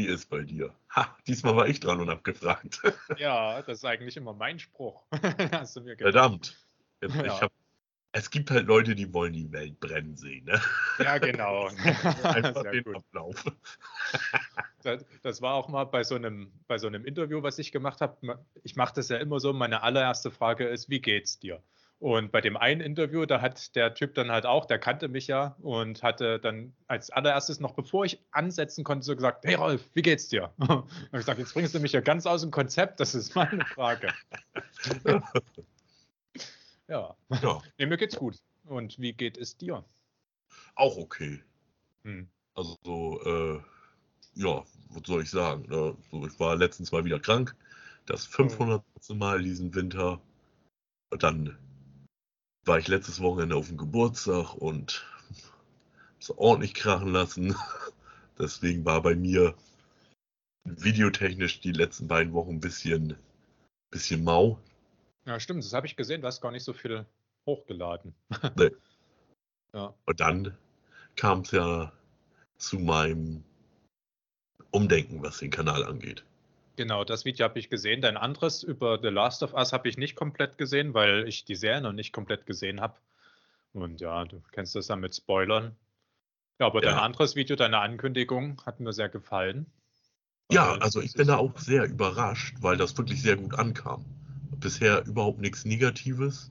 Wie ist bei dir? Ha, diesmal war ich dran und hab gefragt. Ja, das ist eigentlich immer mein Spruch. Hast du mir Verdammt. Jetzt, ja. hab, es gibt halt Leute, die wollen die Welt brennen sehen. Ne? Ja, genau. Einfach den gut. Ablauf. Das, das, war auch mal bei so, einem, bei so einem Interview, was ich gemacht habe. Ich mache das ja immer so. Meine allererste Frage ist: Wie geht's dir? Und bei dem einen Interview, da hat der Typ dann halt auch, der kannte mich ja und hatte dann als allererstes noch, bevor ich ansetzen konnte, so gesagt, hey Rolf, wie geht's dir? Und ich gesagt, jetzt bringst du mich ja ganz aus dem Konzept, das ist meine Frage. ja. ja. Nee, mir geht's gut. Und wie geht es dir? Auch okay. Hm. Also so, äh, ja, was soll ich sagen? Ne? So, ich war letztens mal wieder krank. Das 500. Oh. Mal diesen Winter. Und dann war ich letztes Wochenende auf dem Geburtstag und es ordentlich krachen lassen. Deswegen war bei mir videotechnisch die letzten beiden Wochen ein bisschen, bisschen mau. Ja, stimmt, das habe ich gesehen. Du hast gar nicht so viel hochgeladen. Nee. Ja. Und dann kam es ja zu meinem Umdenken, was den Kanal angeht. Genau, das Video habe ich gesehen. Dein anderes über The Last of Us habe ich nicht komplett gesehen, weil ich die Serie noch nicht komplett gesehen habe. Und ja, du kennst das ja mit Spoilern. Ja, aber ja. dein anderes Video, deine Ankündigung, hat mir sehr gefallen. Ja, also ich bin da auch sehr überrascht, weil das wirklich sehr gut ankam. Bisher überhaupt nichts Negatives,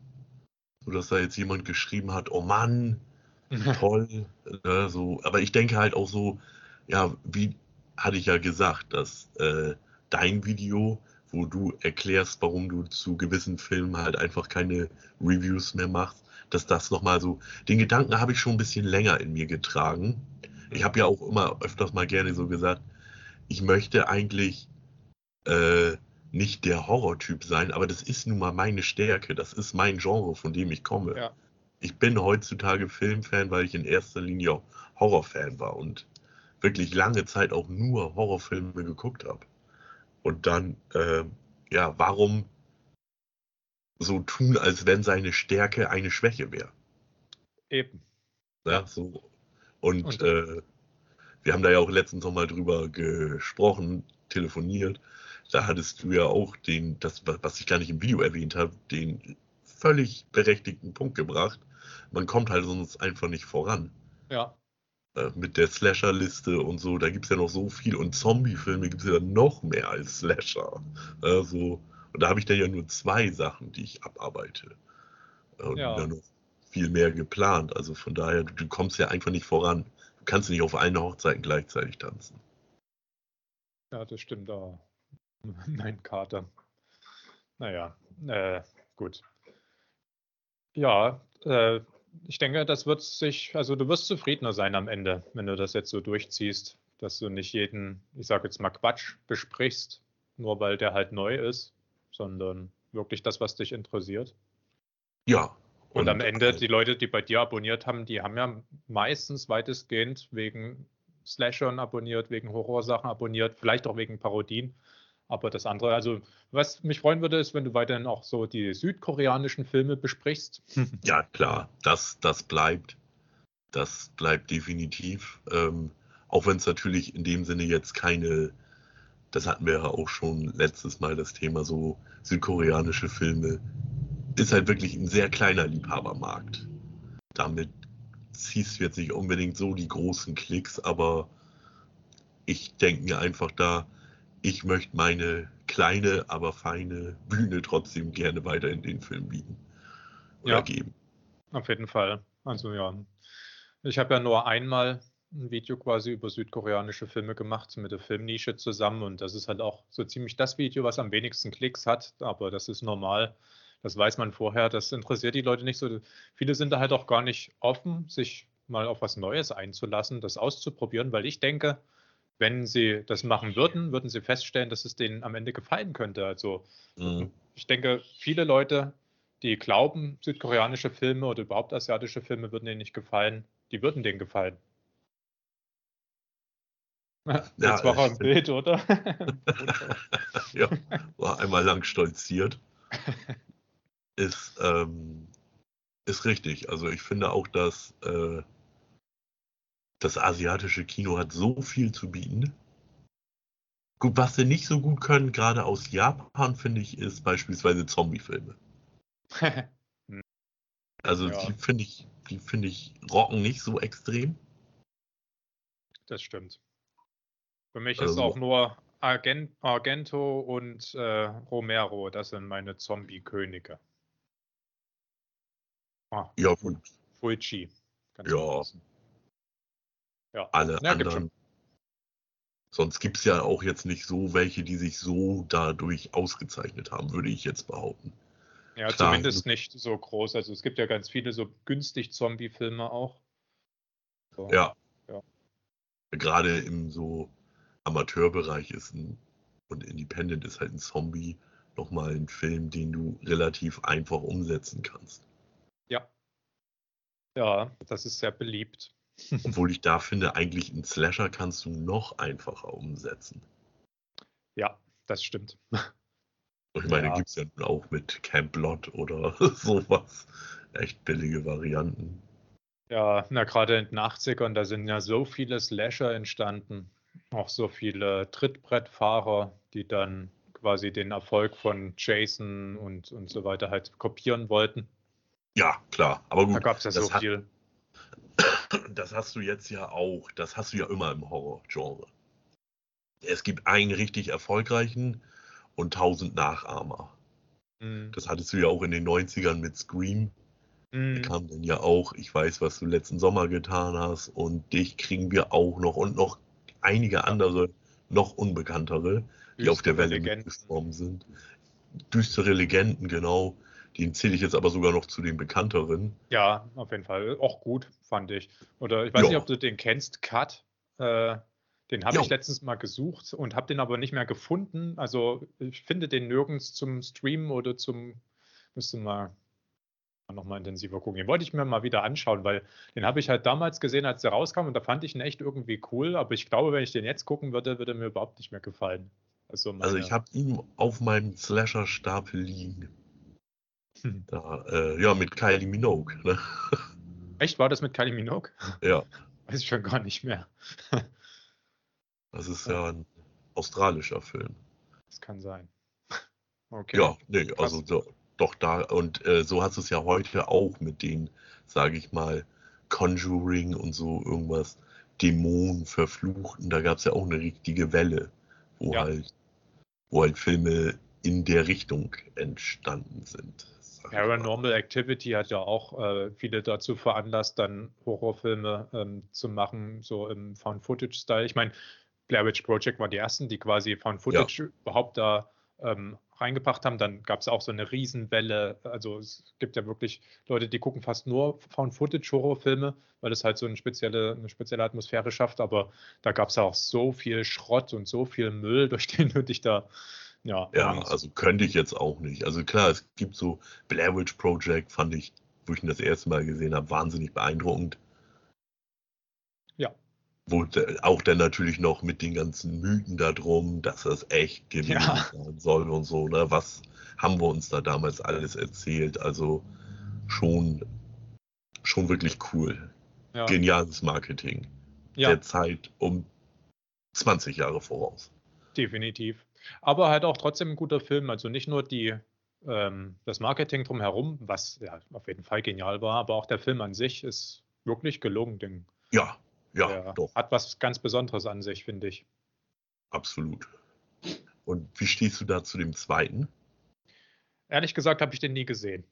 sodass da jetzt jemand geschrieben hat, oh Mann, toll. äh, so. Aber ich denke halt auch so, ja, wie hatte ich ja gesagt, dass äh, dein Video, wo du erklärst, warum du zu gewissen Filmen halt einfach keine Reviews mehr machst, dass das nochmal so, den Gedanken habe ich schon ein bisschen länger in mir getragen. Ich habe ja auch immer öfters mal gerne so gesagt, ich möchte eigentlich äh, nicht der Horrortyp sein, aber das ist nun mal meine Stärke, das ist mein Genre, von dem ich komme. Ja. Ich bin heutzutage Filmfan, weil ich in erster Linie Horrorfan war und wirklich lange Zeit auch nur Horrorfilme geguckt habe. Und dann, äh, ja, warum so tun, als wenn seine Stärke eine Schwäche wäre? Eben. Ja, so. Und, Und äh, wir haben da ja auch letztens noch mal drüber gesprochen, telefoniert. Da hattest du ja auch den, das, was ich gar nicht im Video erwähnt habe, den völlig berechtigten Punkt gebracht. Man kommt halt sonst einfach nicht voran. Ja. Äh, mit der Slasher-Liste und so, da gibt es ja noch so viel und Zombie-Filme gibt es ja noch mehr als Slasher. Also, und da habe ich dann ja nur zwei Sachen, die ich abarbeite. Und ja. dann noch viel mehr geplant. Also von daher, du, du kommst ja einfach nicht voran. Du kannst nicht auf eine Hochzeit gleichzeitig tanzen. Ja, das stimmt auch. Mein Kater. Naja, äh, gut. Ja, äh, ich denke, das wird sich, also du wirst zufriedener sein am Ende, wenn du das jetzt so durchziehst, dass du nicht jeden, ich sage jetzt mal Quatsch besprichst, nur weil der halt neu ist, sondern wirklich das, was dich interessiert. Ja. Und, und am Ende, die Leute, die bei dir abonniert haben, die haben ja meistens weitestgehend wegen Slashern abonniert, wegen Horrorsachen abonniert, vielleicht auch wegen Parodien. Aber das andere, also was mich freuen würde, ist, wenn du weiterhin auch so die südkoreanischen Filme besprichst. Ja, klar, das, das bleibt. Das bleibt definitiv. Ähm, auch wenn es natürlich in dem Sinne jetzt keine, das hatten wir ja auch schon letztes Mal das Thema, so südkoreanische Filme, ist halt wirklich ein sehr kleiner Liebhabermarkt. Damit ziehst du jetzt nicht unbedingt so die großen Klicks, aber ich denke mir einfach da, ich möchte meine kleine, aber feine Bühne trotzdem gerne weiter in den Film bieten oder ja, geben. Auf jeden Fall. Also ja, ich habe ja nur einmal ein Video quasi über südkoreanische Filme gemacht mit der Filmnische zusammen und das ist halt auch so ziemlich das Video, was am wenigsten Klicks hat, aber das ist normal. Das weiß man vorher, das interessiert die Leute nicht so. Viele sind da halt auch gar nicht offen, sich mal auf was Neues einzulassen, das auszuprobieren, weil ich denke, wenn sie das machen würden, würden sie feststellen, dass es denen am Ende gefallen könnte. Also mhm. ich denke, viele Leute, die glauben, südkoreanische Filme oder überhaupt asiatische Filme würden ihnen nicht gefallen, die würden denen gefallen. Jetzt ja, war er im Bild, oder? ja, war einmal lang stolziert. Ist, ähm, ist richtig. Also ich finde auch, dass äh, das asiatische Kino hat so viel zu bieten. Gut, was sie nicht so gut können, gerade aus Japan, finde ich, ist beispielsweise Zombie-Filme. also Ja. die finde ich, die finde ich rocken nicht so extrem. Das stimmt. Für mich ist Also- auch nur Argen Argento und äh, Romero, das sind meine Zombie-Könige. Ah, Ja, gut, Fulci. Ja. vergessen. Ja, alle Ja, anderen. Sonst gibt es ja auch jetzt nicht so welche, die sich so dadurch ausgezeichnet haben, würde ich jetzt behaupten. ja klar. zumindest nicht so groß. Also es gibt ja ganz viele so günstig Zombie-Filme auch. So. Ja. Ja. Gerade im so Amateurbereich ist ein und Independent ist halt ein Zombie nochmal ein Film, den du relativ einfach umsetzen kannst. Ja, das ist sehr beliebt. Obwohl ich da finde, eigentlich einen Slasher kannst du noch einfacher umsetzen. Ja, das stimmt. Und ich meine, Ja. gibt es ja nun auch mit Camp Lot oder sowas. Echt billige Varianten. Ja, na gerade in den 80ern, da sind ja so viele Slasher entstanden. Auch so viele Trittbrettfahrer, die dann quasi den Erfolg von Jason und, und so weiter halt kopieren wollten. Ja, klar. Aber Da gut, gab es ja so hat- viel. Das hast du jetzt ja auch. Das hast du ja immer im Horror-Genre. Es gibt einen richtig erfolgreichen und tausend Nachahmer. Mhm. Das hattest du ja auch in den 90ern mit Scream. Da Mhm. kam dann ja auch, ich weiß, was du letzten Sommer getan hast und dich kriegen wir auch noch und noch einige andere, noch unbekanntere, die auf der Welle Legenden. mitgeschwommen sind. Düstere Legenden, genau. Den zähle ich jetzt aber sogar noch zu den bekannteren. Ja, auf jeden Fall. Auch gut, fand ich. Oder ich weiß Ja. nicht, ob du den kennst, Cut. Äh, den habe Jo. ich letztens mal gesucht und habe den aber nicht mehr gefunden. Also ich finde den nirgends zum Streamen oder zum, müsste mal nochmal intensiver gucken. Den wollte ich mir mal wieder anschauen, weil den habe ich halt damals gesehen, als der rauskam und da fand ich ihn echt irgendwie cool. Aber ich glaube, wenn ich den jetzt gucken würde, würde er mir überhaupt nicht mehr gefallen. Also, Also ich habe ihn auf meinem Slasher-Stapel liegen. Hm. Da, äh, ja, mit Kylie Minogue. Ne? Echt, war das mit Kylie Minogue? Ja, Weiß ich schon gar nicht mehr. das ist ja ein australischer Film. Das kann sein. Okay. Ja, nee, Krass. also do, doch da. Und äh, so hast du es ja heute auch mit den, sage ich mal, Conjuring und so irgendwas, Dämonen, Verfluchten. Da gab es ja auch eine richtige Welle, wo Ja. halt, wo halt Filme in der Richtung entstanden sind. Paranormal Activity hat ja auch äh, viele dazu veranlasst, dann Horrorfilme ähm, zu machen, so im Found-Footage-Style. Ich meine, Blair Witch Project waren die ersten, die quasi Found-Footage überhaupt da ähm, reingebracht haben. Dann gab es auch so eine Riesenwelle. Also es gibt ja wirklich Leute, die gucken fast nur Found-Footage-Horrorfilme, weil es halt so eine spezielle, eine spezielle Atmosphäre schafft. Aber da gab es auch so viel Schrott und so viel Müll, durch den du dich da ja, Ja, also könnte ich jetzt auch nicht. Also klar, es gibt so Blair Witch Project, fand ich, wo ich ihn das erste Mal gesehen habe, wahnsinnig beeindruckend. Ja. Wo auch dann natürlich noch mit den ganzen Mythen da drum, dass das echt gewesen Ja. sein soll und so, ne? Was haben wir uns da damals alles erzählt? Also schon, schon wirklich cool. ja, Geniales Marketing. ja. Der Zeit um 20 Jahre voraus. Definitiv. Aber halt auch trotzdem ein guter Film. Also nicht nur die, ähm, das Marketing drumherum, was ja auf jeden Fall genial war, aber auch der Film an sich ist wirklich gelungen. Den, Ja, ja, der doch. hat was ganz Besonderes an sich, finde ich. Absolut. Und wie stehst du da zu dem zweiten? Ehrlich gesagt habe ich den nie gesehen.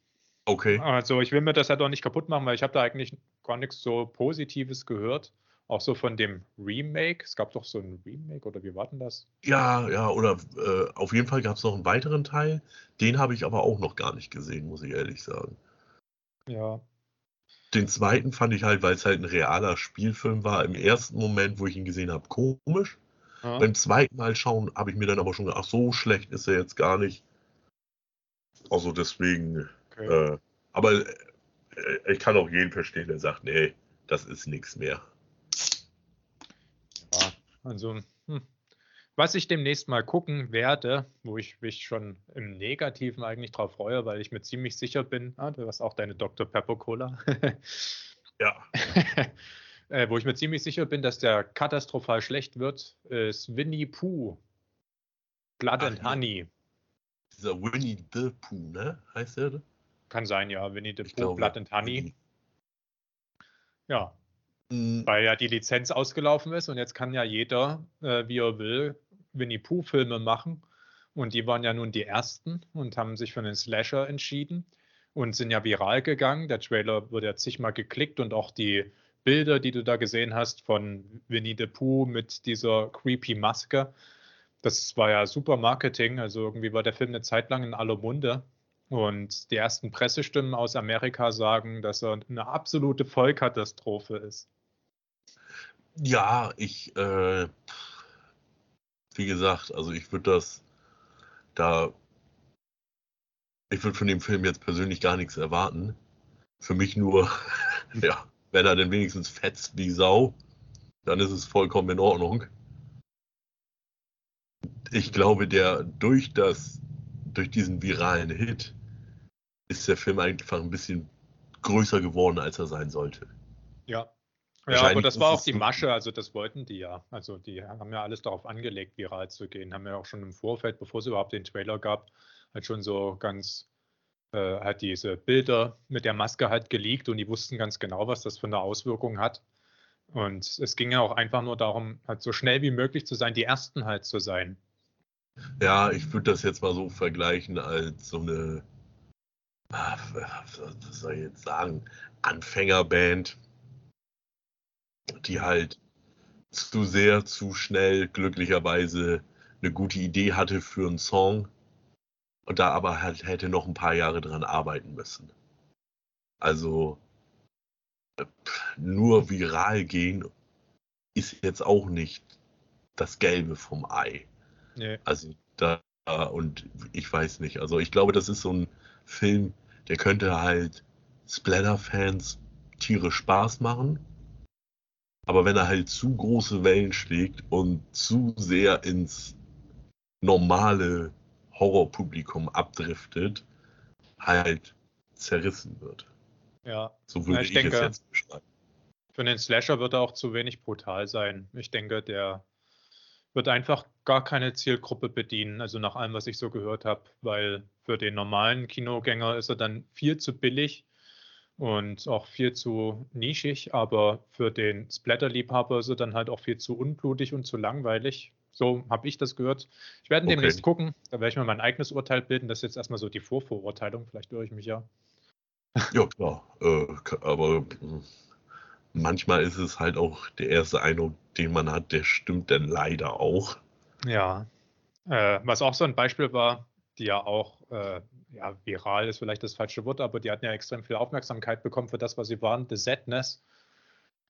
Okay. Also ich will mir das halt auch nicht kaputt machen, weil ich habe da eigentlich gar nichts so Positives gehört. Auch so von dem Remake. Es gab doch so ein Remake oder wie war denn das? Ja, ja, oder äh, auf jeden Fall gab es noch einen weiteren Teil. Den habe ich aber auch noch gar nicht gesehen, muss ich ehrlich sagen. Ja. Den zweiten fand ich halt, weil es halt ein realer Spielfilm war, im ersten Moment, wo ich ihn gesehen habe, komisch. Ja. Beim zweiten Mal schauen habe ich mir dann aber schon gedacht, ach, so schlecht ist er jetzt gar nicht. Also deswegen, Okay. äh, aber äh, ich kann auch jeden verstehen, der sagt, nee, das ist nichts mehr. Also, hm. was ich demnächst mal gucken werde, wo ich mich schon im Negativen eigentlich drauf freue, weil ich mir ziemlich sicher bin, ah, du hast auch deine Dr. Pepper Cola, Ja, äh, wo ich mir ziemlich sicher bin, dass der katastrophal schlecht wird, ist Winnie Pooh. Blood Ach, and ja. Honey. Dieser Winnie the Pooh, ne? Heißt der? Kann sein, ja. Winnie the Pooh, Blood and Honey. Ja, Mm, weil ja die Lizenz ausgelaufen ist und jetzt kann ja jeder, äh, wie er will, Winnie Pooh-Filme machen. Und die waren ja nun die ersten und haben sich für einen Slasher entschieden und sind ja viral gegangen. Der Trailer wurde ja zigmal geklickt und auch die Bilder, die du da gesehen hast von Winnie the Pooh mit dieser creepy Maske, das war ja super Marketing. Also irgendwie war der Film eine Zeit lang in aller Munde. Und die ersten Pressestimmen aus Amerika sagen, dass er eine absolute Vollkatastrophe ist. Ja, ich, äh, wie gesagt, also ich würde das da, ich würde von dem Film jetzt persönlich gar nichts erwarten. Für mich nur, ja, wenn er denn wenigstens fetzt wie Sau, dann ist es vollkommen in Ordnung. Ich glaube, der durch das, durch diesen viralen Hit ist der Film einfach ein bisschen größer geworden, als er sein sollte. Ja. Ja, aber das war auch die Masche, also das wollten die ja. Also die haben ja alles darauf angelegt, viral zu gehen. Haben ja auch schon im Vorfeld, bevor es überhaupt den Trailer gab, halt schon so ganz äh, halt diese Bilder mit der Maske halt geleakt und die wussten ganz genau, was das für eine Auswirkung hat. Und es ging ja auch einfach nur darum, halt so schnell wie möglich zu sein, die Ersten halt zu sein. Ja, ich würde das jetzt mal so vergleichen als so eine, ah, was soll ich jetzt sagen, Anfängerband, die halt zu sehr, zu schnell glücklicherweise eine gute Idee hatte für einen Song und da aber halt hätte noch ein paar Jahre dran arbeiten müssen. Also äh, nur viral gehen ist jetzt auch nicht das Gelbe vom Ei. Nee. Also da und ich weiß nicht. Also ich glaube, das ist so ein Film, der könnte halt Splatter-Fans tierisch Spaß machen. Aber wenn er halt zu große Wellen schlägt und zu sehr ins normale Horrorpublikum abdriftet, halt zerrissen wird. Ja, So würde Ja, ich, ich denke- es jetzt beschreiben. Für den Slasher wird er auch zu wenig brutal sein. Ich denke, der wird einfach gar keine Zielgruppe bedienen, also nach allem, was ich so gehört habe, weil für den normalen Kinogänger ist er dann viel zu billig und auch viel zu nischig, aber für den Splatter-Liebhaber ist er dann halt auch viel zu unblutig und zu langweilig. So habe ich das gehört. Ich werde Okay. demnächst gucken, da werde ich mir mein eigenes Urteil bilden. Das ist jetzt erstmal so die Vorvorurteilung, vielleicht irre ich mich ja. Ja, klar. Äh, aber mh, manchmal ist es halt auch der erste Eindruck, den man hat, der stimmt dann leider auch. Ja, äh, was auch so ein Beispiel war, die ja auch, äh, ja, viral ist vielleicht das falsche Wort, aber die hatten ja extrem viel Aufmerksamkeit bekommen für das, was sie waren, The Sadness,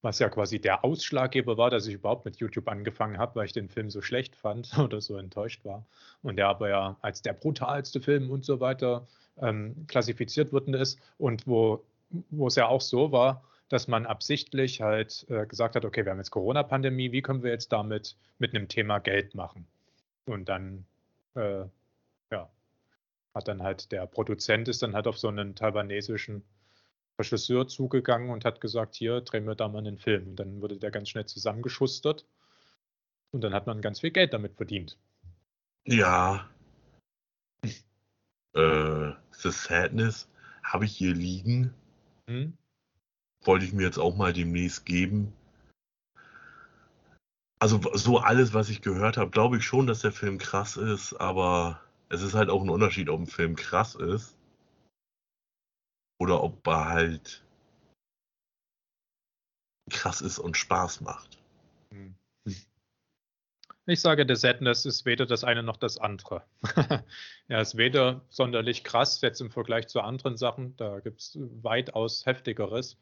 was ja quasi der Ausschlaggeber war, dass ich überhaupt mit YouTube angefangen habe, weil ich den Film so schlecht fand oder so enttäuscht war. Und der aber ja als der brutalste Film und so weiter ähm, klassifiziert worden ist und wo, wo es ja auch so war, dass man absichtlich halt äh, gesagt hat, okay, wir haben jetzt Corona-Pandemie, wie können wir jetzt damit mit einem Thema Geld machen? Und dann, äh, ja, hat dann halt der Produzent ist dann halt auf so einen taiwanesischen Regisseur zugegangen und hat gesagt, hier, drehen wir da mal einen Film. Und dann wurde der ganz schnell zusammengeschustert und dann hat man ganz viel Geld damit verdient. Ja. Äh, The Sadness habe ich hier liegen. Hm? Wollte ich mir jetzt auch mal demnächst geben. Also so alles, was ich gehört habe, glaube ich schon, dass der Film krass ist, aber es ist halt auch ein Unterschied, ob ein Film krass ist oder ob er halt krass ist und Spaß macht. Hm. Ich sage, der Sadness ist weder das eine noch das andere. er ist weder sonderlich krass, jetzt im Vergleich zu anderen Sachen. Da gibt es weitaus heftigeres.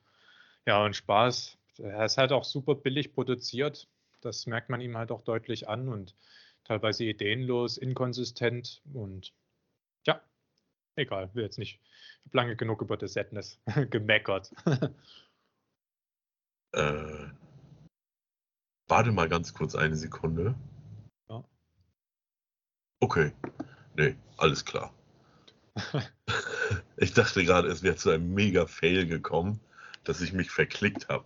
Ja, und Spaß. Er ist halt auch super billig produziert. Das merkt man ihm halt auch deutlich an und teilweise ideenlos, inkonsistent und ja, egal, will jetzt nicht. Ich habe lange genug über The Sadness gemeckert. Äh, warte mal ganz kurz eine Sekunde. Ja. Okay. Nee, alles klar. ich dachte gerade, es wäre zu einem Mega-Fail gekommen, dass ich mich verklickt habe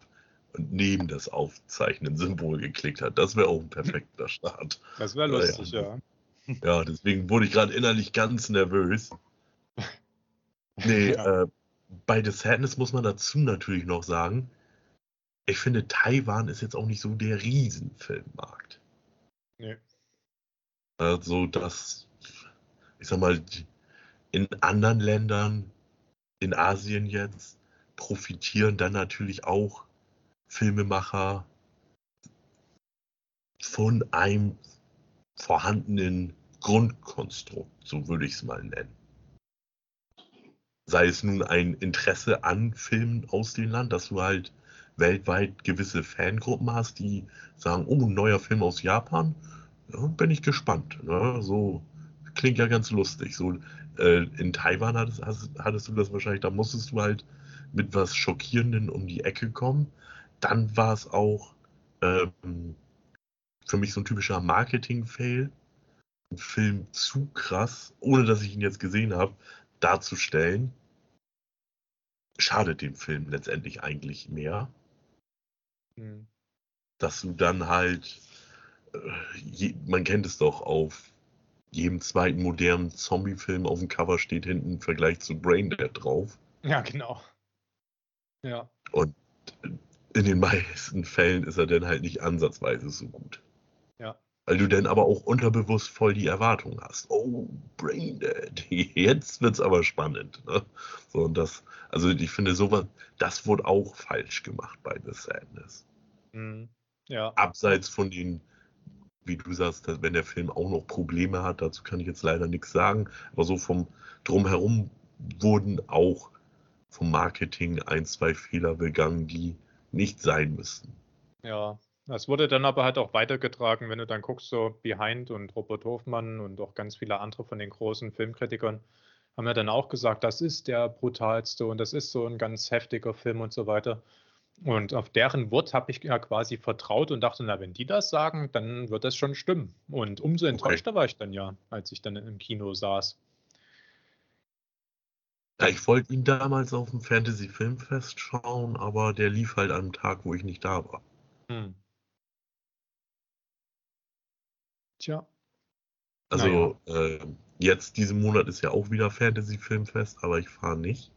und neben das Aufzeichnen-Symbol geklickt hat. Das wäre auch ein perfekter Start. Das wäre Ja, ja. lustig, ja. Ja, deswegen wurde ich gerade innerlich ganz nervös. Nee, ja. äh, bei The Sadness muss man dazu natürlich noch sagen, ich finde, Taiwan ist jetzt auch nicht so der Riesenfilmmarkt. Nee. Also, dass, ich sag mal, in anderen Ländern, in Asien jetzt, profitieren dann natürlich auch Filmemacher von einem vorhandenen Grundkonstrukt, so würde ich es mal nennen. Sei es nun ein Interesse an Filmen aus dem Land, dass du halt weltweit gewisse Fangruppen hast, die sagen, oh, ein neuer Film aus Japan, ja, bin ich gespannt. Ne? So klingt ja ganz lustig. So äh, in Taiwan hattest, hattest du das wahrscheinlich, da musstest du halt mit was Schockierenden um die Ecke kommen. Dann war es auch ähm, für mich so ein typischer Marketing-Fail. Ein Film zu krass, ohne dass ich ihn jetzt gesehen habe, darzustellen, schadet dem Film letztendlich eigentlich mehr. Mhm. Dass du dann halt, äh, je, man kennt es doch, auf jedem zweiten modernen Zombie-Film auf dem Cover steht hinten im Vergleich zu Braindead drauf. Ja, genau. Ja. Und in den meisten Fällen ist er dann halt nicht ansatzweise so gut. Ja. Weil du dann aber auch unterbewusst voll die Erwartung hast. Oh, Braindead, jetzt wird's aber spannend. Ne? So, und das, also ich finde sowas, das wurde auch falsch gemacht bei The Sadness. Mhm. Ja. Abseits von den, wie du sagst, wenn der Film auch noch Probleme hat, dazu kann ich jetzt leider nichts sagen, aber so vom Drumherum wurden auch vom Marketing ein, zwei Fehler begangen, die nicht sein müssten. Ja, das wurde dann aber halt auch weitergetragen, wenn du dann guckst, so Behind und Robert Hofmann und auch ganz viele andere von den großen Filmkritikern haben ja dann auch gesagt, das ist der brutalste und das ist so ein ganz heftiger Film und so weiter. Und auf deren Wort habe ich ja quasi vertraut und dachte, na, wenn die das sagen, dann wird das schon stimmen. Und umso enttäuschter okay. war ich dann ja, als ich dann im Kino saß. Ja, ich wollte ihn damals auf dem Fantasy Filmfest schauen, aber der lief halt am Tag, wo ich nicht da war. Hm. Tja. Also, naja. äh, jetzt diesen Monat ist ja auch wieder Fantasy Filmfest, aber ich fahre nicht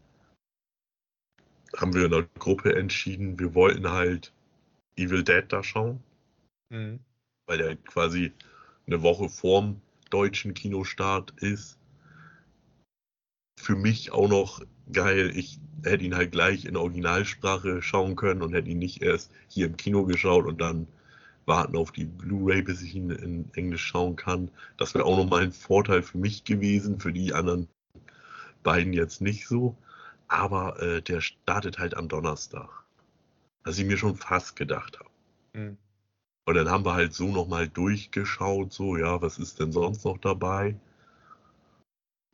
haben wir in der Gruppe entschieden, wir wollten halt Evil Dead da schauen. Mhm. Weil der quasi eine Woche vorm deutschen Kinostart ist. Für mich auch noch geil. Ich hätte ihn halt gleich in Originalsprache schauen können und hätte ihn nicht erst hier im Kino geschaut und dann warten auf die Blu-ray, bis ich ihn in Englisch schauen kann. Das wäre auch nochmal ein Vorteil für mich gewesen, für die anderen beiden jetzt nicht so aber äh, der startet halt am Donnerstag. Was ich mir schon fast gedacht habe. Mhm. Und dann haben wir halt so nochmal durchgeschaut, so, ja, was ist denn sonst noch dabei?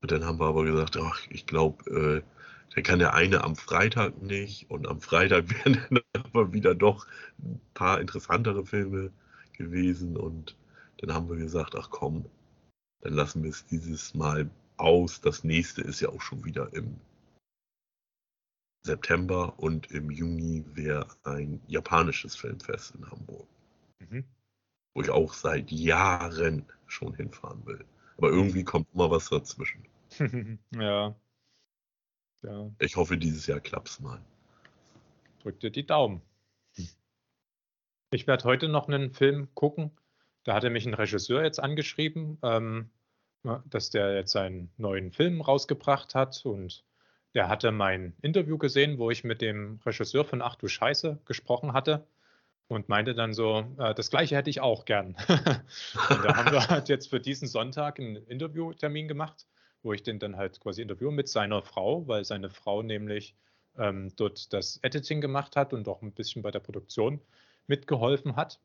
Und dann haben wir aber gesagt, ach, ich glaube, äh, der kann der eine am Freitag nicht und am Freitag wären dann aber wieder doch ein paar interessantere Filme gewesen und dann haben wir gesagt, ach komm, dann lassen wir es dieses Mal aus. Das nächste ist ja auch schon wieder im September und im Juni wäre ein japanisches Filmfest in Hamburg. Mhm. Wo ich auch seit Jahren schon hinfahren will. Aber irgendwie kommt immer was dazwischen. ja. ja. Ich hoffe, dieses Jahr klappt es mal. Drück dir die Daumen. Ich werde heute noch einen Film gucken. Da hatte mich ein Regisseur jetzt angeschrieben, ähm, dass der jetzt seinen neuen Film rausgebracht hat und der hatte mein Interview gesehen, wo ich mit dem Regisseur von Ach du Scheiße gesprochen hatte und meinte dann so, äh, das gleiche hätte ich auch gern. und da haben wir halt jetzt für diesen Sonntag einen Interviewtermin gemacht, wo ich den dann halt quasi interviewe mit seiner Frau, weil seine Frau nämlich ähm, dort das Editing gemacht hat und auch ein bisschen bei der Produktion mitgeholfen hat.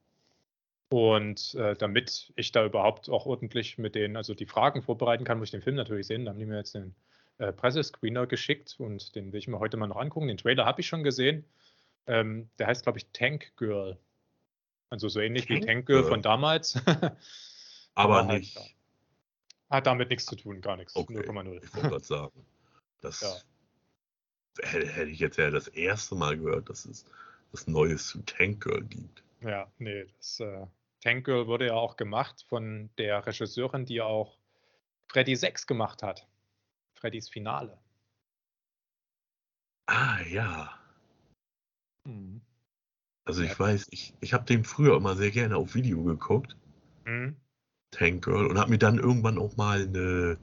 Und äh, damit ich da überhaupt auch ordentlich mit denen, also die Fragen vorbereiten kann, muss ich den Film natürlich sehen. Da haben die mir jetzt den äh, Pressescreener geschickt und den will ich mir heute mal noch angucken. Den Trailer habe ich schon gesehen. Ähm, der heißt, glaube ich, Tank Girl. Also so ähnlich Tank wie Tank Girl von damals. Aber, halt, nicht. Halt, hat damit nichts zu tun, gar nichts. Okay. 0,0. Ich wollte gerade sagen. Das ja. hätte, hätte, ich jetzt ja das erste Mal gehört, dass es was Neues zu Tank Girl gibt. Ja, nee, das, äh, Tank Girl wurde ja auch gemacht von der Regisseurin, die auch Freddy 6 gemacht hat. Freddys Finale. Ah, ja. Mhm. Also ich weiß, ich, ich habe den früher immer sehr gerne auf Video geguckt. Mhm. Tank Girl und habe mir dann irgendwann auch mal eine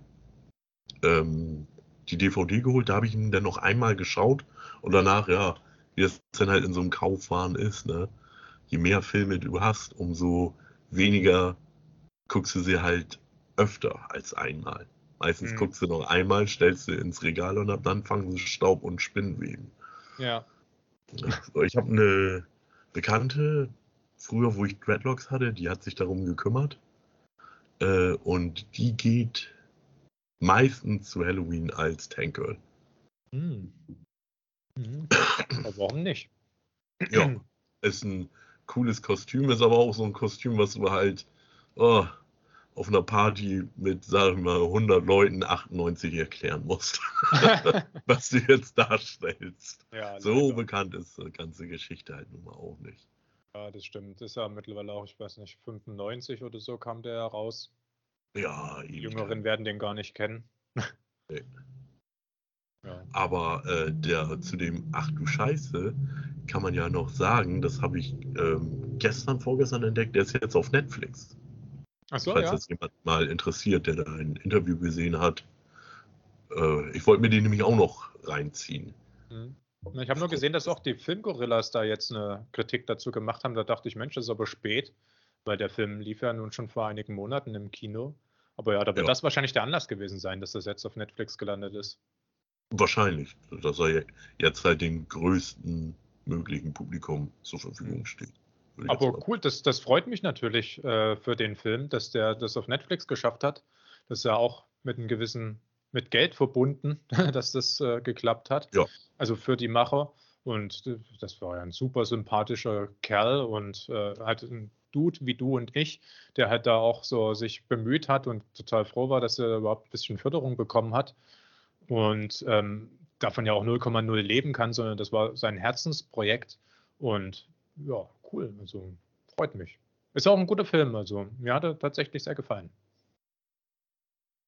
ähm, die DVD geholt. Da habe ich ihn dann noch einmal geschaut und danach, ja, wie das dann halt in so einem Kaufwahn ist, ne? Je mehr Filme du hast, umso weniger guckst du sie halt öfter als einmal. Meistens mhm. guckst du noch einmal, stellst sie ins Regal und ab dann fangen sie Staub und Spinnweben. Ja. Ich habe eine Bekannte, früher, wo ich Dreadlocks hatte, die hat sich darum gekümmert. Äh, und die geht meistens zu Halloween als Tank Girl. Hm. Mhm. warum nicht? Ja, ist ein cooles Kostüm, ist aber auch so ein Kostüm, was du halt oh, auf einer Party mit, sagen wir mal, 100 Leuten 98 erklären musst, was du jetzt darstellst. Ja, so leider. bekannt ist die ganze Geschichte halt nun mal auch nicht. Ja, das stimmt. Das ist ja mittlerweile auch, ich weiß nicht, 95 oder so kam der raus. Ja, Die Jüngeren werden den gar nicht kennen. Nee. Ja. Aber äh, der zu dem Ach du Scheiße kann man ja noch sagen, das habe ich ähm, gestern, vorgestern entdeckt, der ist jetzt auf Netflix. Ach so, Falls ja. das jemand mal interessiert, der da ein Interview gesehen hat. Äh, ich wollte mir den nämlich auch noch reinziehen. Mhm. Ich habe nur gesehen, dass auch die Filmgorillas da jetzt eine Kritik dazu gemacht haben. Da dachte ich, Mensch, das ist aber spät, weil der Film lief ja nun schon vor einigen Monaten im Kino. Aber ja, da wird ja. das wahrscheinlich der Anlass gewesen sein, dass das jetzt auf Netflix gelandet ist. Wahrscheinlich, dass er jetzt halt dem größten möglichen Publikum zur Verfügung steht. Aber cool, das, das freut mich natürlich äh, für den Film, dass der das auf Netflix geschafft hat. Das ist ja auch mit einem gewissen, mit Geld verbunden, dass das äh, geklappt hat. Ja. Also für die Macher. Und äh, das war ja ein super sympathischer Kerl und äh, hat ein Dude wie du und ich, der halt da auch so sich bemüht hat und total froh war, dass er überhaupt ein bisschen Förderung bekommen hat und ähm, davon ja auch 0,0 leben kann, sondern das war sein Herzensprojekt und ja, cool, also freut mich. Ist auch ein guter Film, also mir hat er tatsächlich sehr gefallen.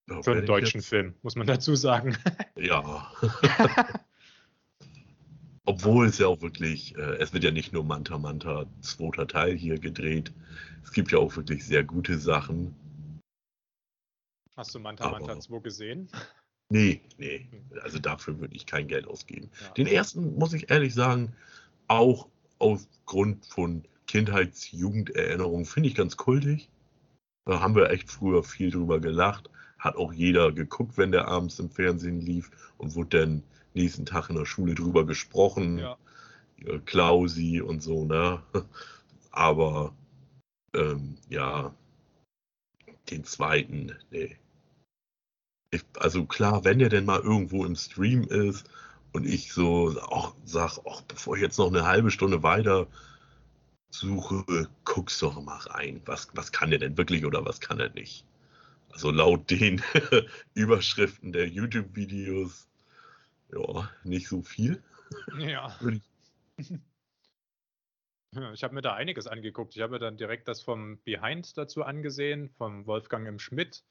Ja, Für einen deutschen jetzt... Film, muss man dazu sagen. Ja. Obwohl es ja auch wirklich, äh, es wird ja nicht nur Manta Manta zweiter Teil hier gedreht. Es gibt ja auch wirklich sehr gute Sachen. Hast du Manta Aber, Manta 2 gesehen? Nee, nee. Also dafür würde ich kein Geld ausgeben. Ja. Den ersten, muss ich ehrlich sagen, auch aufgrund von Kindheits-Jugenderinnerungen, finde ich ganz kultig. Da haben wir echt früher viel drüber gelacht. Hat auch jeder geguckt, wenn der abends im Fernsehen lief und wurde dann nächsten Tag in der Schule drüber gesprochen. Ja. Klausi und so, ne? Aber ähm, ja, den zweiten, nee. Ich, also klar, wenn der denn mal irgendwo im Stream ist und ich so auch sag, auch bevor ich jetzt noch eine halbe Stunde weiter suche, guck's doch mal rein. Was, was kann der denn wirklich oder was kann er nicht? Also laut den Überschriften der YouTube-Videos ja, nicht so viel. Ja. Ich habe mir da einiges angeguckt. Ich habe mir dann direkt das vom Behind dazu angesehen, vom Wolfgang M. Schmidt,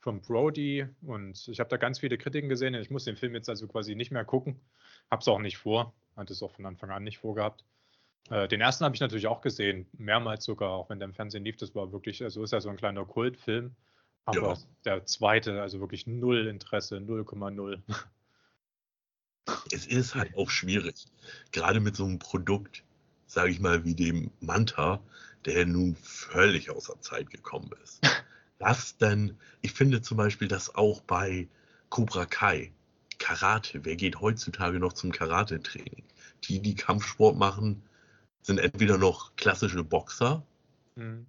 vom Brody und ich habe da ganz viele Kritiken gesehen. Ich muss den Film jetzt also quasi nicht mehr gucken. Habe es auch nicht vor. Hatte es auch von Anfang an nicht vorgehabt. Äh, den ersten habe ich natürlich auch gesehen, mehrmals sogar, auch wenn der im Fernsehen lief. Das war wirklich, also ist ja so ein kleiner Kultfilm. Aber ja. der zweite, also wirklich null Interesse, 0,0 es ist halt auch schwierig. Gerade mit so einem Produkt, sage ich mal, wie dem Manta, der nun völlig außer Zeit gekommen ist. Das denn, ich finde zum Beispiel, dass auch bei Cobra Kai, Karate, wer geht heutzutage noch zum Karate-Training? Die, die Kampfsport machen, sind entweder noch klassische Boxer mhm.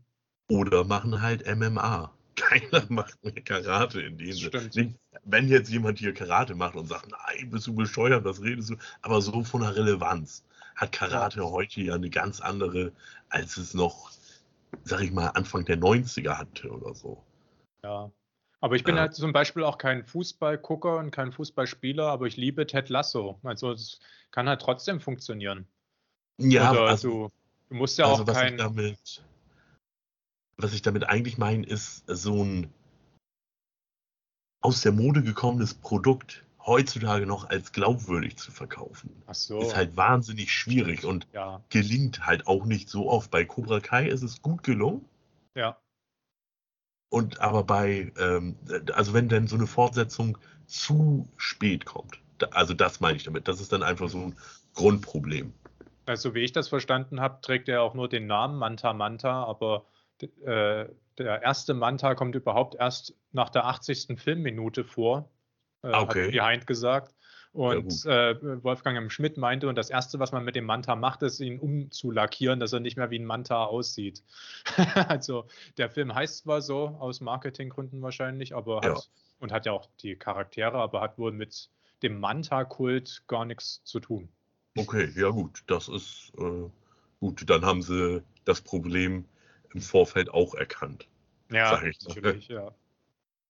oder machen halt MMA. Keiner macht mehr Karate in dem Sinne. Wenn jetzt jemand hier Karate macht und sagt, nein, bist du bescheuert, was redest du? Aber so von der Relevanz hat Karate ja. heute ja eine ganz andere, als es noch, sag ich mal, Anfang der 90er hatte oder so. Ja. Aber ich bin ja. halt zum Beispiel auch kein Fußballgucker und kein Fußballspieler, aber ich liebe Ted Lasso. Also es kann halt trotzdem funktionieren. Ja, Oder also, du, du musst ja also auch kein. damit was ich damit eigentlich meine, ist so ein aus der Mode gekommenes Produkt heutzutage noch als glaubwürdig zu verkaufen. Ach so. Ist halt wahnsinnig schwierig und Ja, gelingt halt auch nicht so oft. Bei Cobra Kai ist es gut gelungen. ja, Und aber bei, ähm, also wenn denn so eine Fortsetzung zu spät kommt, da, also das meine ich damit, das ist dann einfach so ein Grundproblem. Also wie ich das verstanden habe, trägt er auch nur den Namen Manta Manta, aber äh, der erste Manta kommt überhaupt erst nach der 80. Filmminute vor, äh, Ah, hat okay. Behind gesagt. Und äh, Wolfgang M. Schmidt meinte, und das Erste, was man mit dem Manta macht, ist, ihn umzulackieren, dass er nicht mehr wie ein Manta aussieht. also der Film heißt zwar so, aus Marketinggründen wahrscheinlich, aber hat, Ja. und hat ja auch die Charaktere, aber hat wohl mit dem Manta-Kult gar nichts zu tun. Okay, ja gut, das ist äh, gut. Dann haben sie das Problem im Vorfeld auch erkannt. Ja, natürlich, ja.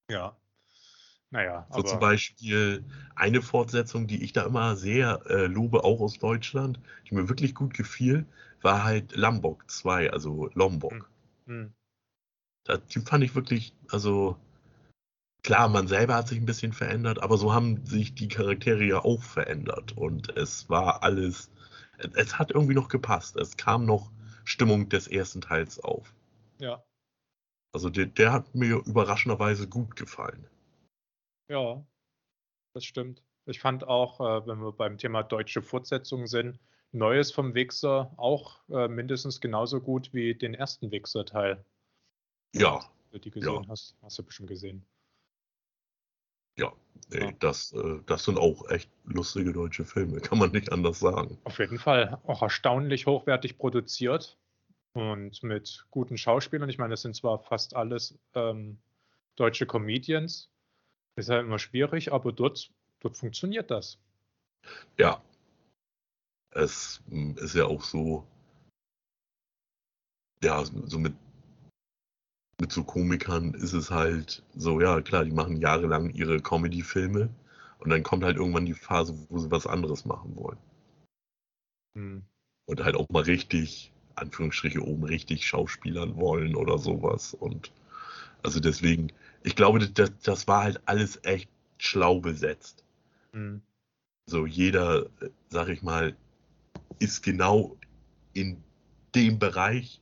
Ja. Naja, So zum Beispiel eine Fortsetzung, die ich da immer sehr äh, lobe, auch aus Deutschland, die mir wirklich gut gefiel, war halt Lombok 2, also Lombok. hm, Das, die fand ich wirklich, also klar, man selber hat sich ein bisschen verändert, aber so haben sich die Charaktere ja auch verändert und es war alles, es, es hat irgendwie noch gepasst. Es kam noch Stimmung des ersten Teils auf. ja, Also der, der hat mir überraschenderweise gut gefallen. Ja, das stimmt. Ich fand auch, äh, wenn wir beim Thema deutsche Fortsetzungen sind, Neues vom Wichser auch äh, mindestens genauso gut wie den ersten Wichser-Teil. Ja, Wenn du die gesehen hast, hast du bestimmt gesehen. ja, nee, Ja. Das, äh, das sind auch echt lustige deutsche Filme, kann man nicht anders sagen. Auf jeden Fall auch erstaunlich hochwertig produziert und mit guten Schauspielern. Ich meine, das sind zwar fast alles ähm, deutsche Comedians, ist ja immer schwierig, aber dort, dort funktioniert das. Ja. Es mm, ist ja auch so, ja, so mit, mit so Komikern ist es halt so, ja, klar, die machen jahrelang ihre Comedy-Filme und dann kommt halt irgendwann die Phase, wo sie was anderes machen wollen. Hm. Und halt auch mal richtig, Anführungsstriche oben, richtig Schauspielern wollen oder sowas. Und also deswegen, ich glaube, das, das war halt alles echt schlau besetzt. Hm. So jeder, äh, sag ich mal, ist genau in dem Bereich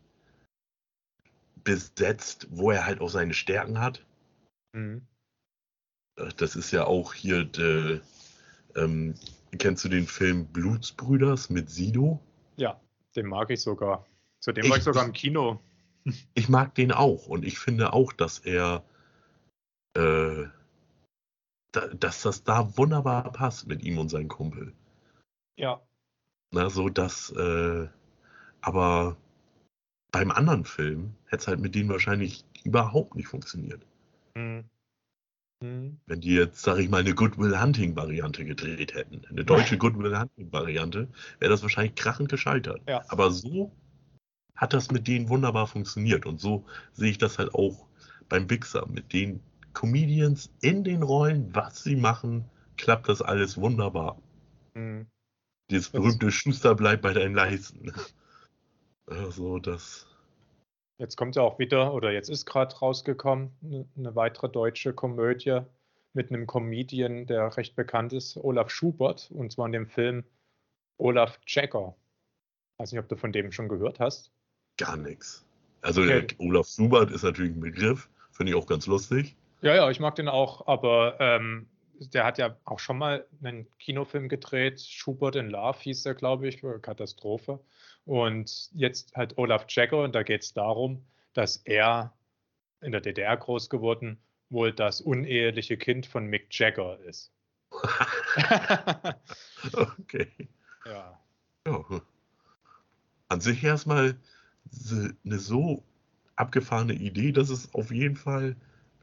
besetzt, wo er halt auch seine Stärken hat. Hm. Äh, Das ist ja auch hier, de, ähm, kennst du den Film Blutsbrüders mit Sido? Ja, den mag ich sogar. Zu dem Ich- war ich sogar im Kino. Ich mag den auch und ich finde auch, dass er, äh, da, dass das da wunderbar passt mit ihm und seinem Kumpel. Ja. Na, so dass, äh, aber beim anderen Film hätte es halt mit denen wahrscheinlich überhaupt nicht funktioniert. Hm. Hm. Wenn die jetzt, sag ich mal, eine Goodwill Hunting Variante gedreht hätten, eine deutsche Goodwill Hunting Variante, wäre das wahrscheinlich krachend gescheitert. Ja. Aber so hat das mit denen wunderbar funktioniert und so sehe ich das halt auch beim Wichser. Mit den Comedians in den Rollen, was sie machen, klappt das alles wunderbar. Hm. Dieses Das- berühmte Schuster bleibt bei deinen Leisten. Also das, Jetzt kommt ja auch wieder, oder jetzt ist gerade rausgekommen, ne- eine weitere deutsche Komödie mit einem Comedian, der recht bekannt ist, Olaf Schubert, und zwar in dem Film Olaf Checker. Weiß nicht, ob du von dem schon gehört hast. gar nichts. Also Okay. Olaf Schubert ist natürlich ein Begriff, finde ich auch ganz lustig. Ja, ja, ich mag den auch, aber ähm, der hat ja auch schon mal einen Kinofilm gedreht. Schubert in Love hieß der, glaube ich, Katastrophe. Und jetzt halt Olaf Checker und da geht es darum, dass er in der DDR groß geworden wohl das uneheliche Kind von Mick Jagger ist. okay. ja. Ja. An sich erstmal eine so abgefahrene Idee, dass es auf jeden Fall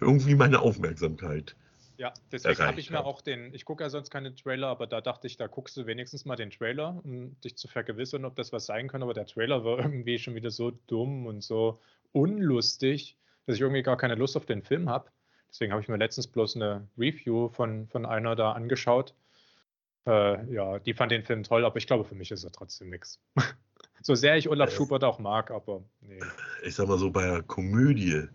irgendwie meine Aufmerksamkeit. Ja, deswegen habe ich mir auch den, ich gucke ja sonst keine Trailer, aber da dachte ich, da guckst du wenigstens mal den Trailer, um dich zu vergewissern, ob das was sein kann. Aber der Trailer war irgendwie schon wieder so dumm und so unlustig, dass ich irgendwie gar keine Lust auf den Film habe. Deswegen habe ich mir letztens bloß eine Review von, von einer da angeschaut. Äh, ja, die fand den Film toll, aber ich glaube, für mich ist er trotzdem nichts. So sehr ich Olaf Schubert auch mag, aber nee. Ich sag mal so, bei einer Komödie,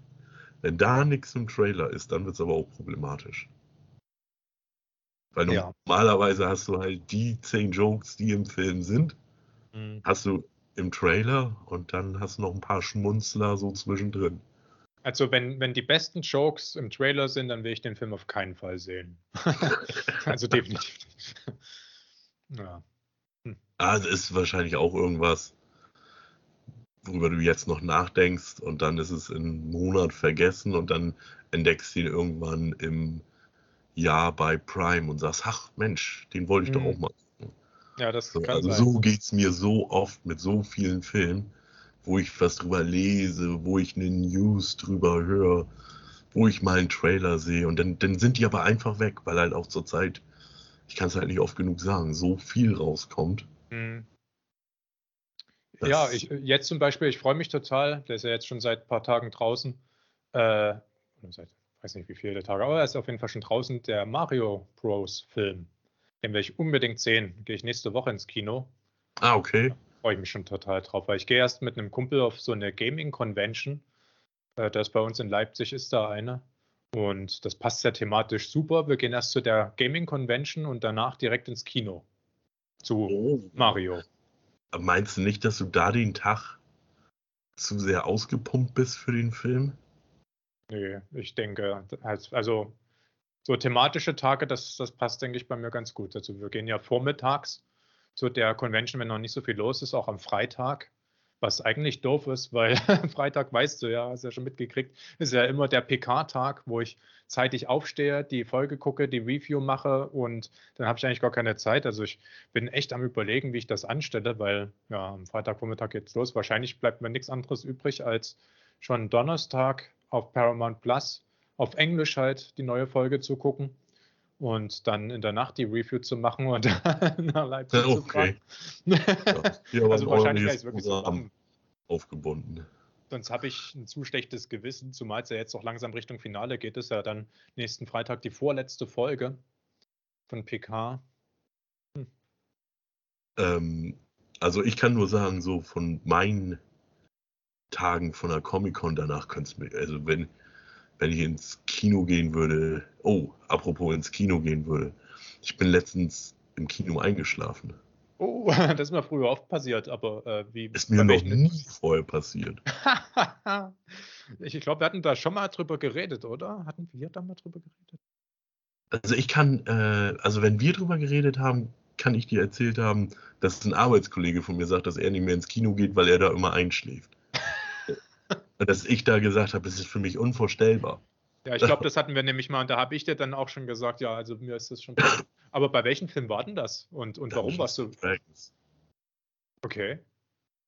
wenn da nichts im Trailer ist, dann wird es aber auch problematisch. Weil Ja. normalerweise hast du halt die zehn Jokes, die im Film sind, Hm. hast du im Trailer und dann hast du noch ein paar Schmunzler so zwischendrin. Also wenn, wenn die besten Jokes im Trailer sind, dann will ich den Film auf keinen Fall sehen. also definitiv nicht. Ja. Ah, das ist wahrscheinlich auch irgendwas, worüber du jetzt noch nachdenkst und dann ist es in einem Monat vergessen und dann entdeckst du ihn irgendwann im Jahr bei Prime und sagst, ach Mensch, den wollte ich doch Mhm. auch mal. ja, das So, kann also sein. so geht es mir so oft mit so vielen Filmen, wo ich was drüber lese, wo ich eine News drüber höre, wo ich mal einen Trailer sehe und dann, dann sind die aber einfach weg, weil halt auch zur Zeit, ich kann es halt nicht oft genug sagen, so viel rauskommt. Hm. Das- Ja, ich, jetzt zum Beispiel, ich freue mich total, der ist ja jetzt schon seit ein paar Tagen draußen, äh, seit, weiß nicht wie viele Tage, aber er ist auf jeden Fall schon draußen, der Mario Bros. Film. Den will ich unbedingt sehen. Gehe ich nächste Woche ins Kino. Ah, okay. Freue ich mich schon total drauf, weil ich gehe erst mit einem Kumpel auf so eine Gaming-Convention. Äh, das bei uns in Leipzig ist da eine. Und das passt ja thematisch super. Wir gehen erst zu der Gaming-Convention und danach direkt ins Kino. Zu Oh. Mario. Meinst du nicht, dass du da den Tag zu sehr ausgepumpt bist für den Film? Nee, ich denke, als- also so thematische Tage, das, das passt, denke ich, bei mir ganz gut. Also wir gehen ja vormittags zu der Convention, wenn noch nicht so viel los ist, auch am Freitag, was eigentlich doof ist, weil Freitag, weißt du ja, hast ja schon mitgekriegt, ist ja immer der PK-Tag, wo ich zeitig aufstehe, die Folge gucke, die Review mache und dann habe ich eigentlich gar keine Zeit. Also ich bin echt am überlegen, wie ich das anstelle, weil ja, am Freitagvormittag geht's los. Wahrscheinlich bleibt mir nichts anderes übrig, als schon Donnerstag auf Paramount Plus auf Englisch halt die neue Folge zu gucken und dann in der Nacht die Review zu machen und dann nach Leipzig zu Okay. fahren. Ja, also ein wahrscheinlich werde ich wirklich so aufgebunden. Sonst habe ich ein zu schlechtes Gewissen, zumal es ja jetzt auch langsam Richtung Finale geht. Ist ja dann nächsten Freitag die vorletzte Folge von PK. Ähm, also ich kann nur sagen, so von meinen Tagen von der Comic-Con danach könnte es mir, also wenn, wenn ich ins Kino gehen würde, oh, apropos ins Kino gehen würde, ich bin letztens im Kino eingeschlafen. Oh, das ist mir früher oft passiert, aber äh, wie Ist mir noch nie vorher passiert. ich ich glaube, wir hatten da schon mal drüber geredet, oder? Hatten wir da mal drüber geredet? Also ich kann, äh, also wenn wir drüber geredet haben, kann ich dir erzählt haben, dass ein Arbeitskollege von mir sagt, dass er nicht mehr ins Kino geht, weil er da immer einschläft. Dass ich da gesagt habe, das ist für mich unvorstellbar. Ja, ich glaube, das hatten wir nämlich mal und da habe ich dir dann auch schon gesagt, ja, also mir ist das schon. Aber bei welchem Film war denn das? Und, und warum warst du. Dragons. Okay,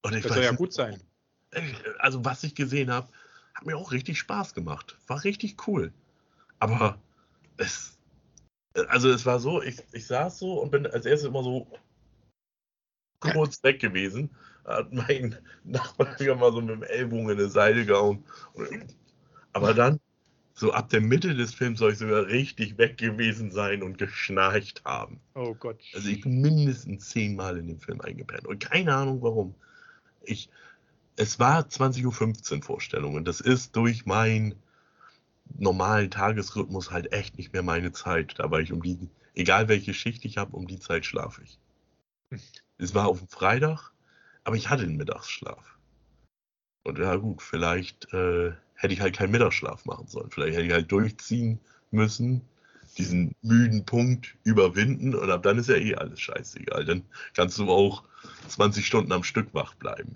das soll ja gut sein. Also was ich gesehen habe, hat mir auch richtig Spaß gemacht. War richtig cool. Aber es, also es war so, ich, ich saß so und bin als erstes immer so kurz weg gewesen. Hat mein Nachbar wieder mal so mit dem Ellbogen in eine Seite gehauen. Aber dann, so ab der Mitte des Films soll ich sogar richtig weg gewesen sein und geschnarcht haben. Oh Gott. Also ich bin mindestens zehnmal in den Film eingepennt. Und keine Ahnung warum. Ich, es war 20.15 Uhr Vorstellung und das ist durch meinen normalen Tagesrhythmus halt echt nicht mehr meine Zeit. Da war ich um die, egal welche Schicht ich habe, um die Zeit schlafe ich. Es war auf dem Freitag, aber ich hatte einen Mittagsschlaf. Und ja gut, vielleicht äh, hätte ich halt keinen Mittagsschlaf machen sollen. Vielleicht hätte ich halt durchziehen müssen, diesen müden Punkt überwinden und ab dann ist ja eh alles scheißegal. Dann kannst du auch 20 Stunden am Stück wach bleiben.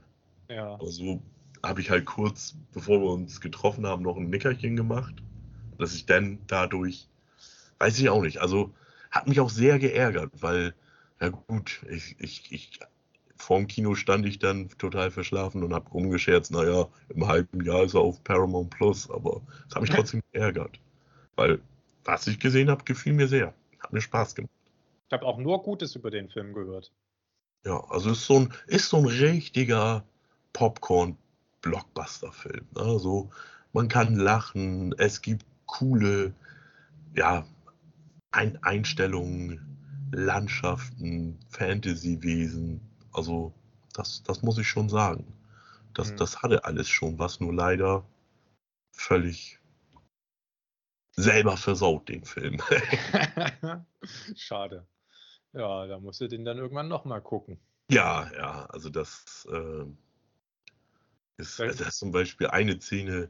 Ja. Aber so habe ich halt kurz, bevor wir uns getroffen haben, noch ein Nickerchen gemacht, dass ich dann dadurch, weiß ich auch nicht, also hat mich auch sehr geärgert, weil, ja gut, ich, ich, ich vorm Kino stand ich dann total verschlafen und habe rumgescherzt, naja, im halben Jahr ist er auf Paramount Plus, aber das hat mich trotzdem geärgert, weil was ich gesehen habe, gefiel mir sehr, hat mir Spaß gemacht. Ich habe auch nur Gutes über den Film gehört. Ja, also ist so ein, ist so ein richtiger Popcorn-Blockbuster-Film. Also man kann lachen, es gibt coole ja, ein Einstellungen, Landschaften, Fantasy-Wesen. Also, das, das muss ich schon sagen. Das, mhm. das hatte alles schon, was nur leider völlig selber versaut, den Film. Schade. Ja, da musst du den dann irgendwann nochmal gucken. Ja, ja, also das äh, ist, das ist zum Beispiel eine Szene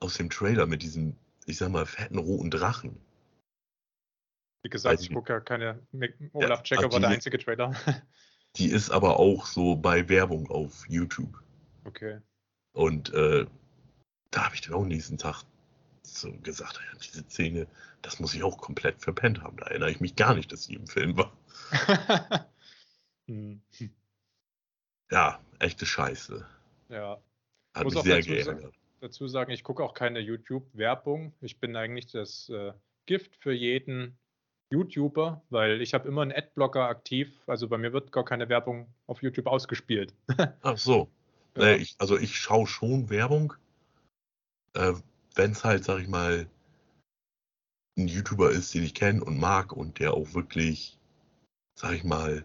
aus dem Trailer mit diesem, ich sag mal, fetten roten Drachen. Wie gesagt, ich gucke ja keine. Olaf ja, Checker war der einzige Trailer. Die ist aber auch so bei Werbung auf YouTube. Okay. Und äh, da habe ich dann auch nächsten Tag so gesagt, ja, diese Szene, das muss ich auch komplett verpennt haben. Da erinnere ich mich gar nicht, dass sie im Film war. hm. Ja, echte Scheiße. Ja. Hat muss mich sehr geärgert. Dazu sagen, ich gucke auch keine YouTube-Werbung. Ich bin eigentlich das äh, Gift für jeden YouTuber, weil ich habe immer einen Adblocker aktiv. Also bei mir wird gar keine Werbung auf YouTube ausgespielt. Ach so. Ja. Äh, ich, also ich schaue schon Werbung, äh, wenn es halt, sag ich mal, ein YouTuber ist, den ich kenne und mag und der auch wirklich, sag ich mal,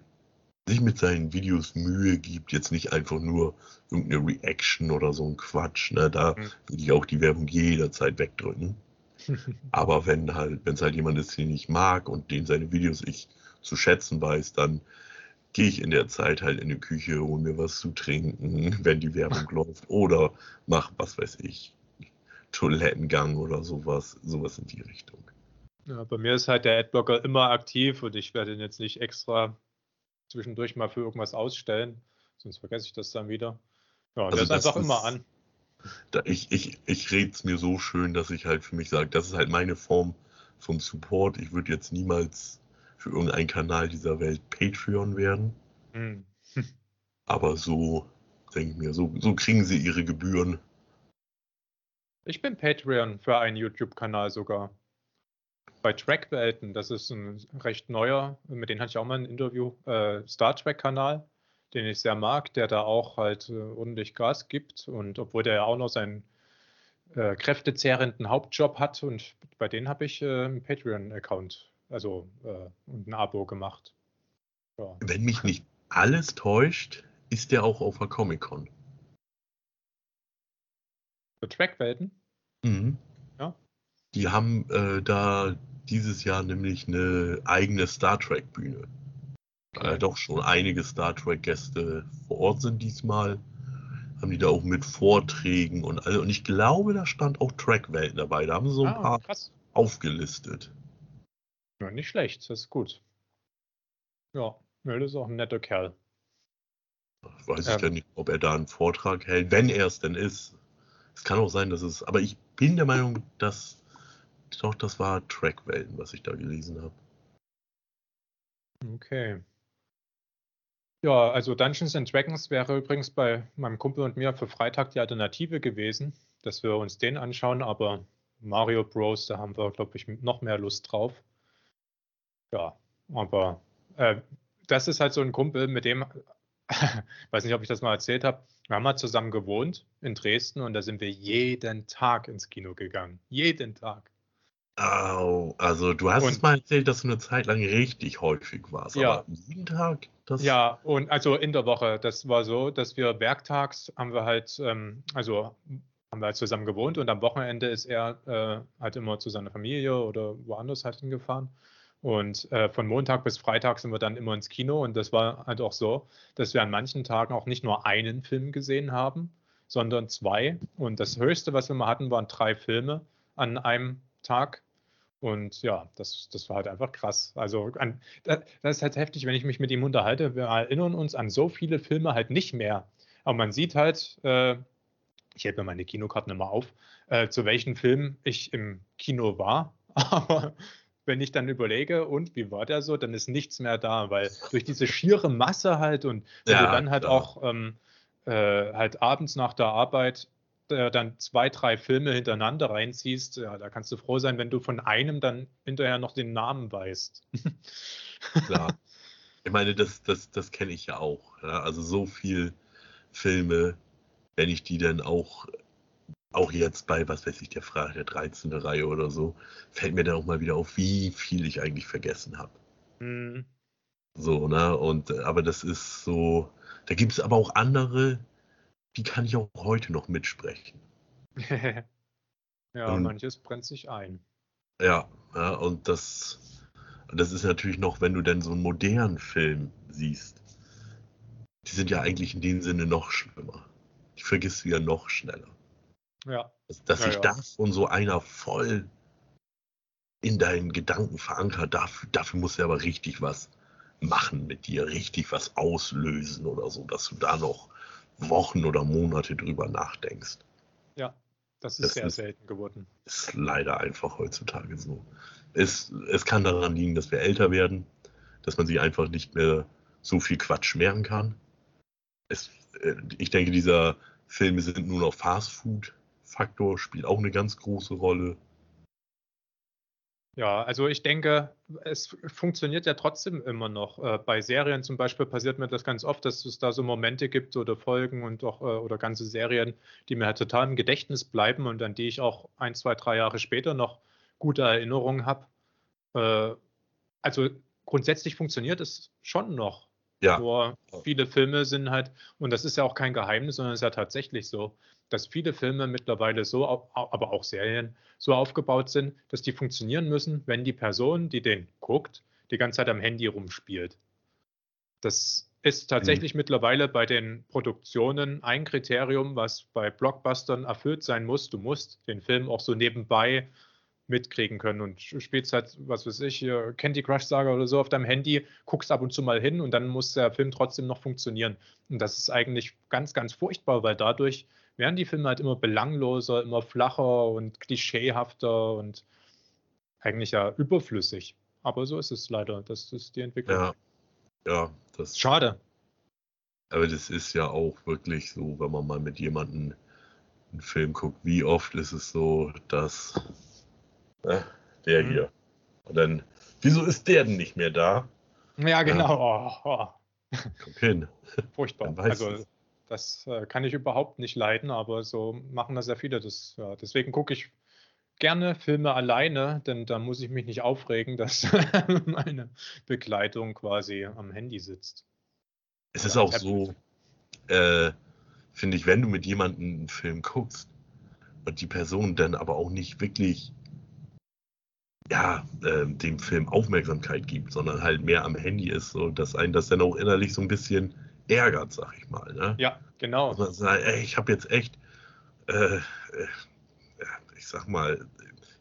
sich mit seinen Videos Mühe gibt, jetzt nicht einfach nur irgendeine Reaction oder so ein Quatsch, ne, da mhm. würde ich auch die Werbung jederzeit wegdrücken. Aber wenn halt, wenn es halt jemand ist, den ich mag und den seine Videos ich zu schätzen weiß, dann gehe ich in der Zeit halt in die Küche, hole mir was zu trinken, wenn die Werbung läuft, oder mach was weiß ich, Toilettengang oder sowas, sowas in die Richtung. Ja, bei mir ist halt der Adblocker immer aktiv und ich werde ihn jetzt nicht extra zwischendurch mal für irgendwas ausstellen, sonst vergesse ich das dann wieder. Ja, also der ist einfach ist, immer an. Ich ich, ich rede es mir so schön, dass ich halt für mich sage, das ist halt meine Form vom Support. Ich würde jetzt niemals für irgendeinen Kanal dieser Welt Patreon werden. Hm. Aber so, denke ich mir, so, so kriegen sie ihre Gebühren ich bin Patreon für einen YouTube-Kanal sogar. Bei Trackwelten, das ist ein recht neuer, mit dem hatte ich auch mal ein Interview, äh, Star Trek-Kanal, den ich sehr mag, der da auch halt äh, ordentlich Gas gibt. Und obwohl der ja auch noch seinen äh, kräftezehrenden Hauptjob hat und bei denen habe ich äh, einen Patreon-Account, also äh, ein Abo gemacht. Ja. Wenn mich nicht alles täuscht, ist der auch auf der Comic-Con. Für Trackwelten? Mhm. Ja. Die haben äh, da dieses Jahr nämlich eine eigene Star Trek-Bühne. Äh, doch schon einige Star Trek-Gäste vor Ort sind diesmal. Haben die da auch mit Vorträgen und also und ich glaube, da stand auch Trackwelten dabei. Da haben sie so ein ah, paar krass. aufgelistet. Ja, nicht schlecht, das ist gut. Ja, Müll ist auch ein netter Kerl. Weiß ähm, ich ja nicht, ob er da einen Vortrag hält, wenn er es denn ist. Es kann auch sein, dass es, aber ich bin der Meinung, dass doch das war Trackwelten, was ich da gelesen habe. Okay. Ja, also Dungeons and Dragons wäre übrigens bei meinem Kumpel und mir für Freitag die Alternative gewesen, dass wir uns den anschauen, aber Mario Bros, da haben wir, glaube ich, noch mehr Lust drauf. Ja, aber äh, das ist halt so ein Kumpel, mit dem weiß nicht, ob ich das mal erzählt habe. Wir haben mal zusammen gewohnt in Dresden und da sind wir jeden Tag ins Kino gegangen. Jeden Tag. Oh, also du hast und, es mal erzählt, dass du eine Zeit lang richtig häufig warst, ja, jeden Tag? Das ja, und also in der Woche. Das war so, dass wir werktags haben wir halt, ähm, also haben wir halt zusammen gewohnt und am Wochenende ist er äh, halt immer zu seiner Familie oder woanders halt hingefahren. Und äh, von Montag bis Freitag sind wir dann immer ins Kino und das war halt auch so, dass wir an manchen Tagen auch nicht nur einen Film gesehen haben, sondern zwei. Und das Höchste, was wir mal hatten, waren drei Filme an einem Tag. Und ja, das, das war halt einfach krass. Also an, das ist halt heftig, wenn ich mich mit ihm unterhalte. Wir erinnern uns an so viele Filme halt nicht mehr. Aber man sieht halt, äh, ich hält mir meine Kinokarten immer auf, äh, zu welchen Filmen ich im Kino war. Aber wenn ich dann überlege, und wie war der so, dann ist nichts mehr da, weil durch diese schiere Masse halt und wenn ja, du dann halt klar. auch ähm, äh, halt abends nach der Arbeit äh, dann zwei, drei Filme hintereinander reinziehst, ja, da kannst du froh sein, wenn du von einem dann hinterher noch den Namen weißt. Klar. Ich meine, das, das, das kenne ich ja auch. Ja? Also so viel Filme, wenn ich die dann auch auch jetzt bei, was weiß ich, der Frage der 13. Reihe oder so, fällt mir dann auch mal wieder auf, wie viel ich eigentlich vergessen habe. Mhm. So, ne? Und aber das ist so, da gibt es aber auch andere, die kann ich auch heute noch mitsprechen. ja, und, manches brennt sich ein. Ja, ja, und das, das ist natürlich noch, wenn du denn so einen modernen Film siehst, die sind ja eigentlich in dem Sinne noch schlimmer. Die vergisst du ja noch schneller. Ja. Dass, dass ja, sich ja. das von so einer voll in deinen Gedanken verankert, dafür, dafür musst du aber richtig was machen mit dir, richtig was auslösen oder so, dass du da noch Wochen oder Monate drüber nachdenkst. Ja, das ist Das sehr ist- selten geworden. Ist leider einfach heutzutage so. Es, es kann daran liegen, dass wir älter werden, dass man sich einfach nicht mehr so viel Quatsch merken kann. Es, äh, ich denke, dieser Filme sind nur noch Fastfood-Faktor, spielt auch eine ganz große Rolle. Ja, also ich denke, es funktioniert ja trotzdem immer noch. Äh, bei Serien zum Beispiel passiert mir das ganz oft, dass es da so Momente gibt oder Folgen und auch äh, oder ganze Serien, die mir halt total im Gedächtnis bleiben und an die ich auch ein, zwei, drei Jahre später noch gute Erinnerungen habe. Äh, also grundsätzlich funktioniert es schon noch. Ja, Nur viele Filme sind halt, und das ist ja auch kein Geheimnis, sondern es ist ja tatsächlich so, dass viele Filme mittlerweile so, aber auch Serien, so aufgebaut sind, dass die funktionieren müssen, wenn die Person, die den guckt, die ganze Zeit am Handy rumspielt. Das ist tatsächlich mittlerweile bei den Produktionen ein Kriterium, was bei Blockbustern erfüllt sein muss. Du musst den Film auch so nebenbei mitkriegen können und spielst halt, was weiß ich, Candy Crush Saga oder so auf deinem Handy, guckst ab und zu mal hin und dann muss der Film trotzdem noch funktionieren. Und das ist eigentlich ganz, ganz furchtbar, weil dadurch werden die Filme halt immer belangloser, immer flacher und klischeehafter und eigentlich ja überflüssig. Aber so ist es leider. Das ist die Entwicklung. ja, ja, das, Schade. aber das ist ja auch wirklich so, wenn man mal mit jemandem einen Film guckt, wie oft ist es so, dass äh, der Mhm. hier und dann, wieso ist der denn nicht mehr da? Ja, genau. Oh, oh. Guck hin. Furchtbar. Also es. Das äh, kann ich überhaupt nicht leiden, aber so machen das ja viele. Das, ja, deswegen gucke ich gerne Filme alleine, denn da muss ich mich nicht aufregen, dass meine Begleitung quasi am Handy sitzt. Es ist auch so, äh, finde ich, wenn du mit jemandem einen Film guckst und die Person dann aber auch nicht wirklich ja, äh, dem Film Aufmerksamkeit gibt, sondern halt mehr am Handy ist, so dass einen das dann auch innerlich so ein bisschen ärgert, sag ich mal. Ne? Ja, genau. Sagt, ey, ich habe jetzt echt, äh, äh, ich sag mal,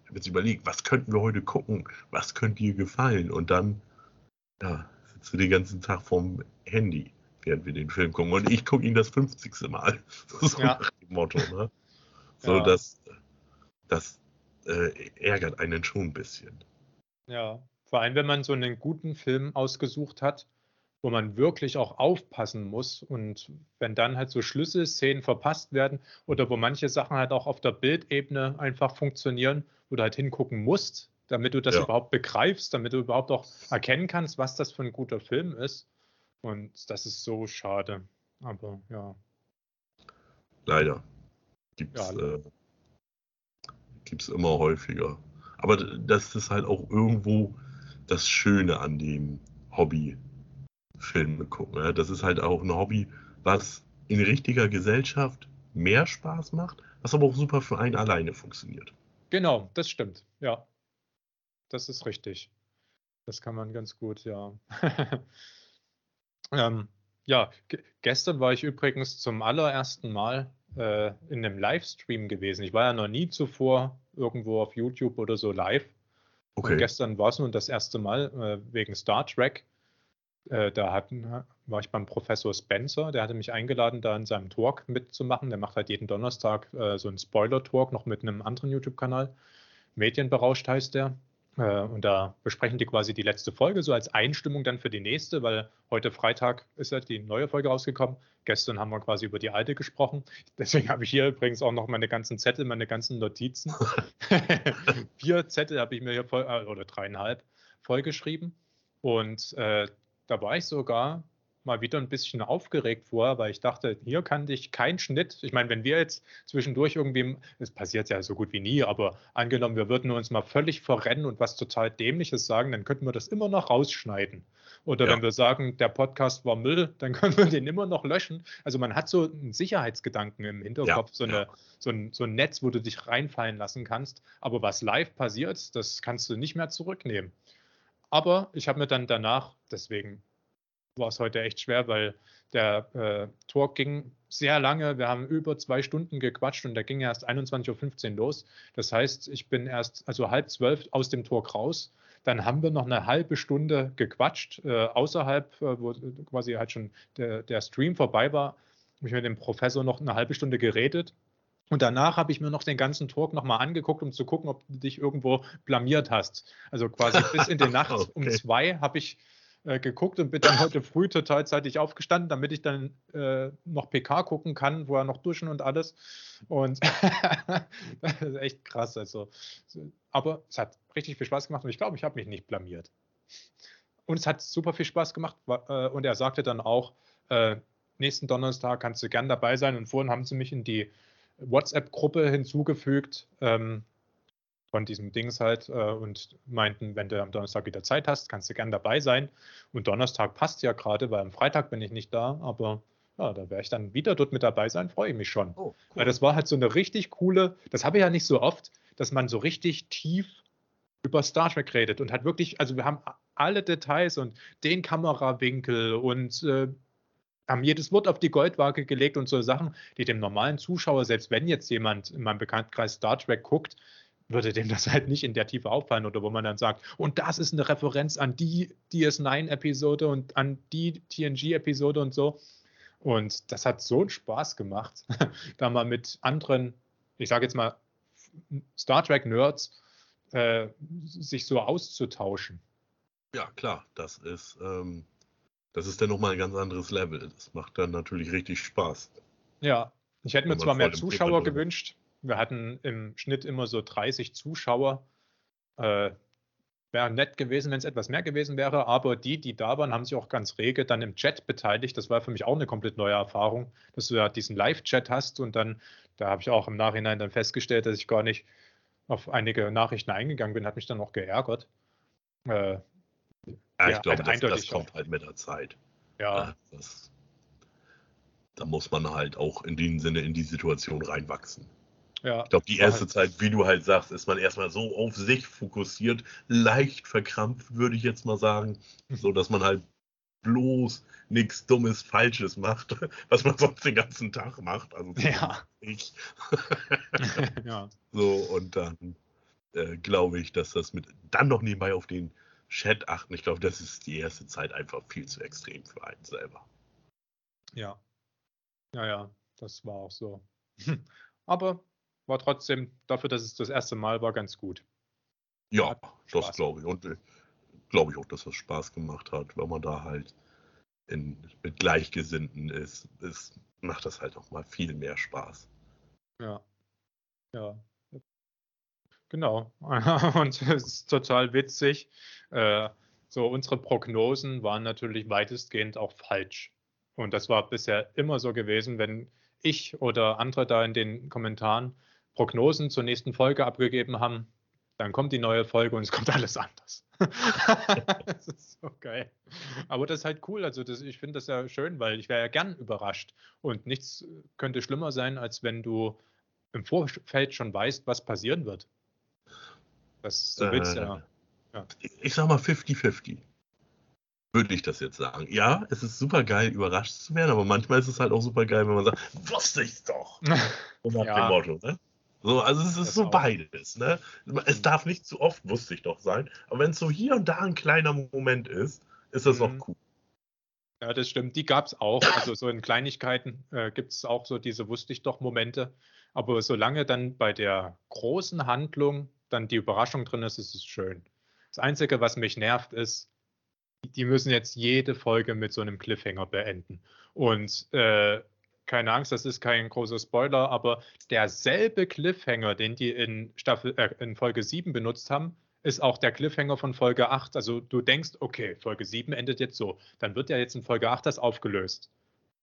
ich habe jetzt überlegt, was könnten wir heute gucken, was könnte dir gefallen und dann ja, sitzt du den ganzen Tag vorm Handy, während wir den Film gucken und ich gucke ihn das 50. Mal. So Ja. nach dem Motto, ne? So, Ja. das, das äh, ärgert einen schon ein bisschen. Ja, vor allem, wenn man so einen guten Film ausgesucht hat, wo man wirklich auch aufpassen muss und wenn dann halt so Schlüsselszenen verpasst werden oder wo manche Sachen halt auch auf der Bildebene einfach funktionieren, wo du halt hingucken musst, damit du das Ja. überhaupt begreifst, damit du überhaupt auch erkennen kannst, was das für ein guter Film ist. Und das ist so schade. Aber ja, Leider. Gibt's, Ja. äh, gibt's immer häufiger. Aber das ist halt auch irgendwo das Schöne an dem Hobby Filme gucken. Ja? Das ist halt auch ein Hobby, was in richtiger Gesellschaft mehr Spaß macht, was aber auch super für einen alleine funktioniert. genau, das stimmt. Ja, das ist richtig. Das kann man ganz gut, ja. ähm, ja, ge- gestern war ich übrigens zum allerersten Mal äh, in einem Livestream gewesen. Ich war ja noch nie zuvor irgendwo auf YouTube oder so live. Und Okay. gestern war es nun das erste Mal äh, wegen Star Trek. Äh, da hatten, war ich beim Professor Spencer, der hatte mich eingeladen, da in seinem Talk mitzumachen. Der macht halt jeden Donnerstag äh, so einen Spoiler-Talk noch mit einem anderen YouTube-Kanal. Medienberauscht heißt der. Äh, und da besprechen die quasi die letzte Folge, so als Einstimmung dann für die nächste, weil heute Freitag ist ja die neue Folge rausgekommen. Gestern haben wir quasi über die alte gesprochen. Deswegen habe ich hier übrigens auch noch meine ganzen Zettel, meine ganzen Notizen. Vier Zettel habe ich mir hier voll, äh, oder dreieinhalb vollgeschrieben. Und äh, da war ich sogar mal wieder ein bisschen aufgeregt vor, weil ich dachte, hier kann dich kein Schnitt. Ich meine, wenn wir jetzt zwischendurch irgendwie, es passiert ja so gut wie nie, aber angenommen, wir würden uns mal völlig verrennen und was total Dämliches sagen, dann könnten wir das immer noch rausschneiden. Oder ja. wenn wir sagen, der Podcast war Müll, dann können wir den immer noch löschen. Also man hat so einen Sicherheitsgedanken im Hinterkopf, ja, so, eine, so, ein, so ein Netz, wo du dich reinfallen lassen kannst. Aber was live passiert, das kannst du nicht mehr zurücknehmen. Aber ich habe mir dann danach, deswegen war es heute echt schwer, weil der äh, Talk ging sehr lange. Wir haben über zwei Stunden gequatscht und der ging erst 21.15 Uhr los. Das heißt, ich bin erst also halb zwölf aus dem Talk raus. Dann haben wir noch eine halbe Stunde gequatscht, äh, außerhalb, äh, wo quasi halt schon der, der Stream vorbei war, habe ich mit dem Professor noch eine halbe Stunde geredet. Und danach habe ich mir noch den ganzen Talk nochmal angeguckt, um zu gucken, ob du dich irgendwo blamiert hast. Also quasi bis in die Nacht okay. um zwei habe ich äh, geguckt und bin dann heute früh total zeitig aufgestanden, damit ich dann äh, noch PK gucken kann, wo er noch duschen und alles. Und das ist echt krass. Also, aber es hat richtig viel Spaß gemacht und ich glaube, ich habe mich nicht blamiert. Und es hat super viel Spaß gemacht. Äh, und er sagte dann auch, äh, nächsten Donnerstag kannst du gern dabei sein. Und vorhin haben sie mich in die WhatsApp-Gruppe hinzugefügt. Ähm, von diesem Dings halt äh, und meinten, wenn du am Donnerstag wieder Zeit hast, kannst du gern dabei sein. Und Donnerstag passt ja gerade, weil am Freitag bin ich nicht da, aber ja, da werde ich dann wieder dort mit dabei sein, freue ich mich schon. Oh, cool. Weil das war halt so eine richtig coole, das habe ich ja nicht so oft, dass man so richtig tief über Star Trek redet und hat wirklich, also wir haben alle Details und den Kamerawinkel und äh, haben jedes Wort auf die Goldwaage gelegt und so Sachen, die dem normalen Zuschauer, selbst wenn jetzt jemand in meinem Bekanntenkreis Star Trek guckt, würde dem das halt nicht in der Tiefe auffallen oder wo man dann sagt, und das ist eine Referenz an die DS9-Episode und an die TNG-Episode und so. Und das hat so einen Spaß gemacht, da mal mit anderen, ich sage jetzt mal, Star Trek-Nerds äh, sich so auszutauschen. Ja, klar, das ist, ähm, das ist dann nochmal ein ganz anderes Level. Das macht dann natürlich richtig Spaß. Ja, ich hätte mir zwar mehr Zuschauer gewünscht, wir hatten im Schnitt immer so 30 Zuschauer. Äh, wäre nett gewesen, wenn es etwas mehr gewesen wäre, aber die, die da waren, haben sich auch ganz rege dann im Chat beteiligt. Das war für mich auch eine komplett neue Erfahrung, dass du ja diesen Live-Chat hast und dann, da habe ich auch im Nachhinein dann festgestellt, dass ich gar nicht auf einige Nachrichten eingegangen bin, hat mich dann auch geärgert. Äh, ja, ich glaube, halt das, das kommt halt mit der Zeit. Ja. Das, da muss man halt auch in dem Sinne in die Situation reinwachsen. Ja. Ich glaube, die erste halt Zeit, wie du halt sagst, ist man erstmal so auf sich fokussiert, leicht verkrampft, würde ich jetzt mal sagen, mhm. so dass man halt bloß nichts Dummes, Falsches macht, was man sonst den ganzen Tag macht. Also ja. ich. ja. So, und dann äh, glaube ich, dass das mit dann noch nebenbei auf den Chat achten, ich glaube, das ist die erste Zeit einfach viel zu extrem für einen selber. Ja. Ja, ja, das war auch so. Aber war trotzdem dafür, dass es das erste Mal war, ganz gut. Ja, das glaube ich. Und äh, glaube ich auch, dass das Spaß gemacht hat, wenn man da halt in, mit Gleichgesinnten ist. Es macht das halt auch mal viel mehr Spaß. Ja. Ja. Genau. Und es ist total witzig. Äh, so, unsere Prognosen waren natürlich weitestgehend auch falsch. Und das war bisher immer so gewesen, wenn ich oder andere da in den Kommentaren Prognosen zur nächsten Folge abgegeben haben, dann kommt die neue Folge und es kommt alles anders. das ist so geil. Aber das ist halt cool. Also das, ich finde das ja schön, weil ich wäre ja gern überrascht. Und nichts könnte schlimmer sein, als wenn du im Vorfeld schon weißt, was passieren wird. Das so äh, ja, ja. Ich sag mal 50-50. Würde ich das jetzt sagen. Ja, es ist super geil, überrascht zu werden, aber manchmal ist es halt auch super geil, wenn man sagt, wusste ich doch. Und nach ja. dem Motto, ne? So, also es ist das so auch. beides. Ne? Es darf nicht zu oft, wusste ich doch sein. Aber wenn es so hier und da ein kleiner Moment ist, ist das mhm. auch cool. Ja, das stimmt. Die gab es auch. Also so in Kleinigkeiten äh, gibt es auch so diese wusste ich doch Momente. Aber solange dann bei der großen Handlung dann die Überraschung drin ist, ist es schön. Das Einzige, was mich nervt, ist, die müssen jetzt jede Folge mit so einem Cliffhanger beenden. Und äh, keine Angst, das ist kein großer Spoiler, aber derselbe Cliffhanger, den die in Staffel, äh, in Folge 7 benutzt haben, ist auch der Cliffhanger von Folge 8. Also du denkst, okay, Folge 7 endet jetzt so. Dann wird ja jetzt in Folge 8 das aufgelöst.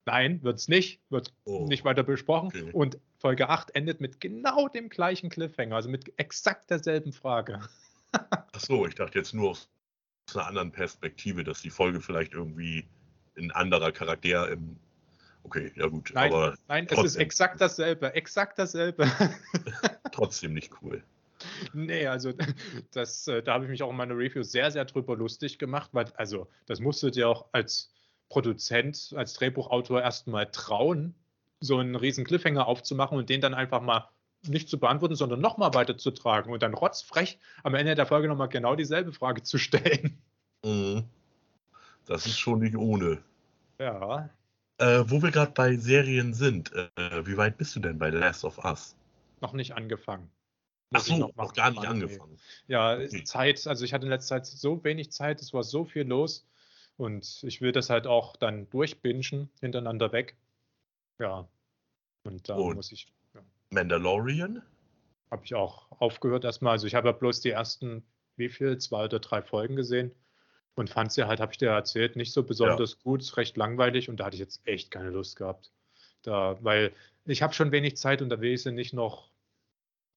Nein, wird es nicht, wird oh, nicht weiter besprochen. Okay. Und Folge 8 endet mit genau dem gleichen Cliffhanger, also mit exakt derselben Frage. Ach so, ich dachte jetzt nur aus einer anderen Perspektive, dass die Folge vielleicht irgendwie ein anderer Charakter im. Okay, ja gut. Nein, aber nein es ist exakt dasselbe, exakt dasselbe. trotzdem nicht cool. Nee, also das, äh, da habe ich mich auch in meiner Review sehr, sehr drüber lustig gemacht, weil, also, das musstet ihr auch als Produzent, als Drehbuchautor erstmal trauen, so einen riesen Cliffhanger aufzumachen und den dann einfach mal nicht zu beantworten, sondern nochmal weiterzutragen und dann rotzfrech am Ende der Folge nochmal genau dieselbe Frage zu stellen. Mhm. Das ist schon nicht ohne. Ja. Äh, wo wir gerade bei Serien sind, äh, wie weit bist du denn bei The Last of Us? Noch nicht angefangen. Ach so, noch, noch gar nicht angefangen. Ja, okay. Zeit, also ich hatte in letzter Zeit so wenig Zeit, es war so viel los und ich will das halt auch dann durchbingen, hintereinander weg. Ja, und da und muss ich. Ja. Mandalorian? Habe ich auch aufgehört erstmal. Also ich habe ja bloß die ersten, wie viel, zwei oder drei Folgen gesehen und fand sie halt, habe ich dir erzählt, nicht so besonders ja. gut, recht langweilig und da hatte ich jetzt echt keine Lust gehabt. Da, weil ich habe schon wenig Zeit und da will ich sie nicht noch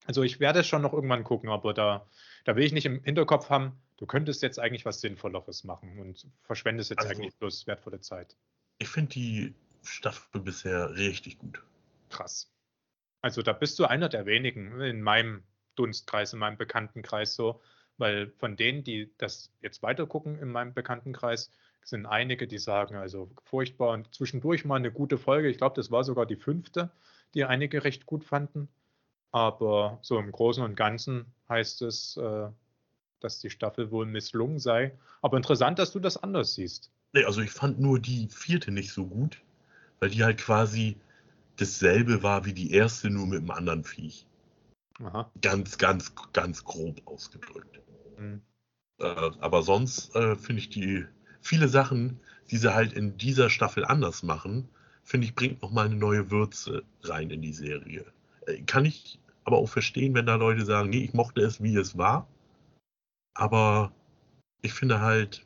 also ich werde es schon noch irgendwann gucken, aber da, da will ich nicht im Hinterkopf haben, du könntest jetzt eigentlich was Sinnvolleres machen und verschwendest jetzt also, eigentlich bloß wertvolle Zeit. Ich finde die Staffel bisher richtig gut. Krass. Also da bist du einer der wenigen in meinem Dunstkreis, in meinem Bekanntenkreis so, weil von denen, die das jetzt weitergucken in meinem Bekanntenkreis, sind einige, die sagen, also furchtbar und zwischendurch mal eine gute Folge. Ich glaube, das war sogar die fünfte, die einige recht gut fanden. Aber so im Großen und Ganzen heißt es, äh, dass die Staffel wohl misslungen sei. Aber interessant, dass du das anders siehst. Nee, also ich fand nur die vierte nicht so gut, weil die halt quasi dasselbe war wie die erste, nur mit einem anderen Viech. Aha. Ganz, ganz, ganz grob ausgedrückt. Mhm. Äh, aber sonst äh, finde ich die viele Sachen, die sie halt in dieser Staffel anders machen, finde ich, bringt nochmal eine neue Würze rein in die Serie. Äh, kann ich aber auch verstehen, wenn da Leute sagen, nee, ich mochte es, wie es war. Aber ich finde halt,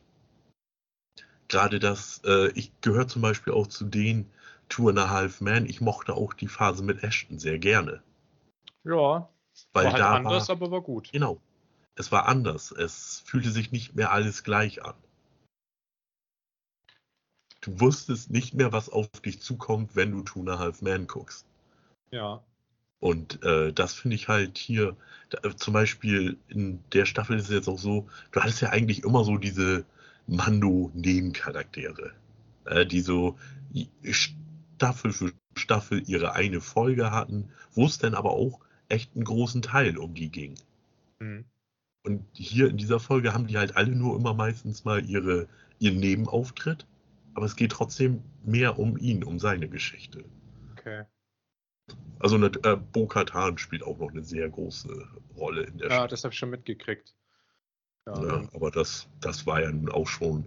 gerade das, äh, ich gehöre zum Beispiel auch zu den Two and a Half Men, ich mochte auch die Phase mit Ashton sehr gerne. Ja, weil war halt da anders, war, aber war gut. Genau, es war anders. Es fühlte sich nicht mehr alles gleich an. Du wusstest nicht mehr, was auf dich zukommt, wenn du Two and a Half Men guckst. Ja. Und äh, das finde ich halt hier, da, zum Beispiel in der Staffel ist es jetzt auch so, du hattest ja eigentlich immer so diese Mando-Nebencharaktere, äh, die so Staffel für Staffel ihre eine Folge hatten, wo es dann aber auch echt einen großen Teil um die ging. Mhm. Und hier in dieser Folge haben die halt alle nur immer meistens mal ihre, ihren Nebenauftritt, aber es geht trotzdem mehr um ihn, um seine Geschichte. Okay. Also eine, äh, Bo-Katan spielt auch noch eine sehr große Rolle in der Ja, Stadt. das habe ich schon mitgekriegt. Ja, ja, aber das, das war ja nun auch schon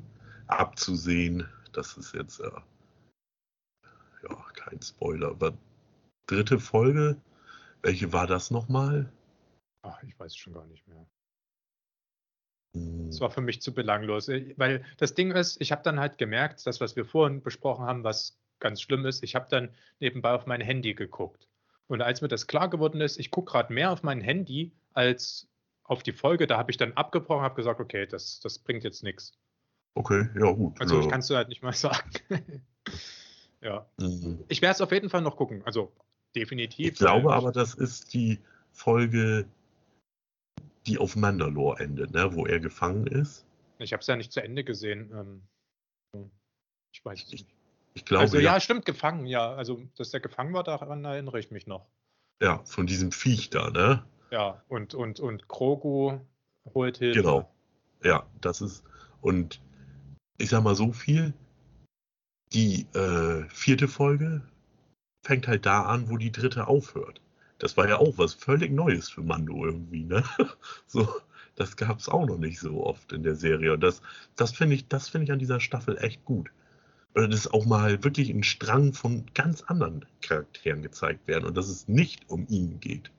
abzusehen. Das ist jetzt ja kein Spoiler. Aber dritte Folge, welche war das nochmal? Ach, ich weiß es schon gar nicht mehr. Es war für mich zu belanglos, äh, weil das Ding ist, ich habe dann halt gemerkt, das, was wir vorhin besprochen haben, was ganz schlimm ist, ich habe dann nebenbei auf mein Handy geguckt. Und als mir das klar geworden ist, ich gucke gerade mehr auf mein Handy als auf die Folge, da habe ich dann abgebrochen, habe gesagt, okay, das, das bringt jetzt nichts. Okay, ja gut. Also ja. ich kann es halt nicht mal sagen. Ja. Mhm. Ich werde es auf jeden Fall noch gucken. Also definitiv. Ich glaube aber, das ist die Folge, die auf Mandalore endet, ne? wo er gefangen ist. Ich habe es ja nicht zu Ende gesehen. Ähm, ich weiß es nicht. Ich glaube, also ja, ja, stimmt, gefangen, ja. Also, dass der gefangen war, daran erinnere ich mich noch. Ja, von diesem Viech da, ne? Ja, und, und, und Krogu holt Hilfe. Genau. Ja, das ist, und ich sag mal so viel, die äh, vierte Folge fängt halt da an, wo die dritte aufhört. Das war ja auch was völlig Neues für Mando irgendwie, ne? So, das gab es auch noch nicht so oft in der Serie. Und das, das finde ich, das finde ich an dieser Staffel echt gut oder dass auch mal wirklich ein Strang von ganz anderen Charakteren gezeigt werden und dass es nicht um ihn geht.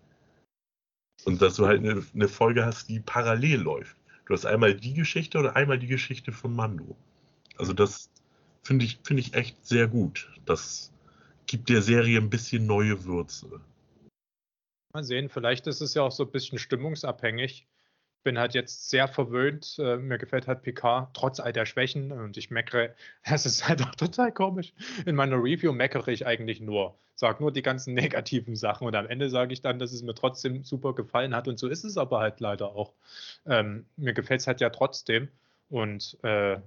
Und dass du halt eine, eine Folge hast, die parallel läuft. Du hast einmal die Geschichte oder einmal die Geschichte von Mando. Also das finde ich, finde ich echt sehr gut. Das gibt der Serie ein bisschen neue Würze. Mal sehen, vielleicht ist es ja auch so ein bisschen stimmungsabhängig bin halt jetzt sehr verwöhnt. Äh, mir gefällt halt Picard trotz all der Schwächen und ich meckere, es ist halt auch total komisch. In meiner Review meckere ich eigentlich nur, sage nur die ganzen negativen Sachen und am Ende sage ich dann, dass es mir trotzdem super gefallen hat und so ist es aber halt leider auch. Ähm, mir gefällt es halt ja trotzdem und äh,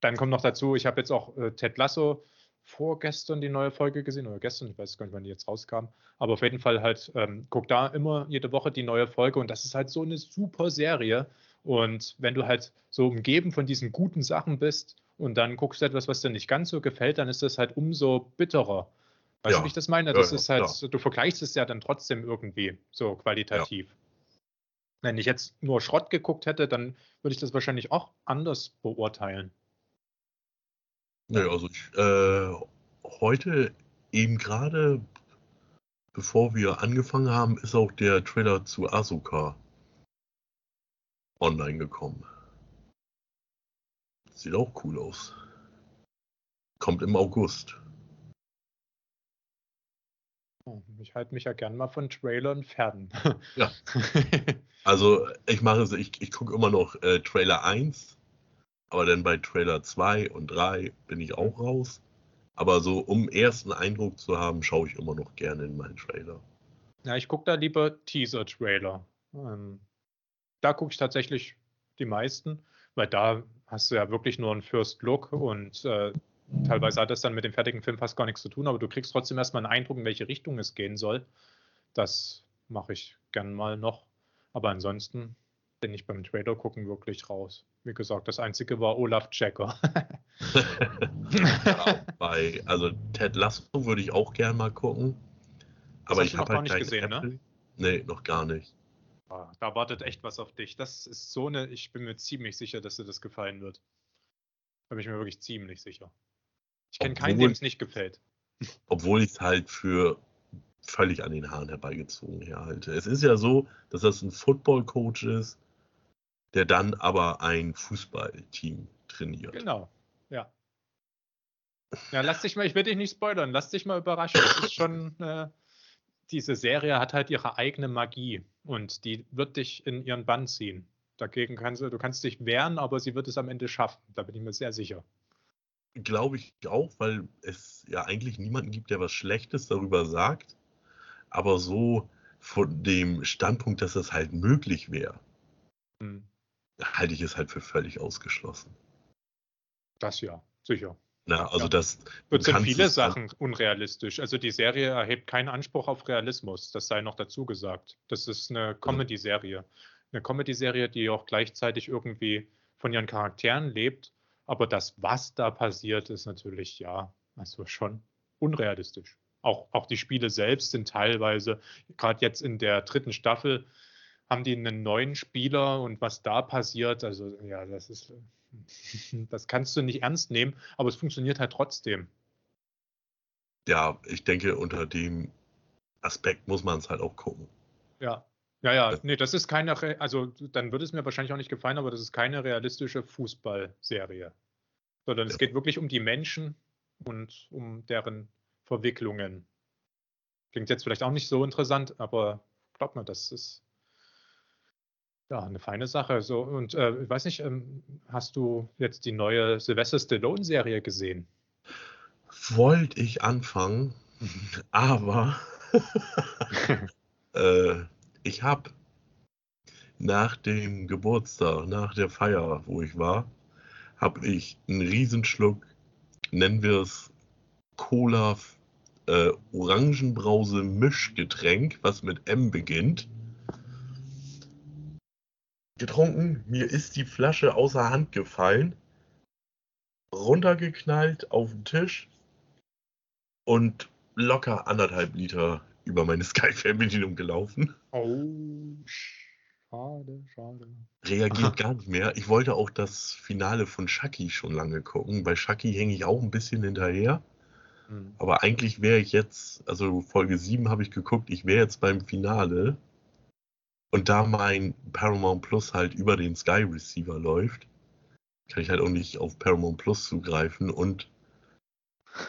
dann kommt noch dazu, ich habe jetzt auch äh, Ted Lasso vorgestern die neue Folge gesehen oder gestern, ich weiß gar nicht, wann die jetzt rauskam. Aber auf jeden Fall halt, ähm, guck da immer jede Woche die neue Folge und das ist halt so eine super Serie. Und wenn du halt so umgeben von diesen guten Sachen bist und dann guckst du etwas, was dir nicht ganz so gefällt, dann ist das halt umso bitterer. Weißt ja. du, wie ich das meine? Das ja, ist halt, klar. du vergleichst es ja dann trotzdem irgendwie so qualitativ. Ja. Wenn ich jetzt nur Schrott geguckt hätte, dann würde ich das wahrscheinlich auch anders beurteilen. Nö, also ich, äh, heute eben gerade, bevor wir angefangen haben, ist auch der Trailer zu Asuka online gekommen. Sieht auch cool aus. Kommt im August. Oh, ich halte mich ja gern mal von Trailern fern. Ja. Also ich mache es, ich, ich gucke immer noch äh, Trailer 1 aber dann bei Trailer 2 und 3 bin ich auch raus. Aber so, um ersten Eindruck zu haben, schaue ich immer noch gerne in meinen Trailer. Ja, ich gucke da lieber Teaser-Trailer. Ähm, da gucke ich tatsächlich die meisten, weil da hast du ja wirklich nur einen First Look und äh, teilweise hat das dann mit dem fertigen Film fast gar nichts zu tun, aber du kriegst trotzdem erstmal einen Eindruck, in welche Richtung es gehen soll. Das mache ich gern mal noch. Aber ansonsten bin ich beim Trailer gucken wirklich raus. Wie gesagt, das einzige war Olaf Checker. ja, bei, also Ted Lasso würde ich auch gern mal gucken. Aber ich habe halt nicht gesehen, ne? Apple. ne? Nee, noch gar nicht. Ah, da wartet echt was auf dich. Das ist so eine, ich bin mir ziemlich sicher, dass dir das gefallen wird. Da bin ich mir wirklich ziemlich sicher. Ich kenne keinen, dem es nicht gefällt. Obwohl ich es halt für völlig an den Haaren herbeigezogen herhalte. Es ist ja so, dass das ein Football-Coach ist, der dann aber ein Fußballteam trainiert. Genau, ja. Ja, lass dich mal, ich will dich nicht spoilern, lass dich mal überraschen. Das ist schon, äh, diese Serie hat halt ihre eigene Magie und die wird dich in ihren Bann ziehen. Dagegen kannst du, du kannst dich wehren, aber sie wird es am Ende schaffen. Da bin ich mir sehr sicher. Glaube ich auch, weil es ja eigentlich niemanden gibt, der was Schlechtes darüber sagt. Aber so von dem Standpunkt, dass das halt möglich wäre, hm halte ich es halt für völlig ausgeschlossen. Das ja, sicher. Na, also ja. das. Wird sind viele Sachen unrealistisch. Also die Serie erhebt keinen Anspruch auf Realismus, das sei noch dazu gesagt. Das ist eine Comedy-Serie. Eine Comedy-Serie, die auch gleichzeitig irgendwie von ihren Charakteren lebt. Aber das, was da passiert, ist natürlich, ja, also schon unrealistisch. Auch, auch die Spiele selbst sind teilweise, gerade jetzt in der dritten Staffel, haben die einen neuen Spieler und was da passiert, also ja, das ist, das kannst du nicht ernst nehmen, aber es funktioniert halt trotzdem. Ja, ich denke, unter dem Aspekt muss man es halt auch gucken. Ja, ja, ja, nee, das ist keine, also dann würde es mir wahrscheinlich auch nicht gefallen, aber das ist keine realistische Fußballserie. Sondern ja. es geht wirklich um die Menschen und um deren Verwicklungen. Klingt jetzt vielleicht auch nicht so interessant, aber glaubt mir, das ist ja, eine feine Sache. So, und äh, ich weiß nicht, ähm, hast du jetzt die neue Sylvester Stallone-Serie gesehen? Wollte ich anfangen, aber äh, ich habe nach dem Geburtstag, nach der Feier, wo ich war, habe ich einen Riesenschluck, nennen wir es Cola äh, Orangenbrause Mischgetränk, was mit M beginnt getrunken, mir ist die Flasche außer Hand gefallen, runtergeknallt auf den Tisch und locker anderthalb Liter über meine Sky-Fernbedienung gelaufen. Oh, schade, schade. Reagiert gar nicht mehr. Ich wollte auch das Finale von Chucky schon lange gucken. Bei Chucky hänge ich auch ein bisschen hinterher. Mhm. Aber eigentlich wäre ich jetzt, also Folge 7 habe ich geguckt, ich wäre jetzt beim Finale Und da mein Paramount Plus halt über den Sky Receiver läuft, kann ich halt auch nicht auf Paramount Plus zugreifen und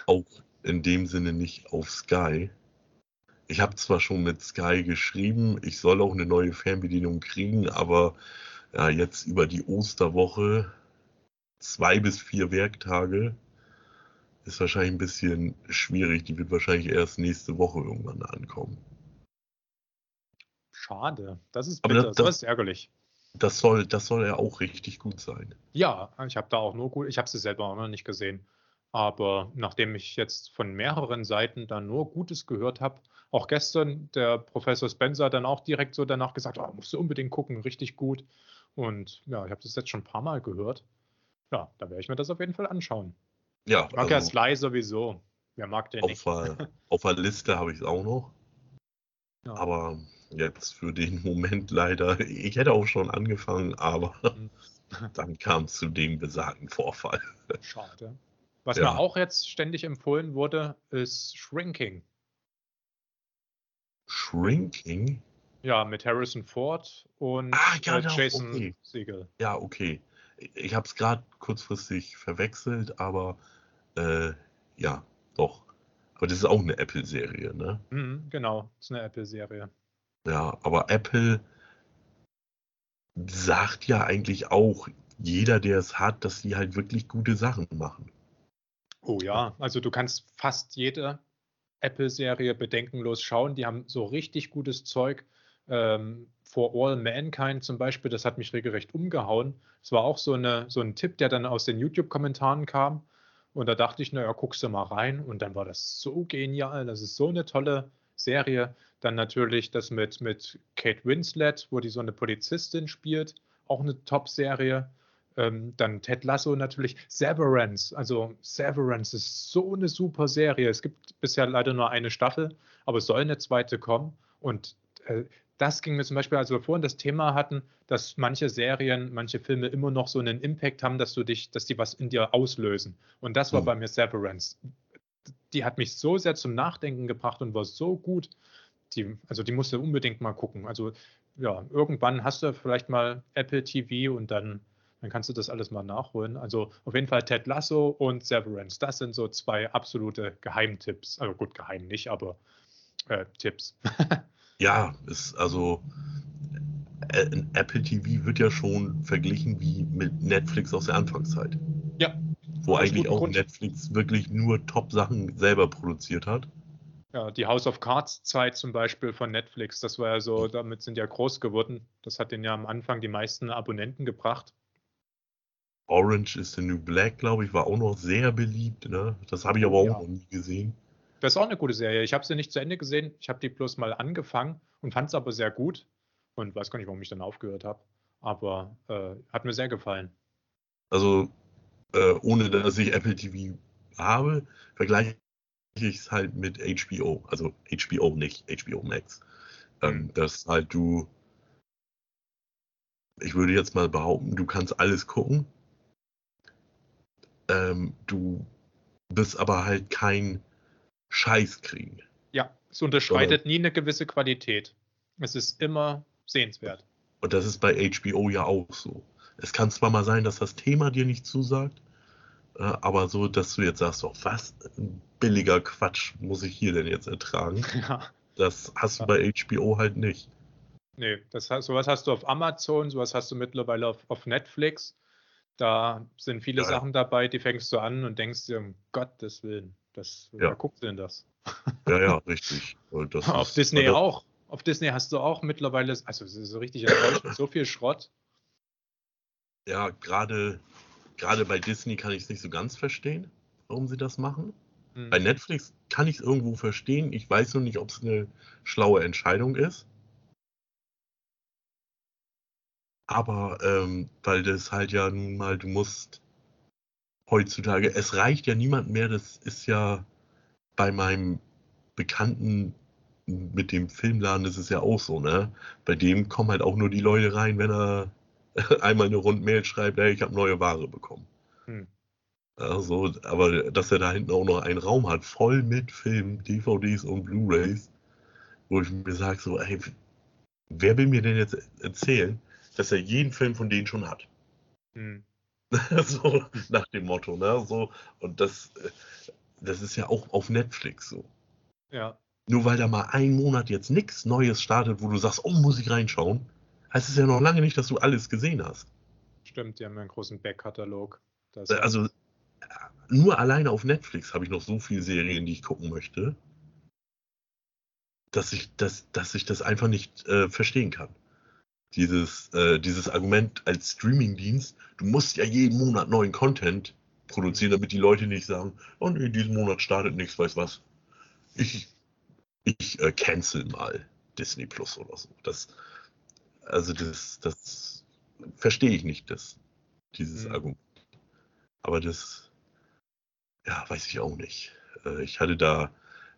auch in dem Sinne nicht auf Sky. Ich habe zwar schon mit Sky geschrieben, ich soll auch eine neue Fernbedienung kriegen, aber ja, jetzt über die Osterwoche, zwei bis vier Werktage, ist wahrscheinlich ein bisschen schwierig. Die wird wahrscheinlich erst nächste Woche irgendwann ankommen. Schade. Das ist bitter. Das, das, ist ärgerlich. Das soll, das soll ja auch richtig gut sein. Ja, ich habe da auch nur gut, ich habe sie selber auch noch nicht gesehen. Aber nachdem ich jetzt von mehreren Seiten dann nur Gutes gehört habe, auch gestern der Professor Spencer dann auch direkt so danach gesagt, oh, musst du unbedingt gucken, richtig gut. Und ja, ich habe das jetzt schon ein paar Mal gehört. Ja, da werde ich mir das auf jeden Fall anschauen. Ja, ich mag also, ja Sly sowieso. Wer mag den auf nicht? Auf der Liste habe ich es auch noch. Ja. Aber jetzt für den Moment leider. Ich hätte auch schon angefangen, aber mhm. dann kam es zu dem besagten Vorfall. Schade. Was ja. mir auch jetzt ständig empfohlen wurde, ist Shrinking. Shrinking? Ja, mit Harrison Ford und ah, ja, äh, Jason okay. Siegel. Ja, okay. Ich habe es gerade kurzfristig verwechselt, aber äh, ja, doch. Aber das ist auch eine Apple-Serie, ne? Mhm, genau, das ist eine Apple-Serie. Ja, aber Apple sagt ja eigentlich auch, jeder, der es hat, dass sie halt wirklich gute Sachen machen. Oh ja, also du kannst fast jede Apple-Serie bedenkenlos schauen. Die haben so richtig gutes Zeug. Ähm, For All Mankind zum Beispiel, das hat mich regelrecht umgehauen. Es war auch so, eine, so ein Tipp, der dann aus den YouTube-Kommentaren kam. Und da dachte ich, naja, guckst du mal rein. Und dann war das so genial. Das ist so eine tolle Serie. Dann natürlich das mit, mit Kate Winslet, wo die so eine Polizistin spielt. Auch eine Top-Serie. Ähm, dann Ted Lasso natürlich. Severance. Also Severance ist so eine super Serie. Es gibt bisher leider nur eine Staffel, aber es soll eine zweite kommen. Und äh, das ging mir zum Beispiel, als wir vorhin das Thema hatten, dass manche Serien, manche Filme immer noch so einen Impact haben, dass du dich, dass die was in dir auslösen. Und das war mhm. bei mir Severance. Die hat mich so sehr zum Nachdenken gebracht und war so gut. Die, also die musst du unbedingt mal gucken. Also ja, irgendwann hast du vielleicht mal Apple TV und dann, dann kannst du das alles mal nachholen. Also auf jeden Fall Ted Lasso und Severance. Das sind so zwei absolute Geheimtipps. Also gut, geheim nicht, aber äh, Tipps. Ja, ist also äh, Apple TV wird ja schon verglichen wie mit Netflix aus der Anfangszeit. Ja. Wo eigentlich auch Grund. Netflix wirklich nur Top-Sachen selber produziert hat. Ja, die House of Cards Zeit zum Beispiel von Netflix, das war ja so, damit sind ja groß geworden. Das hat denen ja am Anfang die meisten Abonnenten gebracht. Orange is the New Black, glaube ich, war auch noch sehr beliebt. Ne? Das habe ich aber auch ja. noch nie gesehen. Das ist auch eine gute Serie. Ich habe sie nicht zu Ende gesehen. Ich habe die bloß mal angefangen und fand es aber sehr gut. Und weiß gar nicht, warum ich dann aufgehört habe. Aber äh, hat mir sehr gefallen. Also, äh, ohne dass ich Apple TV habe, vergleiche ich es halt mit HBO. Also HBO nicht, HBO Max. Ähm, mhm. dass halt du, ich würde jetzt mal behaupten, du kannst alles gucken. Ähm, du bist aber halt kein Scheiß kriegen. Ja, es unterschreitet Oder, nie eine gewisse Qualität. Es ist immer sehenswert. Und das ist bei HBO ja auch so. Es kann zwar mal sein, dass das Thema dir nicht zusagt, aber so, dass du jetzt sagst, oh, was billiger Quatsch muss ich hier denn jetzt ertragen? Ja. Das hast du bei HBO halt nicht. Nee, das, sowas hast du auf Amazon, sowas hast du mittlerweile auf, auf Netflix. Da sind viele ja. Sachen dabei, die fängst du an und denkst dir, um Gottes Willen, das, ja. wer guckt denn das? Ja, ja, richtig. Auf ist, Disney das, auch. Auf Disney hast du auch mittlerweile, also es ist so richtig enttäuschend, so viel Schrott. Ja, gerade gerade bei Disney kann ich es nicht so ganz verstehen, warum sie das machen. Hm. Bei Netflix kann ich es irgendwo verstehen. Ich weiß nur nicht, ob es eine schlaue Entscheidung ist. Aber ähm, weil das halt ja nun mal, du musst heutzutage. Es reicht ja niemand mehr, das ist ja bei meinem Bekannten mit dem Filmladen ist es ja auch so, ne? Bei dem kommen halt auch nur die Leute rein, wenn er einmal eine Rundmail schreibt, hey, ich habe neue Ware bekommen. Hm. Also, aber dass er da hinten auch noch einen Raum hat, voll mit Filmen, DVDs und Blu-Rays, wo ich mir sage, so, ey, wer will mir denn jetzt erzählen, dass er jeden Film von denen schon hat? Hm. so nach dem Motto, ne? So, und das, das ist ja auch auf Netflix so. Ja. Nur weil da mal ein Monat jetzt nichts Neues startet, wo du sagst, oh, muss ich reinschauen, heißt es ja noch lange nicht, dass du alles gesehen hast. Stimmt, die haben ja einen großen Backkatalog. Also nur alleine auf Netflix habe ich noch so viele Serien, die ich gucken möchte, dass ich das, dass ich das einfach nicht äh, verstehen kann. Dieses, äh, dieses Argument als Streamingdienst, du musst ja jeden Monat neuen Content produzieren, damit die Leute nicht sagen, oh nee, diesen Monat startet nichts, weiß was. Ich, ich äh, cancel mal Disney Plus oder so. Das, also das, das verstehe ich nicht, das, dieses mhm. Argument. Aber das, ja, weiß ich auch nicht. Äh, ich hatte da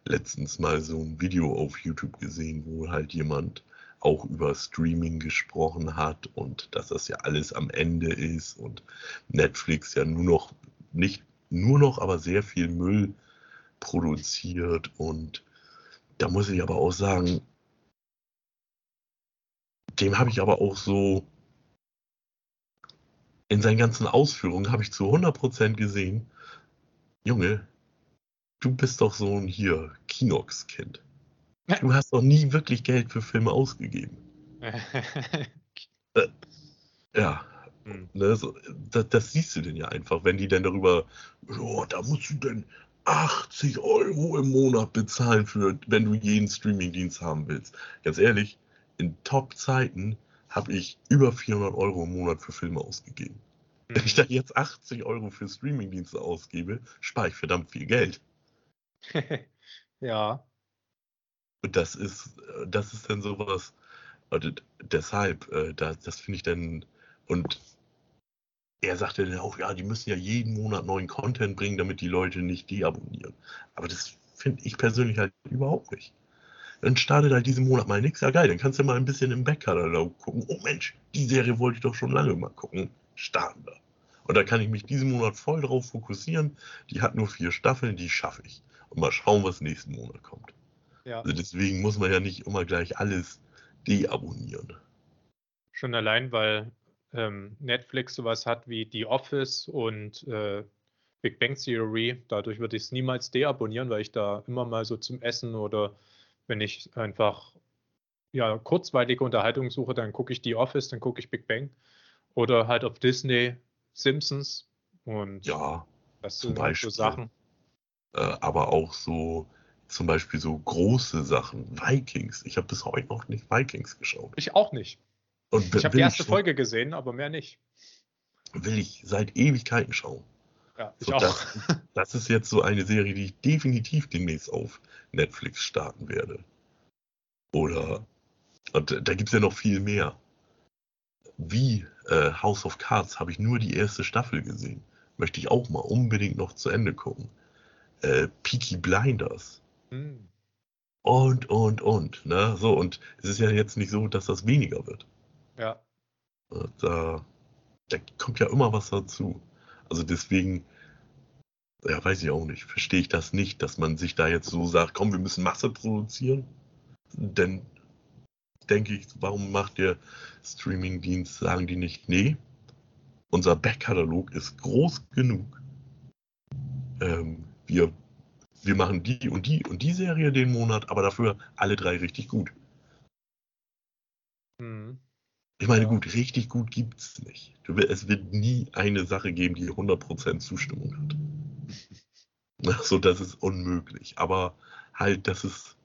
letztens mal so ein Video auf YouTube gesehen, wo halt jemand auch über Streaming gesprochen hat und dass das ja alles am Ende ist und Netflix ja nur noch, nicht nur noch, aber sehr viel Müll produziert und da muss ich aber auch sagen, dem habe ich aber auch so in seinen ganzen Ausführungen habe ich zu 100% gesehen, Junge, du bist doch so ein hier Kinox-Kind. Du hast doch nie wirklich Geld für Filme ausgegeben. äh, ja, hm. ne, so, das, das, siehst du denn ja einfach, wenn die denn darüber, oh, da musst du denn 80 Euro im Monat bezahlen, für, wenn du jeden Streamingdienst haben willst. Ganz ehrlich, in Top-Zeiten habe ich über 400 Euro im Monat für Filme ausgegeben. Mhm. Wenn ich da jetzt 80 Euro für Streamingdienste ausgebe, spare ich verdammt viel Geld. ja. Und das ist, das ist dann sowas, und deshalb, äh, das, das finde ich dann, und er sagte dann auch, ja, die müssen ja jeden Monat neuen Content bringen, damit die Leute nicht deabonnieren. Aber das finde ich persönlich halt überhaupt nicht dann startet halt diesen Monat mal nichts. Ja, geil, dann kannst du mal ein bisschen im Backkatalog gucken. Oh Mensch, die Serie wollte ich doch schon lange mal gucken. Starten wir. Und da kann ich mich diesen Monat voll drauf fokussieren. Die hat nur vier Staffeln, die schaffe ich. Und mal schauen, was nächsten Monat kommt. Ja. Also deswegen muss man ja nicht immer gleich alles deabonnieren. Schon allein, weil ähm, Netflix sowas hat wie The Office und äh, Big Bang Theory. Dadurch würde ich es niemals deabonnieren, weil ich da immer mal so zum Essen oder wenn ich einfach ja, kurzweilige Unterhaltung suche, dann gucke ich The Office, dann gucke ich Big Bang. Oder halt auf Disney Simpsons. Und ja, das sind Beispiel, so Sachen. Äh, aber auch so zum Beispiel so große Sachen. Vikings. Ich habe bis heute noch nicht Vikings geschaut. Ich auch nicht. Und ich habe die erste Folge gesehen, aber mehr nicht. Will ich seit Ewigkeiten schauen. Ja, ich so, auch. Das, das, ist jetzt so eine Serie, die ich definitiv demnächst auf Netflix starten werde. Oder, und da gibt es ja noch viel mehr. Wie äh, House of Cards habe ich nur die erste Staffel gesehen. Möchte ich auch mal unbedingt noch zu Ende gucken. Äh, Peaky Blinders. Hm. Und, und, und. Ne? So, und es ist ja jetzt nicht so, dass das weniger wird. Ja. Da, da kommt ja immer was dazu. Also deswegen ja, weiß ich auch nicht. Verstehe ich das nicht, dass man sich da jetzt so sagt, komm, wir müssen Masse produzieren. Denn denke ich, warum macht der Streamingdienst, sagen die nicht, nee, unser Backkatalog ist groß genug. Ähm, wir, wir machen die und die und die Serie den Monat, aber dafür alle drei richtig gut. Hm. Ich meine, ja. gut, richtig gut gibt es nicht. Es wird nie eine Sache geben, die 100% Zustimmung hat. So, das ist unmöglich. Aber halt, dass es,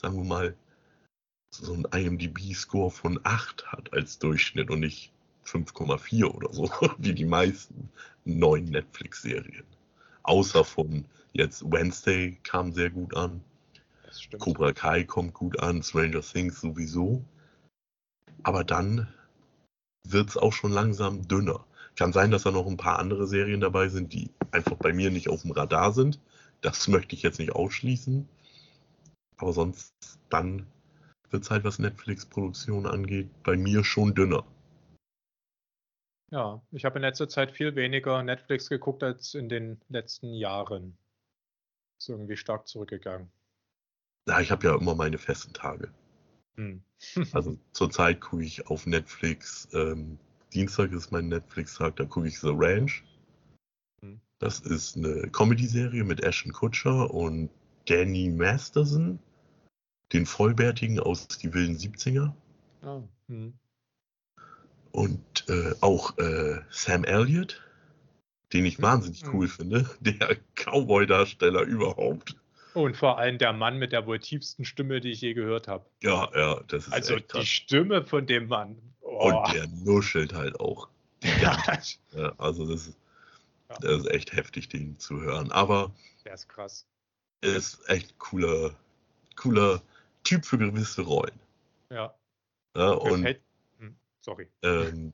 sagen wir mal, so ein IMDb-Score von 8 hat als Durchschnitt und nicht 5,4 oder so, wie die meisten neuen Netflix-Serien. Außer von jetzt Wednesday kam sehr gut an. Cobra Kai kommt gut an, Stranger Things sowieso. Aber dann wird es auch schon langsam dünner. Kann sein, dass da noch ein paar andere Serien dabei sind, die einfach bei mir nicht auf dem Radar sind. Das möchte ich jetzt nicht ausschließen. Aber sonst dann wird es halt, was Netflix-Produktion angeht, bei mir schon dünner. Ja, ich habe in letzter Zeit viel weniger Netflix geguckt als in den letzten Jahren. Ist irgendwie stark zurückgegangen. Ja, ich habe ja immer meine festen Tage. Hm. also zurzeit gucke ich auf Netflix, ähm, Dienstag ist mein Netflix-Tag, da gucke ich The Ranch. Hm. Das ist eine Comedy-Serie mit Ashton Kutcher und Danny Masterson, den Vollbärtigen aus Die wilden 70er. Oh. Hm. Und äh, auch äh, Sam Elliott, den ich hm. wahnsinnig hm. cool finde, der Cowboy-Darsteller überhaupt. Und vor allem der Mann mit der wohl tiefsten Stimme, die ich je gehört habe. Ja, ja, das ist Also die Stimme von dem Mann. Und der nuschelt halt auch. ja, also das ist, das ist echt heftig, den zu hören. Aber der ist krass. Er ist echt cooler, cooler Typ für gewisse Rollen. Ja. ja und hm, sorry. Ähm,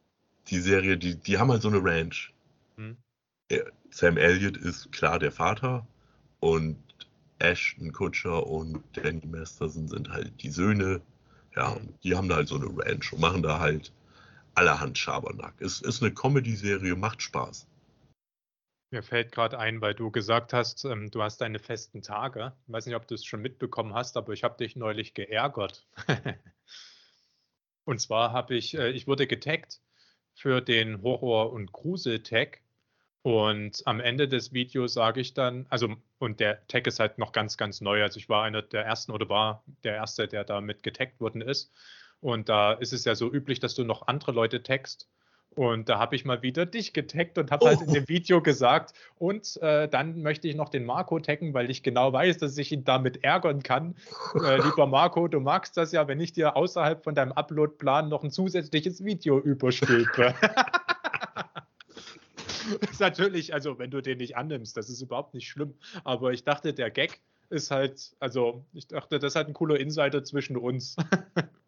die Serie, die, die haben halt so eine Ranch. Hm. Sam Elliott ist klar der Vater und Ashton Kutscher und Danny Masterson sind halt die Söhne. Ja, die haben da halt so eine Ranch und machen da halt allerhand Schabernack. Es ist eine Comedy-Serie, macht Spaß. Mir fällt gerade ein, weil du gesagt hast, ähm, du hast deine festen Tage. Ich weiß nicht, ob du es schon mitbekommen hast, aber ich habe dich neulich geärgert. und zwar habe ich, äh, ich wurde getaggt für den Horror- und Grusel-Tag und am Ende des Videos sage ich dann, also, und der Tag ist halt noch ganz, ganz neu. Also ich war einer der ersten oder war der Erste, der damit getaggt worden ist. Und da ist es ja so üblich, dass du noch andere Leute taggst. Und da habe ich mal wieder dich getaggt und habe oh. halt in dem oh. Video gesagt, und äh, dann möchte ich noch den Marco taggen, weil ich genau weiß, dass ich ihn damit ärgern kann. Äh, lieber Marco, du magst das ja, wenn ich dir außerhalb von deinem Upload-Plan noch ein zusätzliches Video überstülpe. ist natürlich, also wenn du den nicht annimmst, das ist überhaupt nicht schlimm. Aber ich dachte, der Gag ist halt, also ich dachte, das ist halt ein cooler Insider zwischen uns.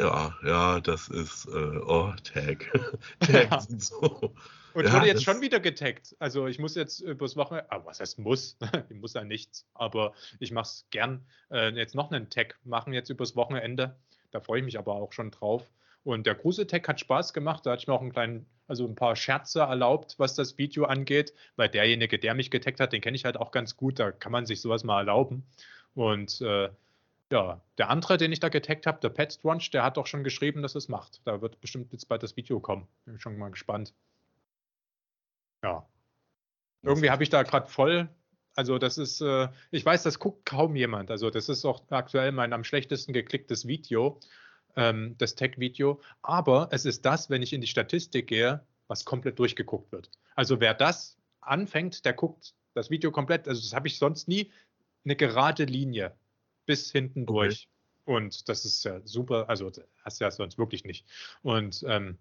Ja, ja, das ist, äh, oh, Tag. Tag ja. so. Und ja, wurde jetzt schon wieder getaggt. Also ich muss jetzt übers Wochenende, aber was heißt muss? ich muss ja nichts, aber ich mache es gern, äh, jetzt noch einen Tag machen jetzt übers Wochenende. Da freue ich mich aber auch schon drauf. Und der Grusel-Tag hat Spaß gemacht. Da hatte ich mir auch einen kleinen also ein paar Scherze erlaubt, was das Video angeht, weil derjenige, der mich getaggt hat, den kenne ich halt auch ganz gut, da kann man sich sowas mal erlauben. Und äh, ja, der andere, den ich da getaggt habe, der Pet Strunch, der hat doch schon geschrieben, dass es macht. Da wird bestimmt jetzt bald das Video kommen. Bin schon mal gespannt. Ja. Irgendwie habe ich da gerade voll, also das ist, äh, ich weiß, das guckt kaum jemand. Also das ist auch aktuell mein am schlechtesten geklicktes Video ähm, das Tag-Video. Aber es ist das, wenn ich in die Statistik gehe, was komplett durchgeguckt wird. Also wer das anfängt, der guckt das Video komplett. Also das habe ich sonst nie eine gerade Linie bis hinten okay. durch. Und das ist ja super, also hast du ja sonst wirklich nicht. Und ähm,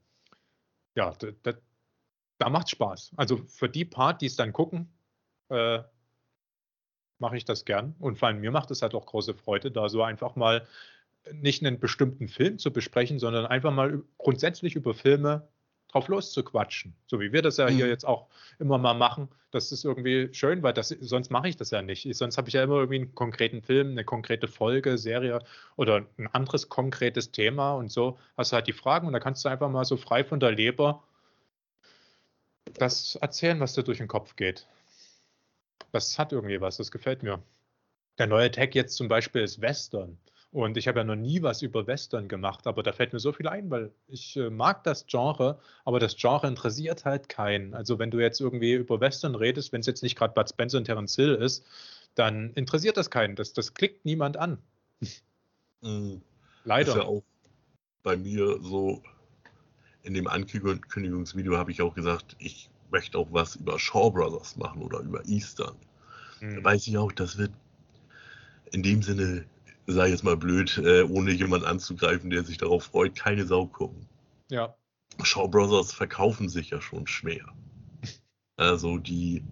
ja, da, da macht Spaß. Also für die Part, die es dann gucken, äh, mache ich das gern. Und vor allem mir macht es halt auch große Freude, da so einfach mal nicht einen bestimmten Film zu besprechen, sondern einfach mal grundsätzlich über Filme drauf loszuquatschen. So wie wir das ja mhm. hier jetzt auch immer mal machen. Das ist irgendwie schön, weil das, sonst mache ich das ja nicht. Sonst habe ich ja immer irgendwie einen konkreten Film, eine konkrete Folge, Serie oder ein anderes konkretes Thema und so hast du halt die Fragen und da kannst du einfach mal so frei von der Leber das erzählen, was dir durch den Kopf geht. Das hat irgendwie was, das gefällt mir. Der neue Tag jetzt zum Beispiel ist Western. Und ich habe ja noch nie was über Western gemacht, aber da fällt mir so viel ein, weil ich äh, mag das Genre, aber das Genre interessiert halt keinen. Also wenn du jetzt irgendwie über Western redest, wenn es jetzt nicht gerade Bud Spencer und Terence Hill ist, dann interessiert das keinen. Das, das klickt niemand an. Mhm. Leider. Ist ja auch bei mir so, in dem Ankündigungsvideo habe ich auch gesagt, ich möchte auch was über Shaw Brothers machen oder über Eastern. Mhm. Da weiß ich auch, das wird in dem Sinne sag ich jetzt mal blöd, äh, ohne jemanden anzugreifen, der sich darauf freut, keine Sau gucken. Ja. Shaw Brothers verkaufen sich ja schon schwer. Also die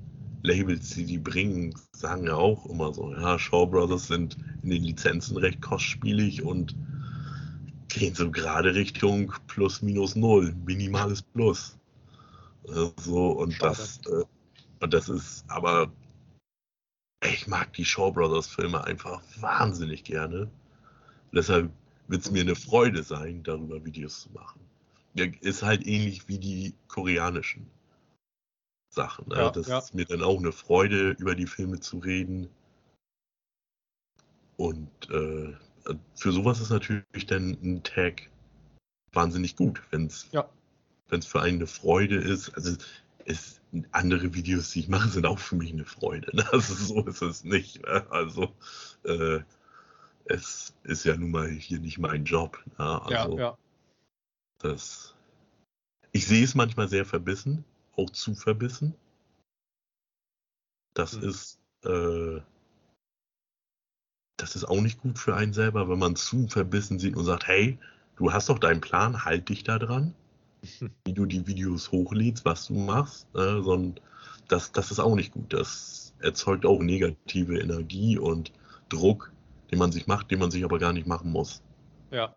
Labels, die die bringen, sagen ja auch immer so, ja, Shaw Brothers sind in den Lizenzen recht kostspielig und gehen so gerade Richtung plus minus null, minimales Plus. So, und das, äh, und das ist aber ich mag die Shaw Brothers Filme einfach wahnsinnig gerne. Deshalb wird es mir eine Freude sein, darüber Videos zu machen. Ist halt ähnlich wie die koreanischen Sachen. Ne? Ja, das ja. ist mir dann auch eine Freude, über die Filme zu reden. Und äh, äh, für sowas ist natürlich dann ein Tag wahnsinnig gut, wenn es Ja. für einen eine Freude ist. Also es, andere Videos, die ich mache, sind auch für mich eine Freude. Ne? Also so ist es nicht. Ne? Also äh, es ist ja nun mal hier nicht mein Job. Ne? Also ja, ja. das. Ich sehe es manchmal sehr verbissen, auch zu verbissen. Das Hm. ist, äh, das ist auch nicht gut für einen selber, wenn man zu verbissen sieht und sagt, hey, du hast doch deinen Plan, halt dich da dran, wie du die Videos hochlädst, was du machst, äh, sondern das, das ist auch nicht gut. Das erzeugt auch negative Energie und Druck, den man sich macht, den man sich aber gar nicht machen muss. Ja.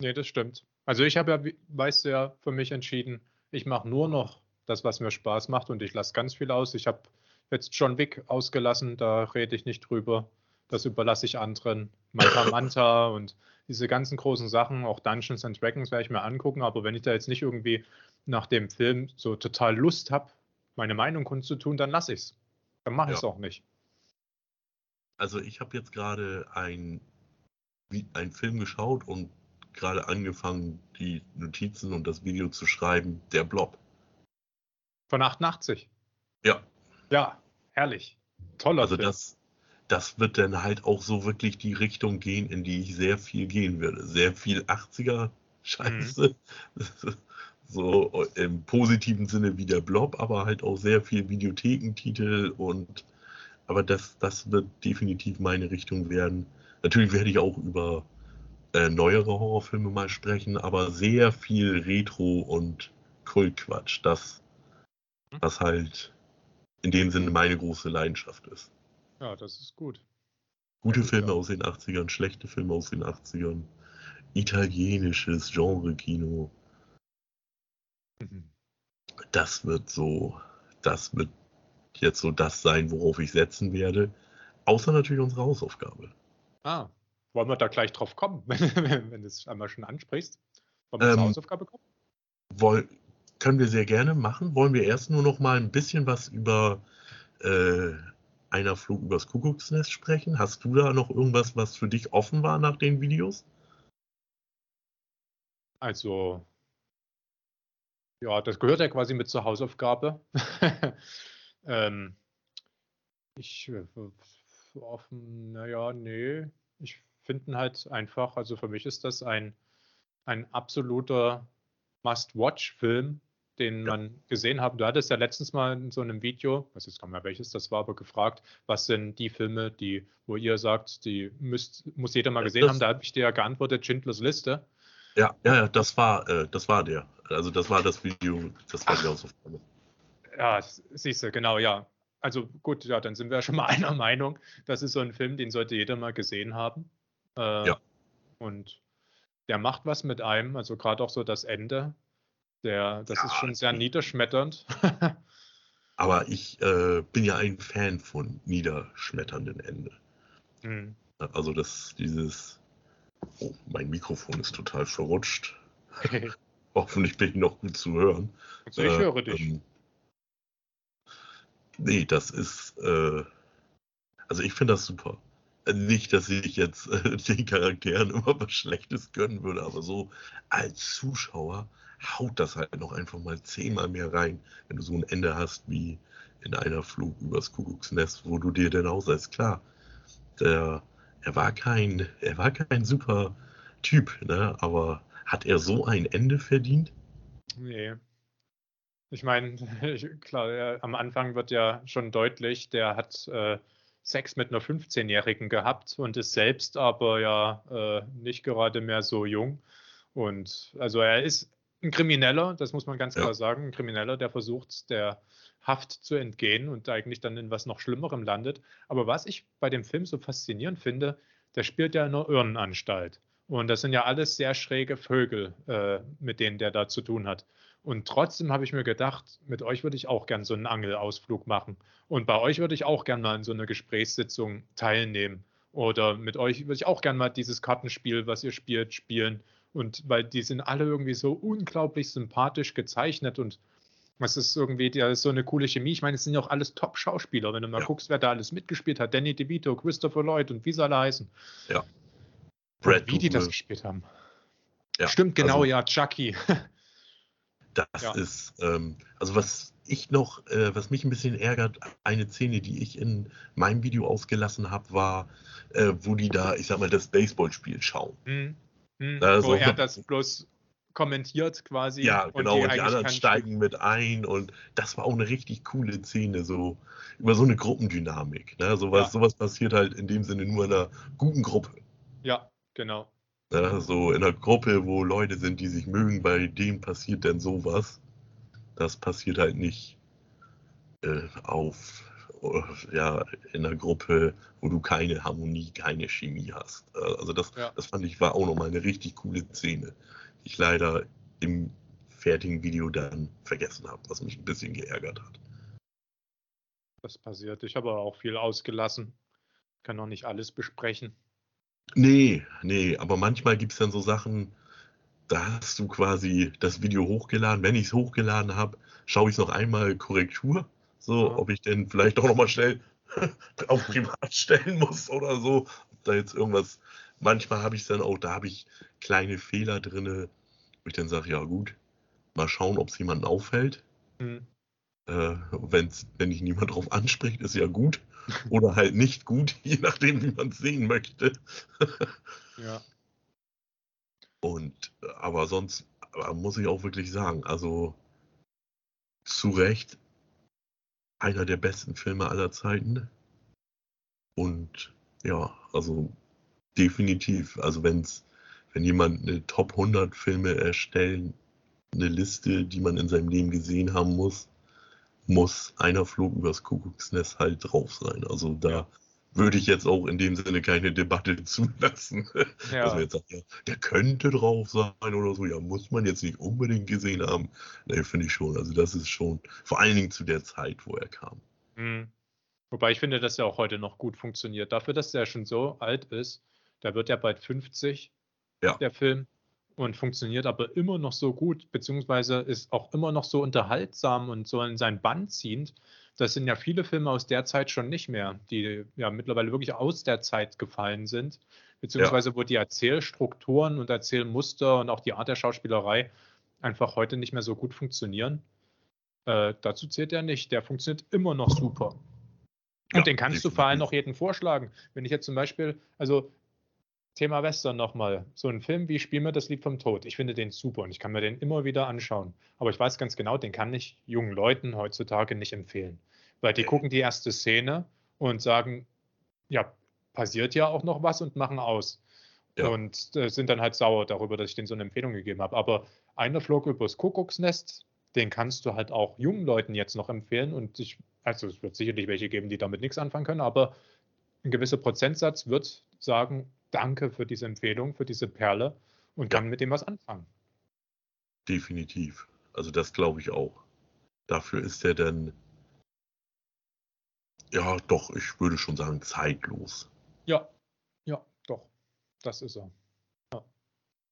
Nee, das stimmt. Also ich habe ja, weißt du ja, für mich entschieden, ich mache nur noch das, was mir Spaß macht und ich lasse ganz viel aus. Ich habe jetzt John Wick ausgelassen, da rede ich nicht drüber. Das überlasse ich anderen. Manta Manta und diese ganzen großen Sachen, auch Dungeons and Dragons werde ich mir angucken, aber wenn ich da jetzt nicht irgendwie nach dem Film so total Lust habe, meine Meinung kundzutun, dann lasse ich es. Dann mache ich es Ja. auch nicht. Also ich habe jetzt gerade ein, einen Film geschaut und gerade angefangen, die Notizen und das Video zu schreiben, der Blob. Von 88. Ja, Ja, herrlich. Toller also Film. das, das wird dann halt auch so wirklich die Richtung gehen, in die ich sehr viel gehen würde. Sehr viel 80er Scheiße. So im positiven Sinne wie der Blob, aber halt auch sehr viel Videothekentitel und aber das, das wird definitiv meine Richtung werden. Natürlich werde ich auch über äh, neuere Horrorfilme mal sprechen, aber sehr viel Retro und Kultquatsch, das, was halt in dem Sinne meine große Leidenschaft ist. Ja, das ist gut. Gute Ja, Filme ja. aus den 80ern, schlechte Filme aus den 80ern, italienisches Genre-Kino, Mhm. das wird so, das wird jetzt so das sein, worauf ich setzen werde. Außer natürlich unsere Hausaufgabe. Ah, wollen wir da gleich drauf kommen, wenn, wenn du es einmal schon ansprichst? Wollen wir zur Ähm, Hausaufgabe kommen? Woll, können wir sehr gerne machen. Wollen wir erst nur noch mal ein bisschen was über äh, einer Flug übers Kuckucksnest sprechen? Hast du da noch irgendwas, was für dich offen war nach den Videos? Also, ja, das gehört ja quasi mit zur Hausaufgabe. ähm, ich äh, offen, naja, nee. Ich finde halt einfach, also für mich ist das ein, ein absoluter Must-Watch-Film, den Ja. man gesehen hat. Du hattest ja letztens mal in so einem Video, weiß jetzt gar nicht mehr welches das war, aber gefragt, was sind die Filme, die, wo ihr sagt, die müsst, muss jeder mal Ja, gesehen haben. Da habe ich dir ja geantwortet, Schindlers Liste. Ja, ja, das war, äh, das war der. Also das war das Video, das war die Hausaufgabe. Ja, siehst du, genau, ja. Also gut, ja, dann sind wir ja schon mal einer Meinung. Das ist so ein Film, den sollte jeder mal gesehen haben. Äh, Ja. Und der macht was mit einem, also gerade auch so das Ende. Der, das ist Ja, schon sehr niederschmetternd. Aber ich äh, bin ja ein Fan von niederschmetternden Ende. Hm. Also das, dieses, oh, mein Mikrofon ist total verrutscht. Hoffentlich bin ich noch gut zu hören. Also ich Äh, höre dich. ähm, nee, das ist, äh, also ich finde das super. Äh, Nicht, dass ich jetzt äh, den Charakteren immer was Schlechtes gönnen würde, aber so als Zuschauer haut das halt noch einfach mal zehnmal mehr rein, wenn du so ein Ende hast wie in einer Flug übers Kuckucksnest, wo du dir dann auch sagst, klar, der, er war kein, er war kein super Typ, ne? aber hat er so ein Ende verdient? Nee. Ich meine, klar, er, am Anfang wird ja schon deutlich, der hat äh, Sex mit einer 15-Jährigen gehabt und ist selbst aber ja äh, nicht gerade mehr so jung. Und also er ist ein Krimineller, das muss man ganz Ja. klar sagen, ein Krimineller, der versucht, der Haft zu entgehen und eigentlich dann in was noch Schlimmerem landet. Aber was ich bei dem Film so faszinierend finde, der spielt ja in einer Irrenanstalt. Und das sind ja alles sehr schräge Vögel, äh, mit denen der da zu tun hat. Und trotzdem habe ich mir gedacht, mit euch würde ich auch gern so einen Angelausflug machen. Und bei euch würde ich auch gern mal in so einer Gesprächssitzung teilnehmen. Oder mit euch würde ich auch gern mal dieses Kartenspiel, was ihr spielt, spielen. Und weil die sind alle irgendwie so unglaublich sympathisch gezeichnet und es ist irgendwie, ist so eine coole Chemie. Ich meine, es sind ja auch alles Top-Schauspieler. Wenn du mal Ja. guckst, wer da alles mitgespielt hat. Danny DeVito, Christopher Lloyd und wie sie alle heißen. Ja. Brad wie die das gespielt haben. Ja, Stimmt, genau, also, ja, Chucky. das ja. ist, ähm, also was ich noch, äh, was mich ein bisschen ärgert, eine Szene, die ich in meinem Video ausgelassen habe, war, äh, wo die da, ich sag mal, das Baseballspiel schauen. Hm. Hm. Also, wo er das bloß kommentiert quasi. Ja, genau, und die, und die anderen steigen mit ein und das war auch eine richtig coole Szene, so über so eine Gruppendynamik. Ne? Sowas, ja. sowas passiert halt in dem Sinne nur in einer guten Gruppe. Ja, genau. Ne? So in einer Gruppe, wo Leute sind, die sich mögen, bei denen passiert denn sowas. Das passiert halt nicht äh, auf ja, in einer Gruppe, wo du keine Harmonie, keine Chemie hast. Äh, also das, ja. das fand ich war auch nochmal eine richtig coole Szene ich leider im fertigen Video dann vergessen habe, was mich ein bisschen geärgert hat. Das passiert. Ich habe auch viel ausgelassen. Kann noch nicht alles besprechen. Nee, nee, aber manchmal gibt es dann so Sachen, da hast du quasi das Video hochgeladen. Wenn ich es hochgeladen habe, schaue ich es noch einmal Korrektur, so ob ich denn vielleicht auch nochmal schnell auf privat stellen muss oder so. Ob da jetzt irgendwas manchmal habe ich es dann auch, da habe ich kleine Fehler drin, wo ich dann sage, ja gut, mal schauen, ob es jemanden auffällt. Mhm. Äh, wenn's, wenn dich niemand drauf anspricht, ist ja gut. Oder halt nicht gut, je nachdem, wie man es sehen möchte. ja. Und aber sonst aber muss ich auch wirklich sagen, also zu Recht einer der besten Filme aller Zeiten. Und ja, also Definitiv. Also wenn's, wenn jemand eine Top 100 Filme erstellen, eine Liste, die man in seinem Leben gesehen haben muss, muss einer Flug übers Kuckucksnest halt drauf sein. Also da. Würde ich jetzt auch in dem Sinne keine Debatte zulassen. Ja. Dass man jetzt sagt, ja, der könnte drauf sein oder so. Ja, muss man jetzt nicht unbedingt gesehen haben. Nee, finde ich schon. Also das ist schon, vor allen Dingen zu der Zeit, wo er kam. Mhm. Wobei ich finde, dass er auch heute noch gut funktioniert. Dafür, dass er schon so alt ist, da wird ja bald 50, ja. der Film, und funktioniert aber immer noch so gut, beziehungsweise ist auch immer noch so unterhaltsam und so in sein Band ziehend. Das sind ja viele Filme aus der Zeit schon nicht mehr, die ja mittlerweile wirklich aus der Zeit gefallen sind, beziehungsweise ja. wo die Erzählstrukturen und Erzählmuster und auch die Art der Schauspielerei einfach heute nicht mehr so gut funktionieren. Äh, dazu zählt er nicht. Der funktioniert immer noch super. Und ja, den kannst definitiv. du vor allem auch jeden vorschlagen. Wenn ich jetzt zum Beispiel, also Thema Western nochmal. So ein Film wie Spiel mir das Lied vom Tod. Ich finde den super und ich kann mir den immer wieder anschauen. Aber ich weiß ganz genau, den kann ich jungen Leuten heutzutage nicht empfehlen. Weil die gucken die erste Szene und sagen, ja, passiert ja auch noch was und machen aus. Ja. Und äh, sind dann halt sauer darüber, dass ich denen so eine Empfehlung gegeben habe. Aber einer flog übers Kuckucksnest, den kannst du halt auch jungen Leuten jetzt noch empfehlen. Und ich, also es wird sicherlich welche geben, die damit nichts anfangen können, aber ein gewisser Prozentsatz wird sagen, danke für diese Empfehlung, für diese Perle und kann mit dem was anfangen. Definitiv. Also das glaube ich auch. Dafür ist er dann, ja, doch, ich würde schon sagen, zeitlos. Ja, ja, doch. Das ist er. Ja.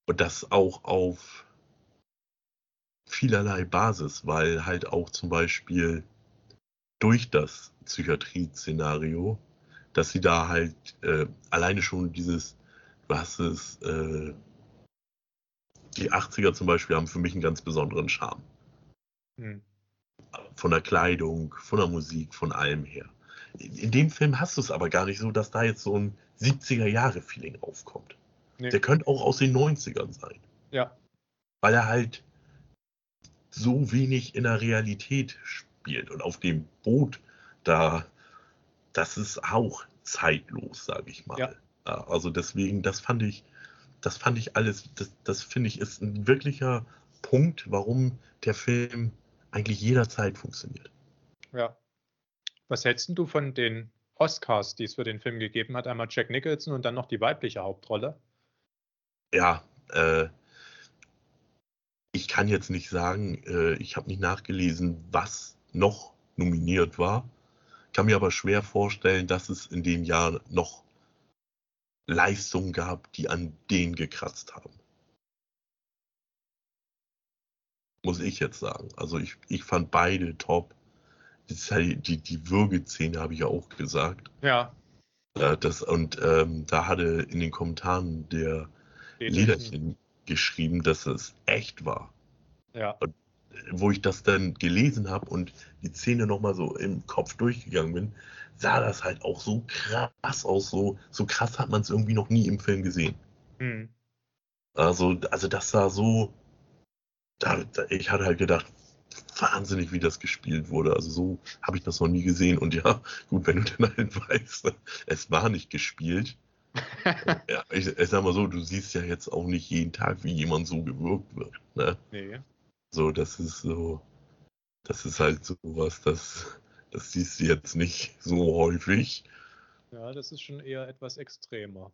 Und das auch auf vielerlei Basis, weil halt auch zum Beispiel durch das Psychiatrie-Szenario dass sie da halt äh, alleine schon dieses, was ist, äh, die 80er zum Beispiel haben für mich einen ganz besonderen Charme. Hm. Von der Kleidung, von der Musik, von allem her. In, in dem Film hast du es aber gar nicht so, dass da jetzt so ein 70er-Jahre-Feeling aufkommt. Nee. Der könnte auch aus den 90ern sein. Ja. Weil er halt so wenig in der Realität spielt und auf dem Boot da das ist auch zeitlos, sage ich mal. Ja. Also deswegen, das fand ich, das fand ich alles, das, das finde ich ist ein wirklicher Punkt, warum der Film eigentlich jederzeit funktioniert. Ja. Was hältst du von den Oscars, die es für den Film gegeben hat? Einmal Jack Nicholson und dann noch die weibliche Hauptrolle? Ja, äh, ich kann jetzt nicht sagen, äh, ich habe nicht nachgelesen, was noch nominiert war kann mir aber schwer vorstellen, dass es in den Jahren noch Leistungen gab, die an den gekratzt haben. Muss ich jetzt sagen. Also ich, ich fand beide top. Die, die, die Würgezähne habe ich ja auch gesagt. Ja. Ja, das, und ähm, da hatte in den Kommentaren der Lederchen geschrieben, dass es echt war. Ja. Und wo ich das dann gelesen habe und die Szene nochmal so im Kopf durchgegangen bin, sah das halt auch so krass aus. So, so krass hat man es irgendwie noch nie im Film gesehen. Hm. Also, also das sah so. Da, da, ich hatte halt gedacht, wahnsinnig, wie das gespielt wurde. Also so habe ich das noch nie gesehen. Und ja, gut, wenn du dann halt weißt, es war nicht gespielt. ja, ich, ich sag mal so, du siehst ja jetzt auch nicht jeden Tag, wie jemand so gewirkt wird. Ne? Nee. So, das ist so, das ist halt so was, das, das siehst du jetzt nicht so häufig. Ja, das ist schon eher etwas extremer.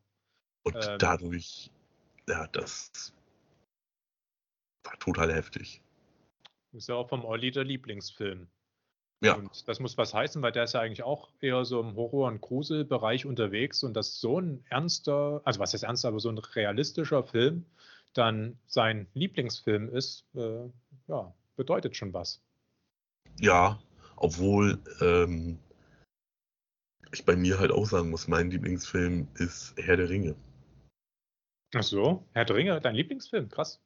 Und Ähm. dadurch, ja, das war total heftig. Ist ja auch vom Olli der Lieblingsfilm. Ja, Und das muss was heißen, weil der ist ja eigentlich auch eher so im Horror- und Gruselbereich unterwegs und dass so ein ernster, also was heißt ernster, aber so ein realistischer Film dann sein Lieblingsfilm ist, äh, ja, bedeutet schon was. ja, obwohl ähm, ich bei mir halt auch sagen muss, mein Lieblingsfilm ist Herr der Ringe. Ach so, Herr der Ringe, dein Lieblingsfilm, krass.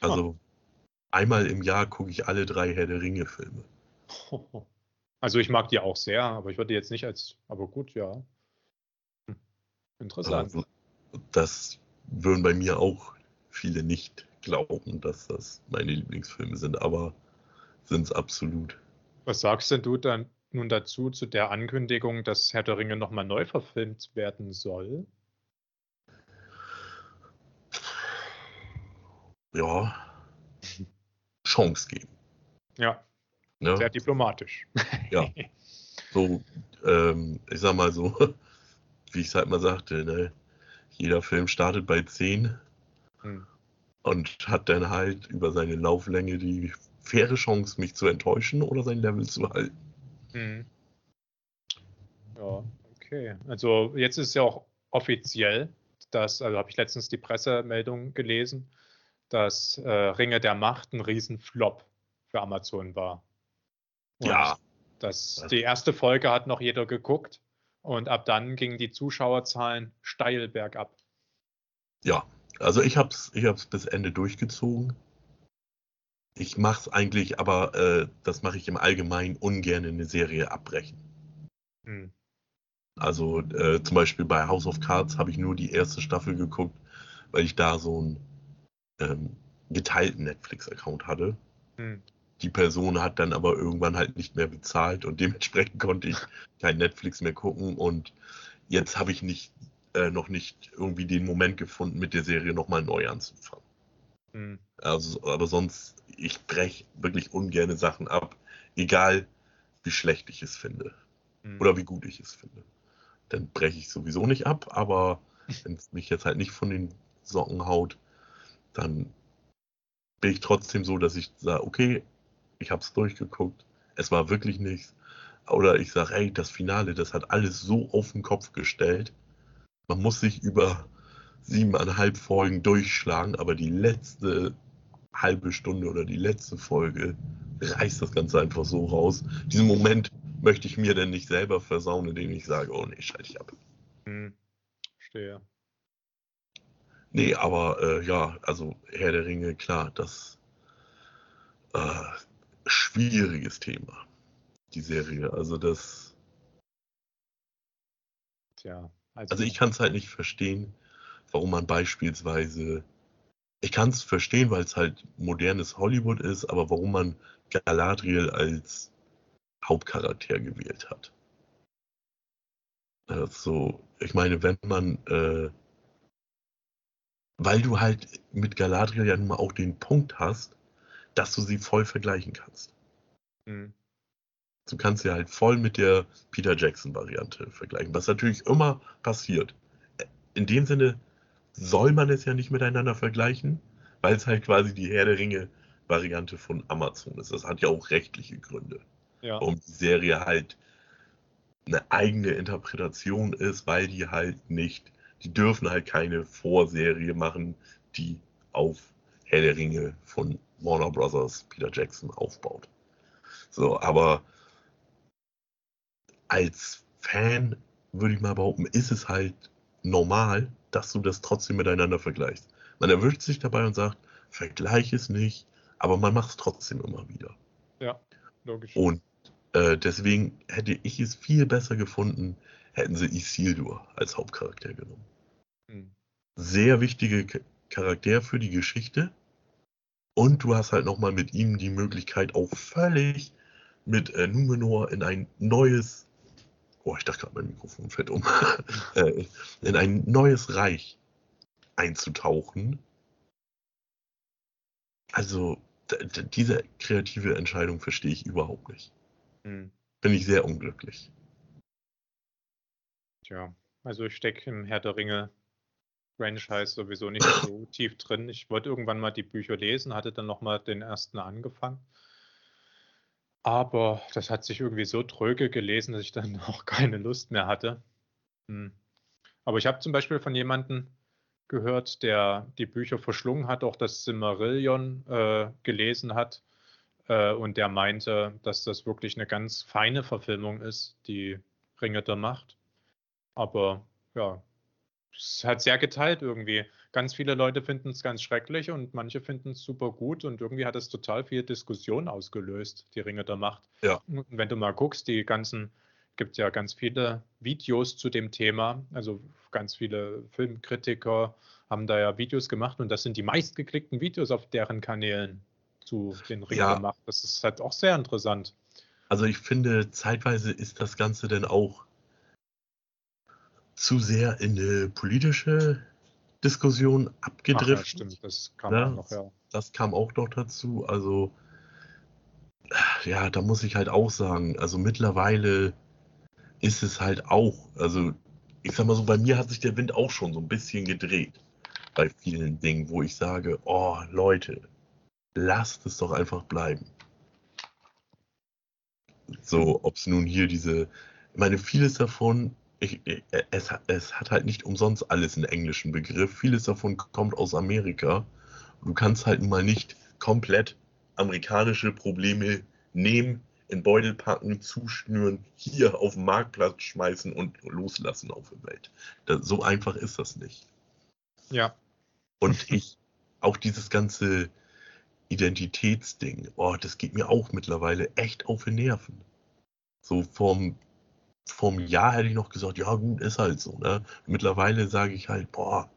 Also einmal im Jahr gucke ich alle drei Herr der Ringe-Filme. Also ich mag die auch sehr, aber ich würde jetzt nicht als, aber gut, ja. Hm. Interessant. Also, das würden bei mir auch viele nicht glauben, dass das meine Lieblingsfilme sind, aber sind es absolut. Was sagst denn du dann nun dazu, zu der Ankündigung, dass Herr der Ringe nochmal neu verfilmt werden soll? Ja, Chance geben. Ja, Ne? sehr diplomatisch. Ja. So, ähm, ich sag mal so, wie ich es halt mal sagte, ne? jeder Film startet bei 10 Hm. Und hat dann halt über seine Lauflänge die faire Chance, mich zu enttäuschen oder sein Level zu halten. Hm. Ja, okay. Also jetzt ist ja auch offiziell, dass, also habe ich letztens die Pressemeldung gelesen, dass äh, Ringe der Macht ein Riesenflop für Amazon war. Und Ja. Das, die erste Folge hat noch jeder geguckt und ab dann gingen die Zuschauerzahlen steil bergab. Ja, also ich hab's, ich hab's bis Ende durchgezogen. Ich mach's eigentlich, aber äh, das mache ich im Allgemeinen ungern eine Serie abbrechen. Hm. Also äh, zum Beispiel bei House of Cards habe ich nur die erste Staffel geguckt, weil ich da so einen ähm, geteilten Netflix-Account hatte. Hm. Die Person hat dann aber irgendwann halt nicht mehr bezahlt und dementsprechend konnte ich kein Netflix mehr gucken. Und jetzt habe ich nicht, äh, noch nicht irgendwie den Moment gefunden, mit der Serie nochmal neu anzufangen. Hm. Also, aber sonst, ich breche wirklich ungerne Sachen ab, egal wie schlecht ich es finde Hm. oder wie gut ich es finde. Dann breche ich sowieso nicht ab, aber wenn es mich jetzt halt nicht von den Socken haut, dann bin ich trotzdem so, dass ich sage, okay, ich habe es durchgeguckt, es war wirklich nichts. Oder ich sage, ey, das Finale, das hat alles so auf den Kopf gestellt. Man muss sich über siebeneinhalb Folgen durchschlagen, aber die letzte halbe Stunde oder die letzte Folge reißt das Ganze einfach so raus. Diesen Moment möchte ich mir denn nicht selber versauen, indem ich sage, oh nee, schalte ich ab. Hm. Verstehe. Nee, aber äh, ja, also Herr der Ringe, klar, das äh, schwieriges Thema, die Serie. Also das, Tja, also ich kann es halt nicht verstehen, warum man beispielsweise, ich kann es verstehen, weil es halt modernes Hollywood ist, aber warum man Galadriel als Hauptcharakter gewählt hat. Also, ich meine, wenn man, äh, weil du halt mit Galadriel ja nun mal auch den Punkt hast, dass du sie voll vergleichen kannst. Hm. Du kannst sie halt voll mit der Peter Jackson-Variante vergleichen, was natürlich immer passiert. In dem Sinne soll man es ja nicht miteinander vergleichen, weil es halt quasi die Herr der Ringe-Variante von Amazon ist. Das hat ja auch rechtliche Gründe, Ja. warum die Serie halt eine eigene Interpretation ist, weil die halt nicht, die dürfen halt keine Vorserie machen, die auf Herr der Ringe von Warner Brothers Peter Jackson aufbaut. So, aber als Fan, würde ich mal behaupten, ist es halt normal, dass du das trotzdem miteinander vergleichst. Man erwischt sich dabei und sagt, vergleich es nicht, aber man macht es trotzdem immer wieder. Ja, logisch. Und äh, deswegen hätte ich es viel besser gefunden, hätten sie Isildur als Hauptcharakter genommen. Hm. Sehr wichtige Charakter für die Geschichte. Und du hast halt nochmal mit ihm die Möglichkeit, auch völlig mit äh, Numenor in ein neues, oh, ich dachte gerade, mein Mikrofon fällt um, äh, in ein neues Reich einzutauchen. Also, diese kreative Entscheidung verstehe ich überhaupt nicht. Hm. Bin ich sehr unglücklich. Tja, also ich stecke im Herr der Ringe Franchise sowieso nicht so tief drin. Ich wollte irgendwann mal die Bücher lesen, hatte dann nochmal den ersten angefangen. Aber das hat sich irgendwie so tröge gelesen, dass ich dann auch keine Lust mehr hatte. Hm. Aber ich habe zum Beispiel von jemandem gehört, der die Bücher verschlungen hat, auch das Silmarillion äh, gelesen hat äh, und der meinte, dass das wirklich eine ganz feine Verfilmung ist, die Ringe der Macht. Aber ja, es hat sehr geteilt irgendwie. Ganz viele Leute finden es ganz schrecklich und manche finden es super gut und irgendwie hat es total viel Diskussion ausgelöst, die Ringe der Macht. Ja. Und wenn du mal guckst, die ganzen, gibt ja ganz viele Videos zu dem Thema, also ganz viele Filmkritiker haben da ja Videos gemacht und das sind die meistgeklickten Videos auf deren Kanälen zu den Ringen ja. gemacht. Das ist halt auch sehr interessant. Also ich finde, zeitweise ist das Ganze dann auch zu sehr in eine politische Diskussion abgedriftet. Ach ja, stimmt, das kam ja, auch noch, ja. Das kam auch noch dazu. Also, ja, da muss ich halt auch sagen, also mittlerweile ist es halt auch, also ich sag mal so, bei mir hat sich der Wind auch schon so ein bisschen gedreht bei vielen Dingen, wo ich sage, oh Leute, lasst es doch einfach bleiben. So, ob es nun hier diese, ich meine, vieles davon, ich, es, es hat halt nicht umsonst alles einen englischen Begriff. Vieles davon kommt aus Amerika. Du kannst halt mal nicht komplett amerikanische Probleme nehmen, in Beutel packen, zuschnüren, hier auf den Marktplatz schmeißen und loslassen auf der Welt. Das, so einfach ist das nicht. Ja. Und ich, auch dieses ganze Identitätsding, oh, das geht mir auch mittlerweile echt auf die Nerven. So vom, vom Jahr hätte ich noch gesagt, ja gut, ist halt so. Ne? Mittlerweile sage ich halt, boah,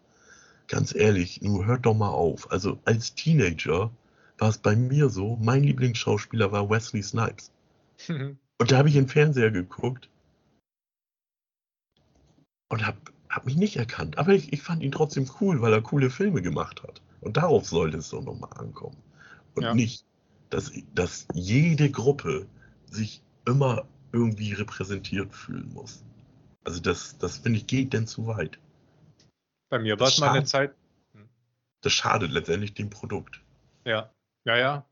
ganz ehrlich, nur hört doch mal auf. Also als Teenager war es bei mir so, mein Lieblingsschauspieler war Wesley Snipes. Und da habe ich in den Fernseher geguckt und habe hab mich nicht erkannt. Aber ich, ich fand ihn trotzdem cool, weil er coole Filme gemacht hat. Und darauf sollte es doch nochmal ankommen. Und ja. nicht, dass, dass jede Gruppe sich immer irgendwie repräsentiert fühlen muss. Also das, das finde ich, geht denn zu weit. Bei mir war es mal eine Zeit. Hm. Das schadet letztendlich dem Produkt. Ja, ja, ja.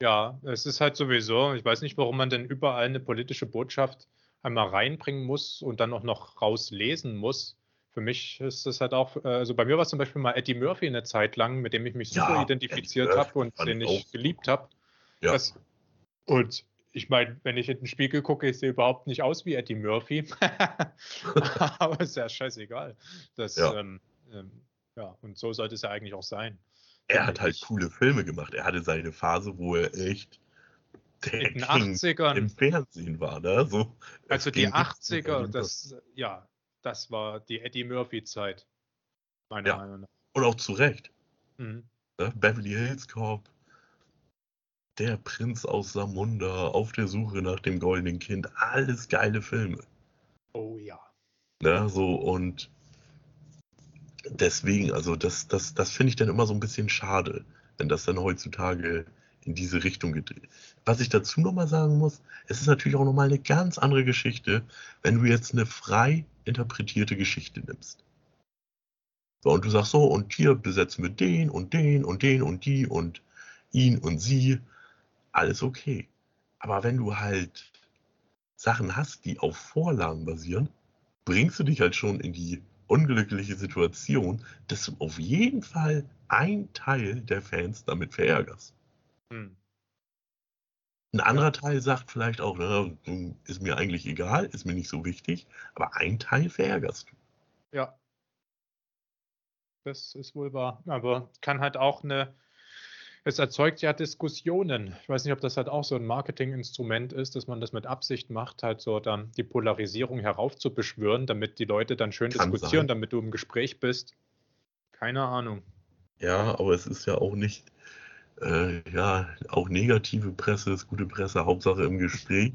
Ja, es ist halt sowieso, ich weiß nicht, warum man denn überall eine politische Botschaft einmal reinbringen muss und dann auch noch rauslesen muss. Für mich ist es halt auch, äh, also bei mir war es zum Beispiel mal Eddie Murphy eine Zeit lang, mit dem ich mich super ja, identifiziert habe und den ich geliebt habe. Ja. und ich meine, wenn ich in den Spiegel gucke, ich sehe überhaupt nicht aus wie Eddie Murphy. Aber ist ja scheißegal. Das, ja. Ähm, ähm, ja, und so sollte es ja eigentlich auch sein er hat halt coole Filme gemacht. Er hatte seine Phase, wo er echt der in den 80ern im Fernsehen war, ne? So, also die 80er, das, ja, das war die Eddie Murphy-Zeit, meiner ja. Meinung nach. Und auch zu Recht. Mhm. Ne? Beverly Hills Cop, Der Prinz aus Samunda, Auf der Suche nach dem goldenen Kind, alles geile Filme. Oh ja. Ne? So, und deswegen, also das, das, das finde ich dann immer so ein bisschen schade, wenn das dann heutzutage in diese Richtung geht. Was ich dazu nochmal sagen muss, es ist natürlich auch nochmal eine ganz andere Geschichte, wenn du jetzt eine frei interpretierte Geschichte nimmst. So, und du sagst so, und hier besetzen wir den und den und den und die und ihn und sie. Alles okay. Aber wenn du halt Sachen hast, die auf Vorlagen basieren, bringst du dich halt schon in die unglückliche Situation, dass du auf jeden Fall ein Teil der Fans damit verärgerst. Hm. Ein anderer Teil sagt vielleicht auch, ne, ist mir eigentlich egal, ist mir nicht so wichtig, aber ein Teil verärgerst du. Ja. Das ist wohl wahr. Aber kann halt auch eine, es erzeugt ja Diskussionen. Ich weiß nicht, ob das halt auch so ein Marketinginstrument ist, dass man das mit Absicht macht, halt so dann die Polarisierung heraufzubeschwören, damit die Leute dann schön kann diskutieren, sein. damit du im Gespräch bist. Keine Ahnung. Ja, aber es ist ja auch nicht, äh, ja, auch negative Presse ist gute Presse, Hauptsache im Gespräch.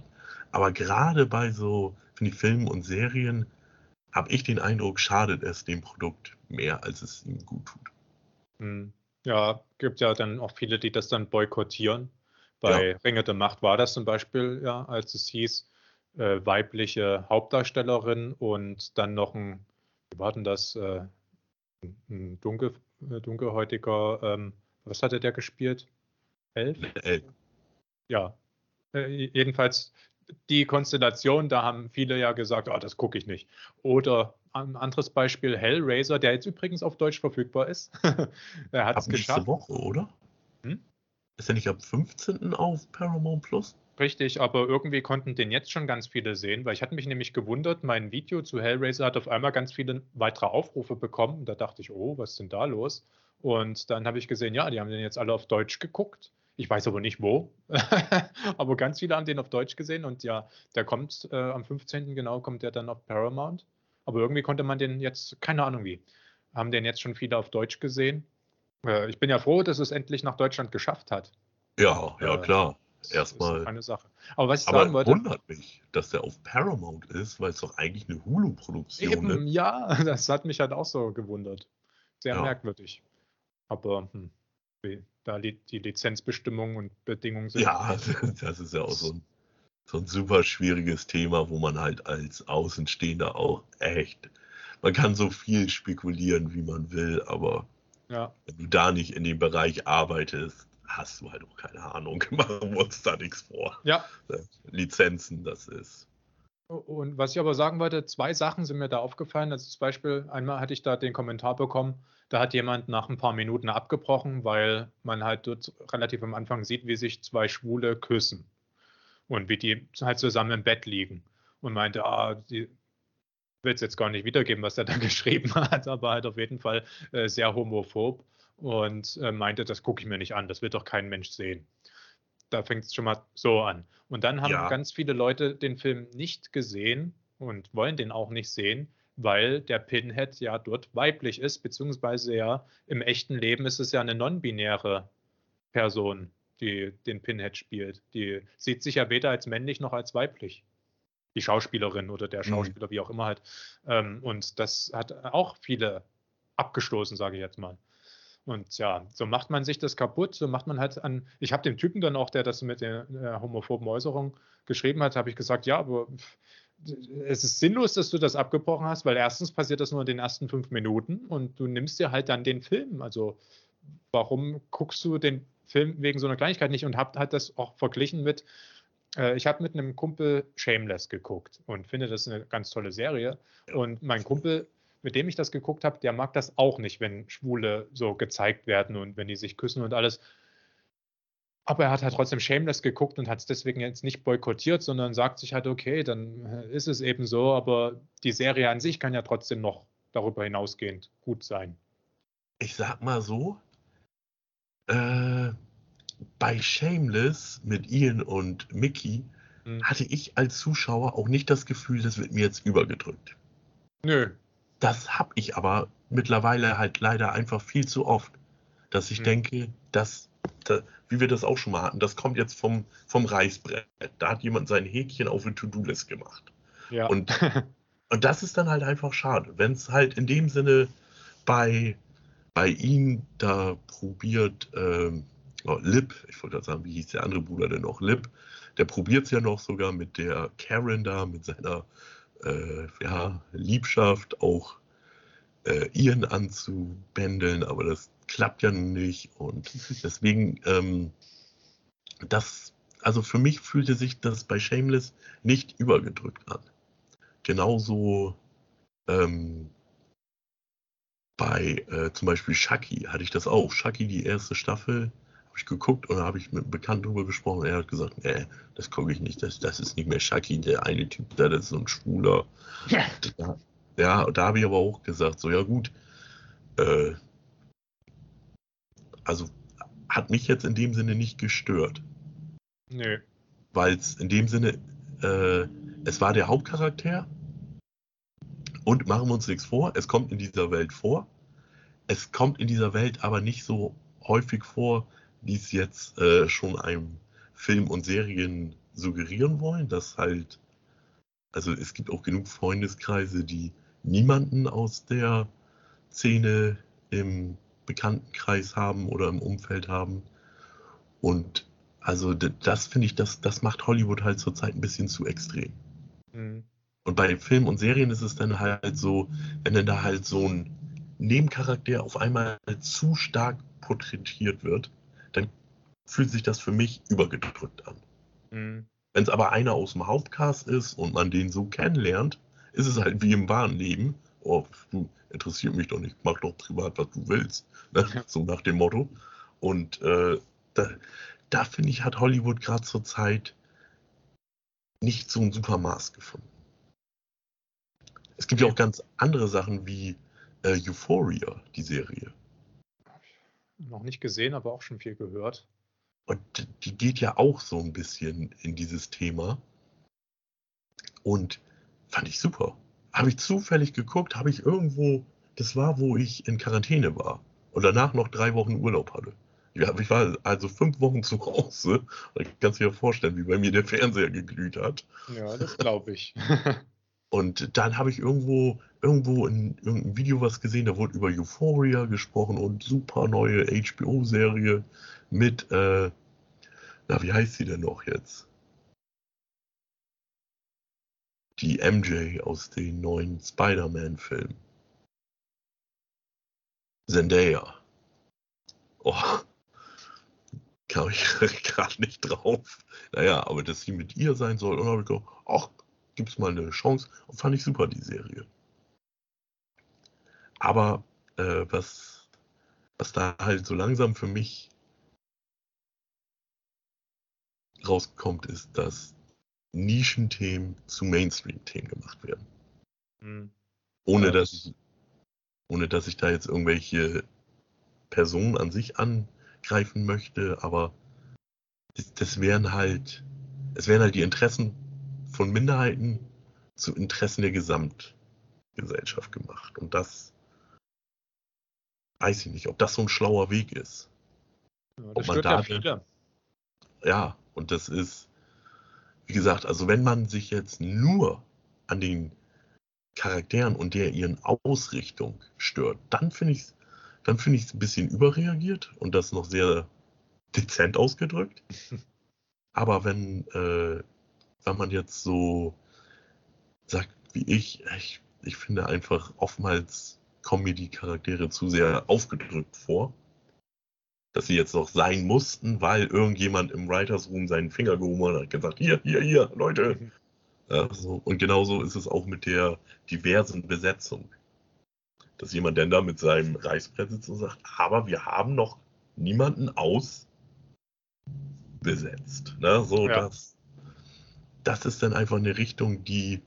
Aber gerade bei so, finde ich, Filmen und Serien habe ich den Eindruck, schadet es dem Produkt mehr, als es ihm gut tut. Hm. Ja, gibt ja dann auch viele, die das dann boykottieren. Bei ja. Ringe der Macht war das zum Beispiel, ja, als es hieß, äh, weibliche Hauptdarstellerin und dann noch ein, wie war denn das, äh, ein dunkel, äh, dunkelhäutiger, ähm, was hatte der gespielt? Elf? Elf. Ja. Äh, jedenfalls die Konstellation, da haben viele ja gesagt, oh, das gucke ich nicht. Oder ein anderes Beispiel, Hellraiser, der jetzt übrigens auf Deutsch verfügbar ist. er hat es geschafft. Woche, oder? Hm? Ist er nicht ab 15. auf Paramount Plus? Richtig, aber irgendwie konnten den jetzt schon ganz viele sehen, weil ich hatte mich nämlich gewundert, mein Video zu Hellraiser hat auf einmal ganz viele weitere Aufrufe bekommen. Da dachte ich, oh, was ist denn da los? Und dann habe ich gesehen, ja, die haben den jetzt alle auf Deutsch geguckt. Ich weiß aber nicht wo. aber ganz viele haben den auf Deutsch gesehen und ja, der kommt äh, am 15. genau, kommt der dann auf Paramount. Aber irgendwie konnte man den jetzt, keine Ahnung wie, haben den jetzt schon viele auf Deutsch gesehen. Äh, ich bin ja froh, dass es endlich nach Deutschland geschafft hat. Ja, ja, äh, klar. Erstmal. Eine Sache. Aber was ich aber sagen wollte. wundert mich, dass der auf Paramount ist, weil es doch eigentlich eine Hulu-Produktion ist. Ja, das hat mich halt auch so gewundert. Sehr ja. merkwürdig. Aber hm, da die Lizenzbestimmungen und Bedingungen sind. Ja, das ist ja auch so ein, so ein super schwieriges Thema, wo man halt als Außenstehender auch echt, man kann so viel spekulieren, wie man will, aber ja. wenn du da nicht in dem Bereich arbeitest, hast du halt auch keine Ahnung. Machen wir uns da nichts vor. Ja. Lizenzen, das ist. Und was ich aber sagen wollte, zwei Sachen sind mir da aufgefallen. Das ist Beispiel, einmal hatte ich da den Kommentar bekommen, da hat jemand nach ein paar Minuten abgebrochen, weil man halt dort relativ am Anfang sieht, wie sich zwei Schwule küssen und wie die halt zusammen im Bett liegen und meinte, ah, die will es jetzt gar nicht wiedergeben, was er da geschrieben hat, aber halt auf jeden Fall äh, sehr homophob und äh, meinte, das gucke ich mir nicht an, das wird doch kein Mensch sehen. Da fängt es schon mal so an. Und dann haben ja. ganz viele Leute den Film nicht gesehen und wollen den auch nicht sehen, weil der Pinhead ja dort weiblich ist, beziehungsweise ja im echten Leben ist es ja eine non-binäre Person, die den Pinhead spielt. Die sieht sich ja weder als männlich noch als weiblich. Die Schauspielerin oder der mhm. Schauspieler, mhm. wie auch immer halt. Ähm, und das hat auch viele abgestoßen, sage ich jetzt mal. Und ja, so macht man sich das kaputt, so macht man halt an. Ich habe dem Typen dann auch, der das mit der, der homophoben Äußerung geschrieben hat, habe ich gesagt, ja, aber es ist sinnlos, dass du das abgebrochen hast, weil erstens passiert das nur in den ersten fünf Minuten und du nimmst dir halt dann den Film. Also warum guckst du den Film wegen so einer Kleinigkeit nicht und hab halt das auch verglichen mit, äh, ich habe mit einem Kumpel Shameless geguckt und finde das eine ganz tolle Serie. Und mein Kumpel, mit dem ich das geguckt habe, der mag das auch nicht, wenn Schwule so gezeigt werden und wenn die sich küssen und alles. Aber er hat halt trotzdem Shameless geguckt und hat es deswegen jetzt nicht boykottiert, sondern sagt sich halt, okay, dann äh, ist es eben so, aber die Serie an sich kann ja trotzdem noch darüber hinausgehend gut sein. Ich sag mal so, äh, bei Shameless mit Ian und Mickey hm. hatte ich als Zuschauer auch nicht das Gefühl, das wird mir jetzt übergedrückt. Nö. Das habe ich aber mittlerweile halt leider einfach viel zu oft, dass ich hm. denke, dass da, wie wir das auch schon mal hatten, das kommt jetzt vom, vom Reißbrett. Da hat jemand sein Häkchen auf eine To-Do-List gemacht. Ja. Und, und das ist dann halt einfach schade. Wenn es halt in dem Sinne bei, bei ihm da probiert, ähm, oh, Lip, ich wollte gerade sagen, wie hieß der andere Bruder denn noch? Lip, der probiert es ja noch sogar mit der Karen da, mit seiner äh, ja, Liebschaft auch äh, Ian anzubändeln, aber das klappt ja nicht. Und deswegen, ähm, das, also für mich fühlte sich das bei Shameless nicht übergedrückt an. Genauso ähm, bei äh, zum Beispiel Shaki hatte ich das auch. Shaki, die erste Staffel, habe ich geguckt und habe ich mit einem Bekannten drüber gesprochen. Er hat gesagt, nee, das gucke ich nicht. Das, das ist nicht mehr Shaki, der eine Typ da, das ist so ein Schwuler. Ja, da, ja da habe ich aber auch gesagt, so ja gut, äh, also hat mich jetzt in dem Sinne nicht gestört. Nö. Weil es in dem Sinne, äh, es war der Hauptcharakter und machen wir uns nichts vor, es kommt in dieser Welt vor. Es kommt in dieser Welt aber nicht so häufig vor, wie es jetzt äh, schon einem Film und Serien suggerieren wollen, dass halt, also es gibt auch genug Freundeskreise, die niemanden aus der Szene im Bekanntenkreis haben oder im Umfeld haben. Und also das finde ich, das, das macht Hollywood halt zurzeit ein bisschen zu extrem. Mhm. Und bei Filmen und Serien ist es dann halt so, wenn dann da halt so ein Nebencharakter auf einmal zu stark porträtiert wird, dann fühlt sich das für mich übergedrückt an. Mhm. Wenn es aber einer aus dem Hauptcast ist und man den so kennenlernt, ist es halt wie im wahren Leben. Oh, du interessiert mich doch nicht, mach doch privat, was du willst. Ne? So nach dem Motto. Und äh, da, da finde ich, hat Hollywood gerade zur Zeit nicht so ein super Maß gefunden. Es gibt ja auch ganz andere Sachen wie äh, Euphoria, die Serie. Noch nicht gesehen, aber auch schon viel gehört. Und die geht ja auch so ein bisschen in dieses Thema. Und fand ich super. Habe ich zufällig geguckt, habe ich irgendwo, das war, wo ich in Quarantäne war und danach noch drei Wochen Urlaub hatte. Ich war also fünf Wochen zu Hause. Ich kann sich ja vorstellen, wie bei mir der Fernseher geglüht hat. Ja, das glaube ich. und dann habe ich irgendwo, irgendwo in irgendeinem Video was gesehen, da wurde über Euphoria gesprochen und super neue HBO-Serie mit, äh, na, wie heißt sie denn noch jetzt? Die MJ aus den neuen Spider-Man-Filmen. Zendaya. Oh, kam ich gerade nicht drauf. Naja, aber dass sie mit ihr sein soll, und habe ich gedacht, ach, gibt's mal eine Chance. Und fand ich super, die Serie. Aber äh, was, was da halt so langsam für mich rauskommt, ist, dass Nischenthemen zu Mainstream-Themen gemacht werden. Mhm. Ohne, ja, dass ich, ohne dass ich da jetzt irgendwelche Personen an sich angreifen möchte, aber das, das wären halt, es wären halt die Interessen von Minderheiten zu Interessen der Gesamtgesellschaft gemacht. Und das weiß ich nicht, ob das so ein schlauer Weg ist. Ja, ob man da, ja, ja, und das ist, wie gesagt, also wenn man sich jetzt nur an den Charakteren und der ihren Ausrichtung stört, dann finde ich es dann finde ich es ein bisschen überreagiert und das noch sehr dezent ausgedrückt. Aber wenn, äh, wenn man jetzt so sagt wie ich, ich, ich finde einfach oftmals kommen mir die Charaktere zu sehr aufgedrückt vor, dass sie jetzt noch sein mussten, weil irgendjemand im Writers Room seinen Finger gehoben hat und gesagt, hier, hier, hier, Leute. Mhm. Ja, so. Und genauso ist es auch mit der diversen Besetzung dass jemand denn da mit seinem Reißbrett sitzt und sagt, aber wir haben noch niemanden ausbesetzt. Ne? So, ja. das, das ist dann einfach eine Richtung, die,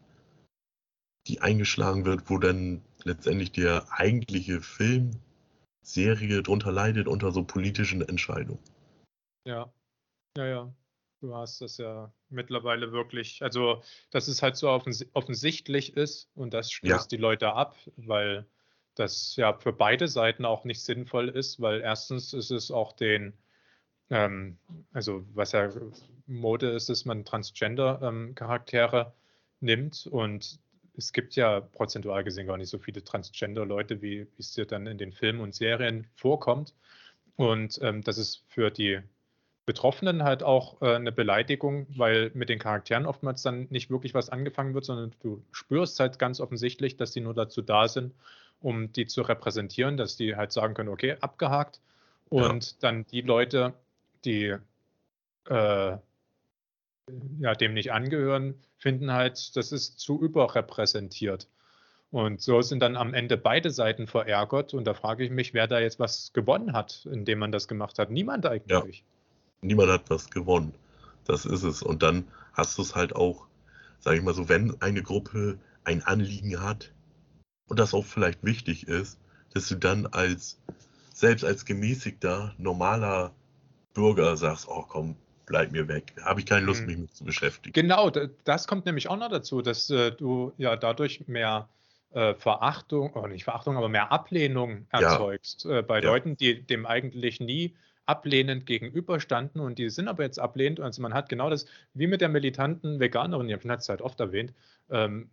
die eingeschlagen wird, wo dann letztendlich der eigentliche Film, Serie drunter leidet unter so politischen Entscheidungen. Ja, ja, ja. Du hast das ja mittlerweile wirklich, also dass es halt so offens offensichtlich ist und das stößt ja. die Leute ab, weil das ja für beide Seiten auch nicht sinnvoll ist, weil erstens ist es auch den, ähm, also was ja Mode ist, dass man Transgender-Charaktere ähm, nimmt und es gibt ja prozentual gesehen gar nicht so viele Transgender-Leute, wie es dir dann in den Filmen und Serien vorkommt. Und ähm, das ist für die Betroffenen halt auch äh, eine Beleidigung, weil mit den Charakteren oftmals dann nicht wirklich was angefangen wird, sondern du spürst halt ganz offensichtlich, dass die nur dazu da sind, um die zu repräsentieren, dass die halt sagen können, okay, abgehakt. Und ja. dann die Leute, die äh, ja, dem nicht angehören, finden halt, das ist zu überrepräsentiert. Und so sind dann am Ende beide Seiten verärgert. Und da frage ich mich, wer da jetzt was gewonnen hat, indem man das gemacht hat. Niemand eigentlich. Ja, niemand hat was gewonnen. Das ist es. Und dann hast du es halt auch, sage ich mal so, wenn eine Gruppe ein Anliegen hat und das auch vielleicht wichtig ist, dass du dann als, selbst als gemäßigter, normaler Bürger sagst, oh komm, bleib mir weg. Habe ich keine Lust, mhm. mich mit zu beschäftigen. Genau, das kommt nämlich auch noch dazu, dass äh, du ja dadurch mehr äh, Verachtung, oder oh, nicht Verachtung, aber mehr Ablehnung erzeugst ja. äh, bei ja. Leuten, die dem eigentlich nie ablehnend gegenüberstanden und die sind aber jetzt ablehnend. Also man hat genau das, wie mit der militanten Veganerin, ich habe es halt oft erwähnt, ähm,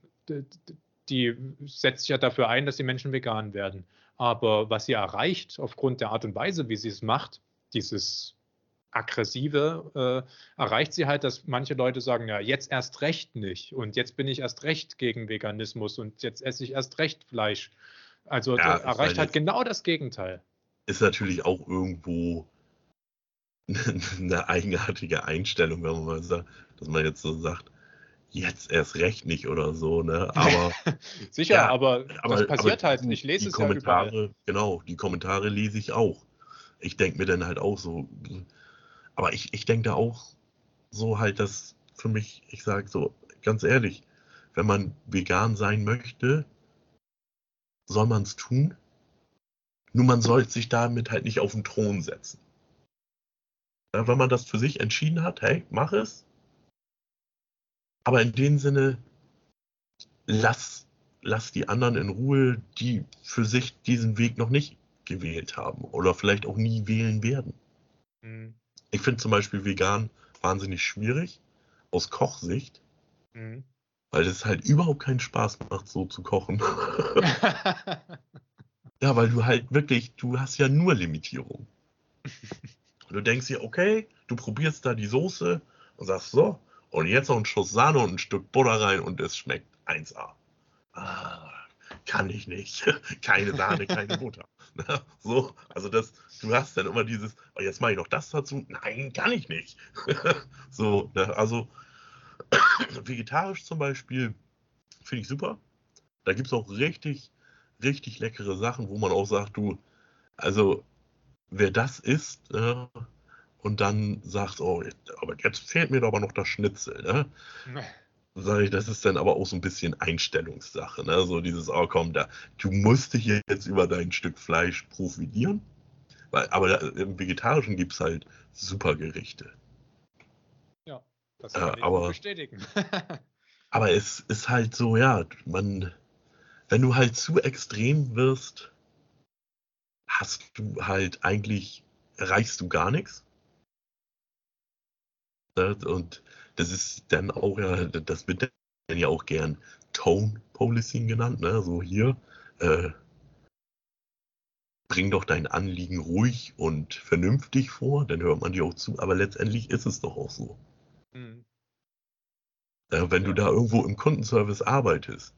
die setzt sich ja dafür ein, dass die Menschen vegan werden. Aber was sie erreicht aufgrund der Art und Weise, wie sie es macht, dieses aggressive, äh, erreicht sie halt, dass manche Leute sagen, ja, jetzt erst recht nicht und jetzt bin ich erst recht gegen Veganismus und jetzt esse ich erst recht Fleisch. Also ja, erreicht halt genau das Gegenteil. Ist natürlich auch irgendwo eine eigenartige Einstellung, wenn man mal sagt, dass man jetzt so sagt, jetzt erst recht nicht oder so, ne? Aber sicher, ja, aber, aber das passiert aber halt. Ich lese die es Kommentare, ja überall. Genau, die Kommentare lese ich auch. Ich denke mir dann halt auch so, aber ich, ich denke da auch so halt, dass für mich, ich sage so, ganz ehrlich, wenn man vegan sein möchte, soll man es tun. Nur man sollte sich damit halt nicht auf den Thron setzen. Ja, wenn man das für sich entschieden hat, hey, mach es. Aber in dem Sinne, lass, lass die anderen in Ruhe, die für sich diesen Weg noch nicht gewählt haben oder vielleicht auch nie wählen werden. Mhm. Ich finde zum Beispiel vegan wahnsinnig schwierig aus Kochsicht, mhm. weil es halt überhaupt keinen Spaß macht, so zu kochen. ja, weil du halt wirklich, du hast ja nur Limitierung. du denkst dir, okay, du probierst da die Soße und sagst so, und jetzt noch ein Schuss Sahne und ein Stück Butter rein und es schmeckt 1A. Ah, kann ich nicht. keine Sahne, keine Butter. so, also das, du hast dann immer dieses, oh, jetzt mache ich noch das dazu. Nein, kann ich nicht. so, ne, also vegetarisch zum Beispiel finde ich super. Da gibt es auch richtig, richtig leckere Sachen, wo man auch sagt, du, also wer das isst äh, und dann sagt, oh, aber jetzt fehlt mir doch aber noch das Schnitzel, ne? Sage ich, das ist dann aber auch so ein bisschen Einstellungssache. Ne? So dieses, oh komm, da, du musst dich jetzt über dein Stück Fleisch profitieren. Weil, aber im Vegetarischen gibt es halt super Gerichte. Ja, das kann äh, aber, bestätigen. aber es ist halt so, ja, man, wenn du halt zu extrem wirst, hast du halt eigentlich, erreichst du gar nichts. Ne? Und das ist dann auch ja, das wird dann ja auch gern Tone Policing genannt, ne? So hier, äh, bring doch dein Anliegen ruhig und vernünftig vor, dann hört man dir auch zu, aber letztendlich ist es doch auch so. Mhm. Äh, wenn du da irgendwo im Kundenservice arbeitest,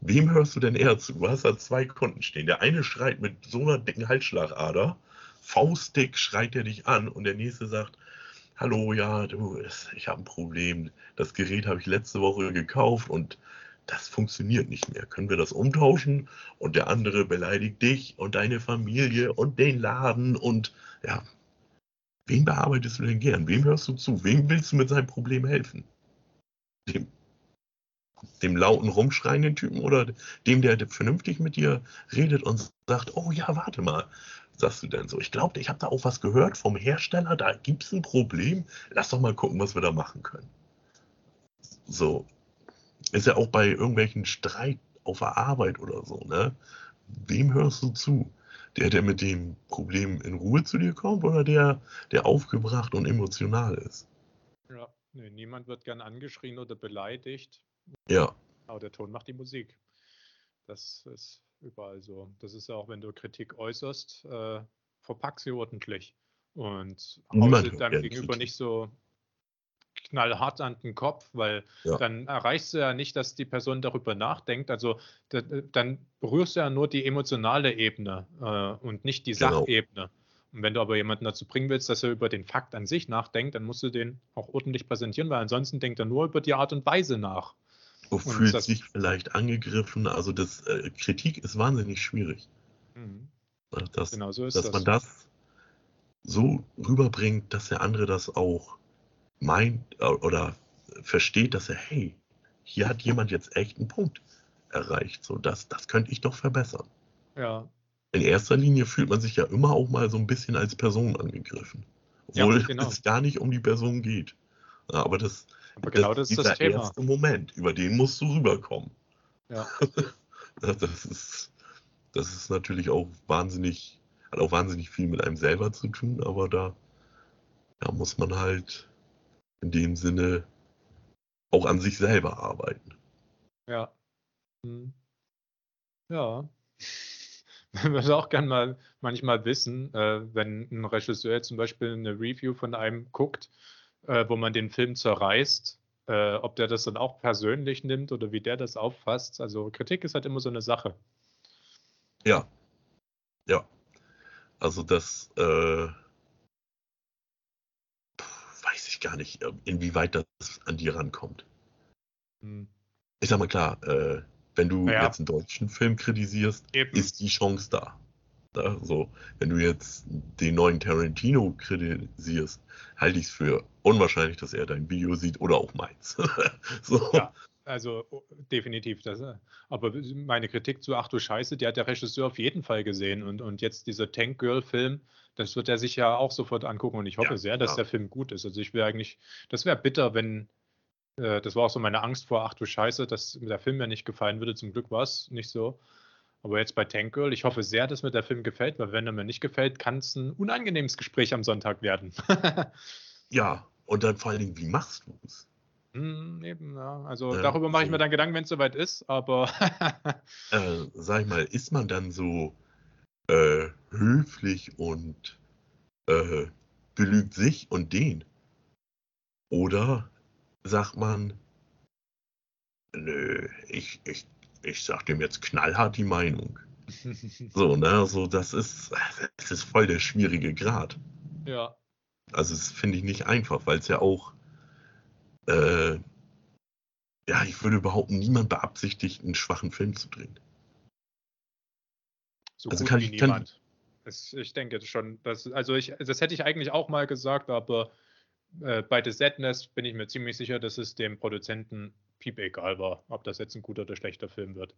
wem hörst du denn eher zu? Du hast da zwei Kunden stehen. Der eine schreit mit so einer dicken Halsschlagader, faustdick schreit er dich an und der nächste sagt, hallo, ja, du, ich habe ein Problem. Das Gerät habe ich letzte Woche gekauft und das funktioniert nicht mehr. Können wir das umtauschen? Und der andere beleidigt dich und deine Familie und den Laden und ja, wen bearbeitest du denn gern? Wem hörst du zu? Wem willst du mit seinem Problem helfen? Dem, dem lauten, rumschreienden Typen oder dem, der vernünftig mit dir redet und sagt, oh ja, warte mal, sagst du denn so? Ich glaube, ich habe da auch was gehört vom Hersteller, da gibt es ein Problem. Lass doch mal gucken, was wir da machen können. So. Ist ja auch bei irgendwelchen Streit auf der Arbeit oder so, ne? Wem hörst du zu? Der, der mit dem Problem in Ruhe zu dir kommt oder der, der aufgebracht und emotional ist? Ja, nee, niemand wird gern angeschrien oder beleidigt. Ja. Aber der Ton macht die Musik. Das ist überall so. Das ist ja auch, wenn du Kritik äußerst, äh, verpack sie ordentlich. Und haust deinem Gegenüber nicht so knallhart an den Kopf, weil ja. dann erreichst du ja nicht, dass die Person darüber nachdenkt. Also dann berührst du ja nur die emotionale Ebene äh, und nicht die genau. Sachebene. Und wenn du aber jemanden dazu bringen willst, dass er über den Fakt an sich nachdenkt, dann musst du den auch ordentlich präsentieren, weil ansonsten denkt er nur über die Art und Weise nach. Und fühlt sich vielleicht angegriffen. Also das äh, Kritik ist wahnsinnig schwierig. Mhm. Das, genau so ist dass das. man das so rüberbringt, dass der andere das auch meint äh, oder versteht, dass er, hey, hier hat jemand jetzt echt einen Punkt erreicht. So, das, das könnte ich doch verbessern. Ja. In erster Linie fühlt man sich ja immer auch mal so ein bisschen als Person angegriffen. Obwohl ja, genau. es gar nicht um die Person geht. Aber das, aber genau das, das ist das Thema. erste Moment, über den musst du rüberkommen. Ja. das, ist, das ist natürlich auch wahnsinnig, hat auch wahnsinnig viel mit einem selber zu tun, aber da, da muss man halt in dem Sinne auch an sich selber arbeiten. Ja. Hm. Ja. Ich würde auch gerne mal manchmal wissen, äh, wenn ein Regisseur zum Beispiel eine Review von einem guckt, äh, wo man den Film zerreißt, äh, ob der das dann auch persönlich nimmt oder wie der das auffasst. Also Kritik ist halt immer so eine Sache. Ja. Ja. Also das äh, weiß ich gar nicht, äh, inwieweit das an die rankommt. Hm. Ich sag mal klar, äh, wenn du ja. jetzt einen deutschen Film kritisierst, Eben. ist die Chance da. Also, wenn du jetzt den neuen Tarantino kritisierst, halte ich es für unwahrscheinlich, dass er dein Video sieht oder auch meins. so. Ja, also oh, definitiv. Das, äh, aber meine Kritik zu Ach du Scheiße, die hat der Regisseur auf jeden Fall gesehen. Und, und jetzt dieser Tank Girl-Film, das wird er sich ja auch sofort angucken. Und ich hoffe ja, sehr, dass ja. der Film gut ist. Also ich will eigentlich, das wäre bitter, wenn, äh, das war auch so meine Angst vor Ach du Scheiße, dass mir der Film ja nicht gefallen würde. Zum Glück war es nicht so. Aber jetzt bei Tank Girl, ich hoffe sehr, dass mir der Film gefällt, weil wenn er mir nicht gefällt, kann es ein unangenehmes Gespräch am Sonntag werden. ja, und dann vor allen Dingen, wie machst du es? Mm, eben, ja. Also äh, darüber mache so, ich mir dann Gedanken, wenn es soweit ist, aber. äh, sag ich mal, ist man dann so äh, höflich und äh, belügt sich und den? Oder sagt man, nö, ich, ich ich sag dem jetzt knallhart die Meinung. so, ne, so das ist, das ist voll der schwierige Grad. Ja. Also das finde ich nicht einfach, weil es ja auch, äh, ja, ich würde behaupten, niemand beabsichtigt, einen schwachen Film zu drehen. So also kann ich, kann, es, ich denke schon, dass, also ich, das hätte ich eigentlich auch mal gesagt, aber äh, bei The Sadness bin ich mir ziemlich sicher, dass es dem Produzenten piep egal war, ob das jetzt ein guter oder schlechter Film wird.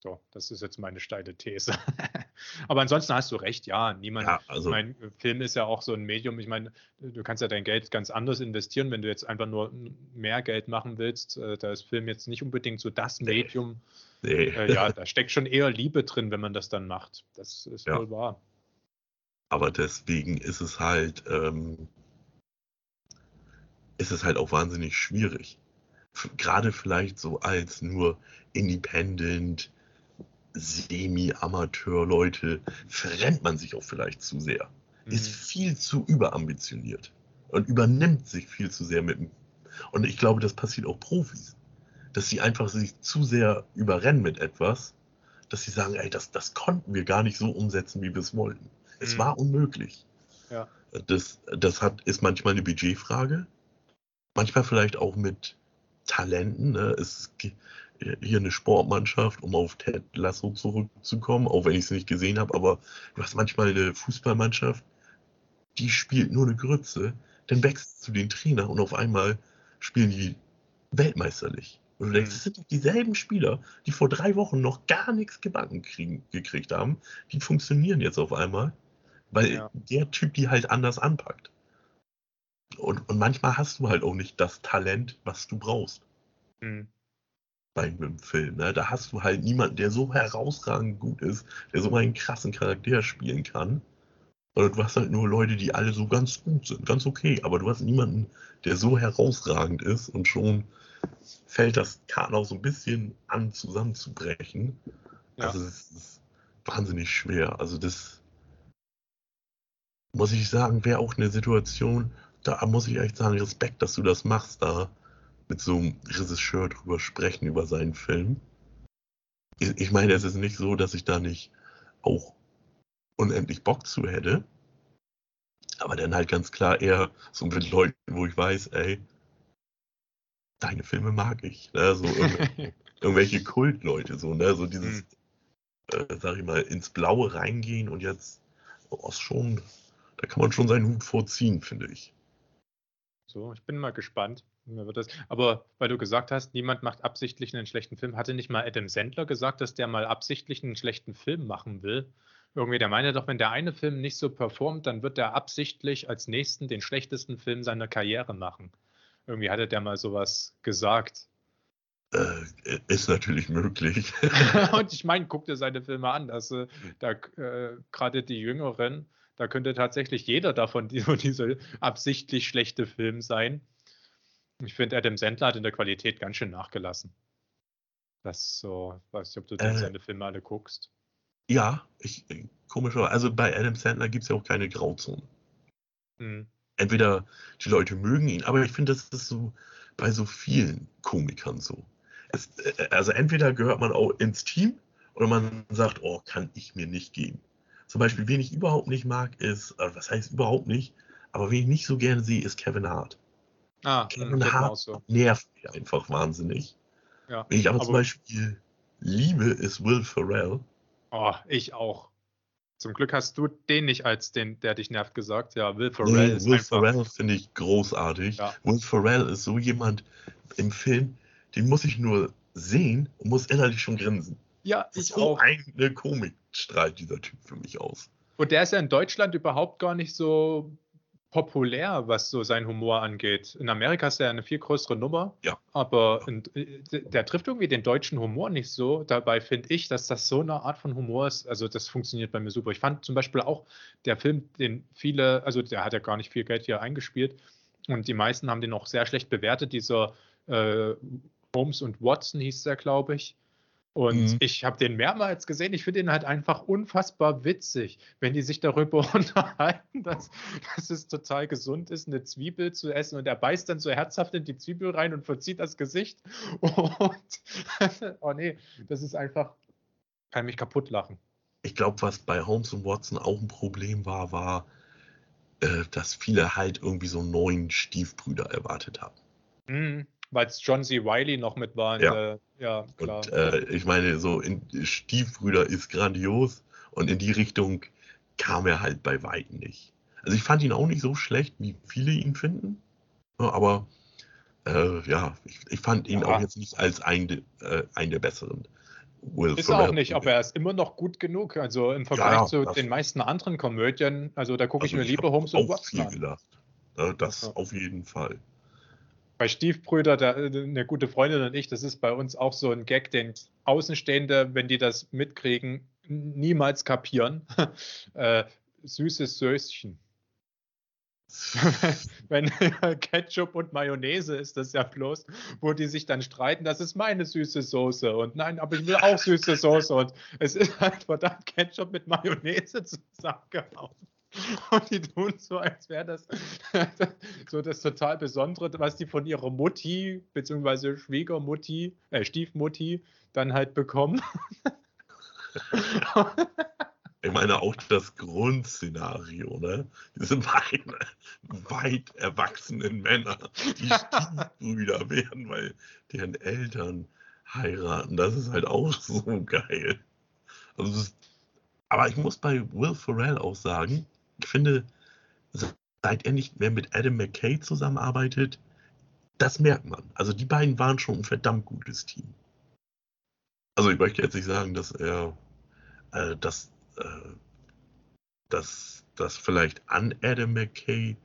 So, das ist jetzt meine steile These. Aber ansonsten hast du recht, ja. Niemand, ja, also, mein Film ist ja auch so ein Medium. Ich meine, du kannst ja dein Geld ganz anders investieren, wenn du jetzt einfach nur mehr Geld machen willst. Äh, da ist Film jetzt nicht unbedingt so das Medium. Nee. Äh, ja, da steckt schon eher Liebe drin, wenn man das dann macht. Das ist ja. wohl wahr. Aber deswegen ist es halt, ähm, ist es halt auch wahnsinnig schwierig gerade vielleicht so als nur Independent, Semi-Amateur-Leute, verrennt man sich auch vielleicht zu sehr. Mhm. Ist viel zu überambitioniert und übernimmt sich viel zu sehr mit. Und ich glaube, das passiert auch Profis, dass sie einfach sich zu sehr überrennen mit etwas, dass sie sagen, ey, das, das konnten wir gar nicht so umsetzen, wie wir es wollten. Es mhm. war unmöglich. Ja. Das, das hat, ist manchmal eine Budgetfrage, manchmal vielleicht auch mit Talenten. Ne? Es hier eine Sportmannschaft, um auf Ted Lasso zurückzukommen, auch wenn ich es nicht gesehen habe, aber du hast manchmal eine Fußballmannschaft, die spielt nur eine Grütze, dann wechselst du den Trainer und auf einmal spielen die weltmeisterlich. Und du denkst, mhm. das sind dieselben Spieler, die vor drei Wochen noch gar nichts gebacken kriegen, gekriegt haben, die funktionieren jetzt auf einmal, weil ja. der Typ die halt anders anpackt. Und, und manchmal hast du halt auch nicht das Talent, was du brauchst. Mhm. Bei einem Film. Ne? Da hast du halt niemanden, der so herausragend gut ist, der so einen krassen Charakter spielen kann. Oder du hast halt nur Leute, die alle so ganz gut sind, ganz okay. Aber du hast niemanden, der so herausragend ist und schon fällt das Karten auch so ein bisschen an, zusammenzubrechen. Ja. Also es ist wahnsinnig schwer. Also das muss ich sagen, wäre auch eine Situation, da muss ich echt sagen, Respekt, dass du das machst, da mit so einem Regisseur drüber sprechen, über seinen Film. Ich, meine, es ist nicht so, dass ich da nicht auch unendlich Bock zu hätte. Aber dann halt ganz klar eher so mit Leuten, wo ich weiß, ey, deine Filme mag ich. Ne? So irgendwelche, irgendwelche Kultleute, so, ne? So dieses, hm. äh, sag ich mal, ins Blaue reingehen und jetzt oh, ist schon, da kann man schon seinen Hut vorziehen, finde ich. So, ich bin mal gespannt. Aber weil du gesagt hast, niemand macht absichtlich einen schlechten Film, hatte nicht mal Adam Sandler gesagt, dass der mal absichtlich einen schlechten Film machen will? Irgendwie, der meinte doch, wenn der eine Film nicht so performt, dann wird er absichtlich als nächsten den schlechtesten Film seiner Karriere machen. Irgendwie hatte der mal sowas gesagt. Äh, ist natürlich möglich. und ich meine, guck dir seine Filme an. Also, da äh, gerade die Jüngeren, da könnte tatsächlich jeder davon die, diese absichtlich schlechte Film sein. Ich finde, Adam Sandler hat in der Qualität ganz schön nachgelassen. Das so, weiß nicht, ob du äh, seine Filme alle guckst. Ja, ich, komischer, also bei Adam Sandler gibt es ja auch keine Grauzone. Hm. Entweder die Leute mögen ihn, aber ich finde, das ist so bei so vielen Komikern so. Es, äh, also entweder gehört man auch ins Team oder man sagt, oh, kann ich mir nicht geben. Zum Beispiel, wen ich überhaupt nicht mag, ist, äh, was heißt überhaupt nicht, aber wen ich nicht so gerne sehe, ist Kevin Hart. Ah, Kevin Hart so. nervt mich einfach wahnsinnig. Ja, Wen ich aber, aber, zum Beispiel liebe, ist Will Ferrell. Oh, ich auch. Zum Glück hast du den nicht als den, der dich nervt, gesagt. Ja, Will Ferrell nee, ist Will Ferrell finde ich großartig. Ja. Will Ferrell ist so jemand im Film, den muss ich nur sehen und muss innerlich schon grinsen. Ja, ich so auch. eine Komik strahlt dieser Typ für mich aus. Und der ist ja in Deutschland überhaupt gar nicht so populär, was so sein Humor angeht. In Amerika ist er eine viel größere Nummer, ja. aber in, äh, der trifft irgendwie den deutschen Humor nicht so. Dabei finde ich, dass das so eine Art von Humor ist. Also das funktioniert bei mir super. Ich fand zum Beispiel auch der Film, den viele, also der hat ja gar nicht viel Geld hier eingespielt und die meisten haben den auch sehr schlecht bewertet. Dieser äh, Holmes und Watson hieß der, glaube ich. Und mhm. ich habe den mehrmals gesehen. Ich finde ihn halt einfach unfassbar witzig, wenn die sich darüber unterhalten, dass, dass es total gesund ist, eine Zwiebel zu essen. Und er beißt dann so herzhaft in die Zwiebel rein und verzieht das Gesicht. Und oh nee, das ist einfach, kann mich kaputt lachen. Ich glaube, was bei Holmes und Watson auch ein Problem war, war, äh, dass viele halt irgendwie so neuen Stiefbrüder erwartet haben. Mhm weil es John C. Wiley noch mit war. Ja, der, ja klar. Und, äh, ich meine, so in, Stiefbrüder ist grandios und in die Richtung kam er halt bei Weitem nicht. Also ich fand ihn auch nicht so schlecht, wie viele ihn finden, aber äh, ja, ich, ich, fand ihn ja. auch jetzt nicht als äh, ein der besseren. Will ist auch nicht, aber er ist immer noch gut genug. Also im Vergleich ja, zu den meisten anderen Komödien, also da gucke also ich mir lieber Holmes und Watson an. Gedacht. Das ja. auf jeden Fall bei Stiefbrüder, der, eine gute Freundin und ich, das ist bei uns auch so ein Gag, den Außenstehende, wenn die das mitkriegen, niemals kapieren. äh, süßes Söschen. wenn Ketchup und Mayonnaise ist das ja bloß, wo die sich dann streiten, das ist meine süße Soße und nein, aber ich will auch süße Soße und es ist halt verdammt Ketchup mit Mayonnaise zusammengehauen. Und die tun so, als wäre das so das total Besondere, was die von ihrer Mutti bzw. Schwiegermutti, äh, Stiefmutti dann halt bekommen. Ich meine auch das Grundszenario, ne? Diese beiden weit erwachsenen Männer, die Stiefbrüder werden, weil deren Eltern heiraten. Das ist halt auch so geil. Also ist, aber ich muss bei Will Ferrell auch sagen, finde, seit er nicht mehr mit Adam McKay zusammenarbeitet, das merkt man. Also die beiden waren schon ein verdammt gutes Team. Also ich möchte jetzt nicht sagen, dass er, äh, dass, äh, dass das vielleicht an Adam McKay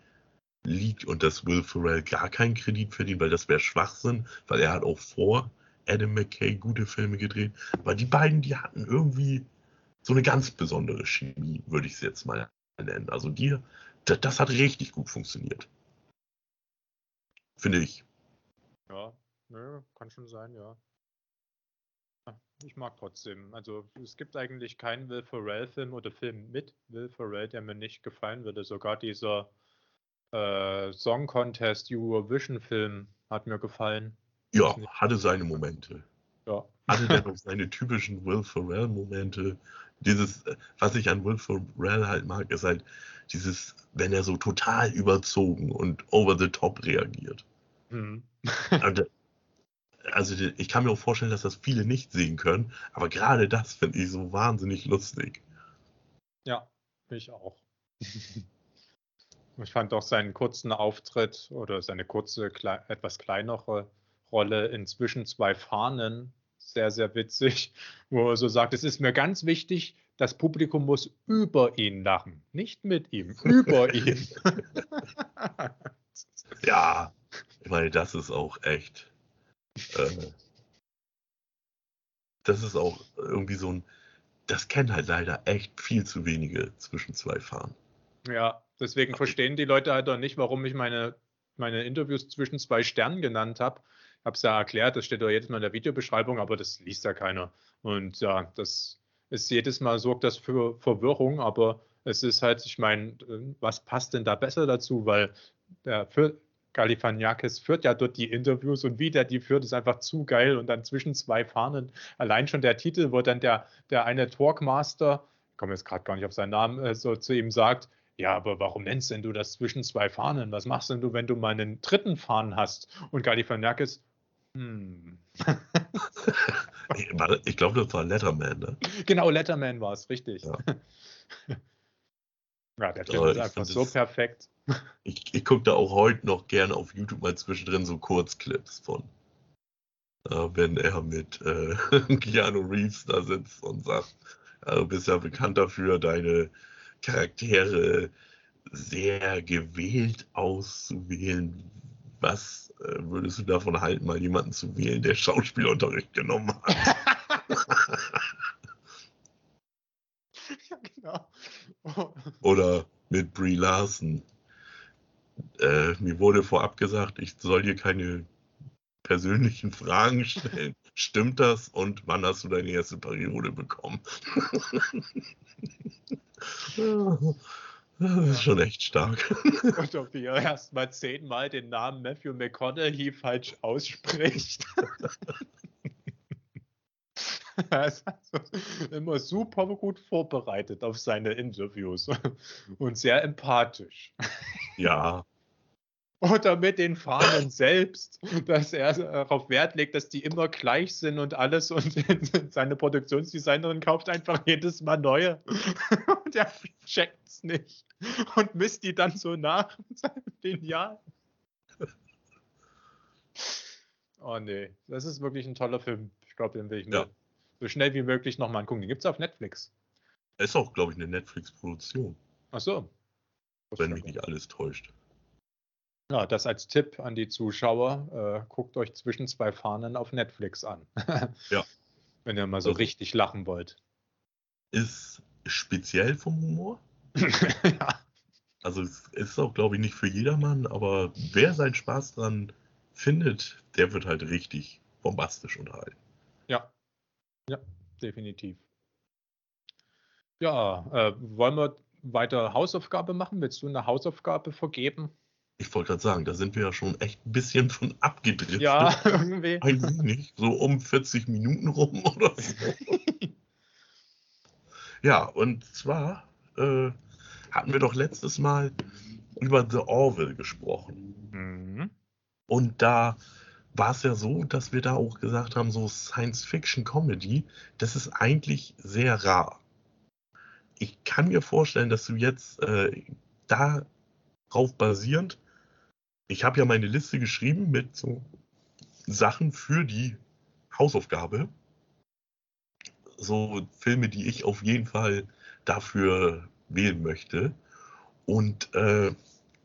liegt und dass Will Ferrell gar keinen Kredit verdient, weil das wäre Schwachsinn, weil er hat auch vor Adam McKay gute Filme gedreht. Aber die beiden, die hatten irgendwie so eine ganz besondere Chemie, würde ich es jetzt mal nennen. Also die, das, das hat richtig gut funktioniert. Finde ich. Ja, ne, kann schon sein, ja. Ich mag trotzdem. Also es gibt eigentlich keinen Will Ferrell-Film oder Film mit Will Ferrell, der mir nicht gefallen würde. Sogar dieser äh, Song Contest Eurovision-Film hat mir gefallen. Ja, hatte seine Momente. Ja. Hatte der noch seine typischen Will Ferrell-Momente, dieses, was ich an Will Ferrell halt mag, ist halt dieses, wenn er so total überzogen und over the top reagiert. Mhm. also ich kann mir auch vorstellen, dass das viele nicht sehen können, aber gerade das finde ich so wahnsinnig lustig. Ja, ich auch. ich fand auch seinen kurzen Auftritt oder seine kurze, etwas kleinere Rolle inzwischen zwei Fahnen sehr, sehr witzig, wo er so sagt, es ist mir ganz wichtig, das Publikum muss über ihn lachen, nicht mit ihm, über ihn. ja, ich meine, das ist auch echt. Äh, das ist auch irgendwie so ein. Das kennen halt leider echt viel zu wenige zwischen zwei Fahren. Ja, deswegen verstehen die Leute halt auch nicht, warum ich meine, meine Interviews zwischen zwei Sternen genannt habe. Habe es ja erklärt, das steht doch jedes Mal in der Videobeschreibung, aber das liest ja keiner. Und ja, das ist jedes Mal sorgt das für Verwirrung, aber es ist halt, ich meine, was passt denn da besser dazu? Weil der für Galifaniakis führt ja dort die Interviews und wie der die führt, ist einfach zu geil und dann zwischen zwei Fahnen. Allein schon der Titel, wo dann der, der eine Talkmaster, ich komme jetzt gerade gar nicht auf seinen Namen, äh, so zu ihm sagt, ja, aber warum nennst denn du das zwischen zwei Fahnen? Was machst denn du, wenn du mal einen dritten Fahnen hast? Und Galifaniakis, hm. ich glaube, das war Letterman, ne? Genau, Letterman war es, richtig. Ja, ja der Film ist einfach so perfekt. Ich, ich gucke da auch heute noch gerne auf YouTube mal zwischendrin so Kurzclips von. Äh, wenn er mit äh, Keanu Reeves da sitzt und sagt, äh, du bist ja bekannt dafür, deine Charaktere sehr gewählt auszuwählen, was äh, würdest du davon halten, mal jemanden zu wählen, der Schauspielunterricht genommen hat? ja, genau. Oder mit Brie Larson. Äh, mir wurde vorab gesagt, ich soll dir keine persönlichen Fragen stellen. Stimmt das? Und wann hast du deine erste Periode bekommen? Das ist schon echt stark. Und ob ihr erst mal zehnmal den Namen Matthew McConaughey falsch ausspricht. er ist also immer super gut vorbereitet auf seine Interviews und sehr empathisch. Ja, oder mit den Fahnen selbst, dass er darauf Wert legt, dass die immer gleich sind und alles und seine Produktionsdesignerin kauft einfach jedes Mal neue und er checkt es nicht und misst die dann so nach Genial. Oh nee, das ist wirklich ein toller Film. Ich glaube, den will ich mir ja. so schnell wie möglich nochmal angucken. Den gibt es auf Netflix. Ist auch, glaube ich, eine Netflix-Produktion. Ach so. Wenn mich nicht alles täuscht. Ja, das als Tipp an die Zuschauer. Äh, guckt euch zwischen zwei Fahnen auf Netflix an. ja. Wenn ihr mal so also, richtig lachen wollt. Ist speziell vom Humor. ja. Also es ist auch, glaube ich, nicht für jedermann, aber wer seinen Spaß dran findet, der wird halt richtig bombastisch unterhalten. Ja, ja, definitiv. Ja, äh, wollen wir weiter Hausaufgabe machen? Willst du eine Hausaufgabe vergeben? Ich wollte gerade sagen, da sind wir ja schon echt ein bisschen von abgedriftet. Ja, irgendwie. Ein wenig, so um 40 Minuten rum oder so. ja, und zwar äh, hatten wir doch letztes Mal über The Orville gesprochen. Mhm. Und da war es ja so, dass wir da auch gesagt haben, so Science-Fiction-Comedy, das ist eigentlich sehr rar. Ich kann mir vorstellen, dass du jetzt äh, darauf basierend ich habe ja meine Liste geschrieben mit so Sachen für die Hausaufgabe. So Filme, die ich auf jeden Fall dafür wählen möchte. Und äh,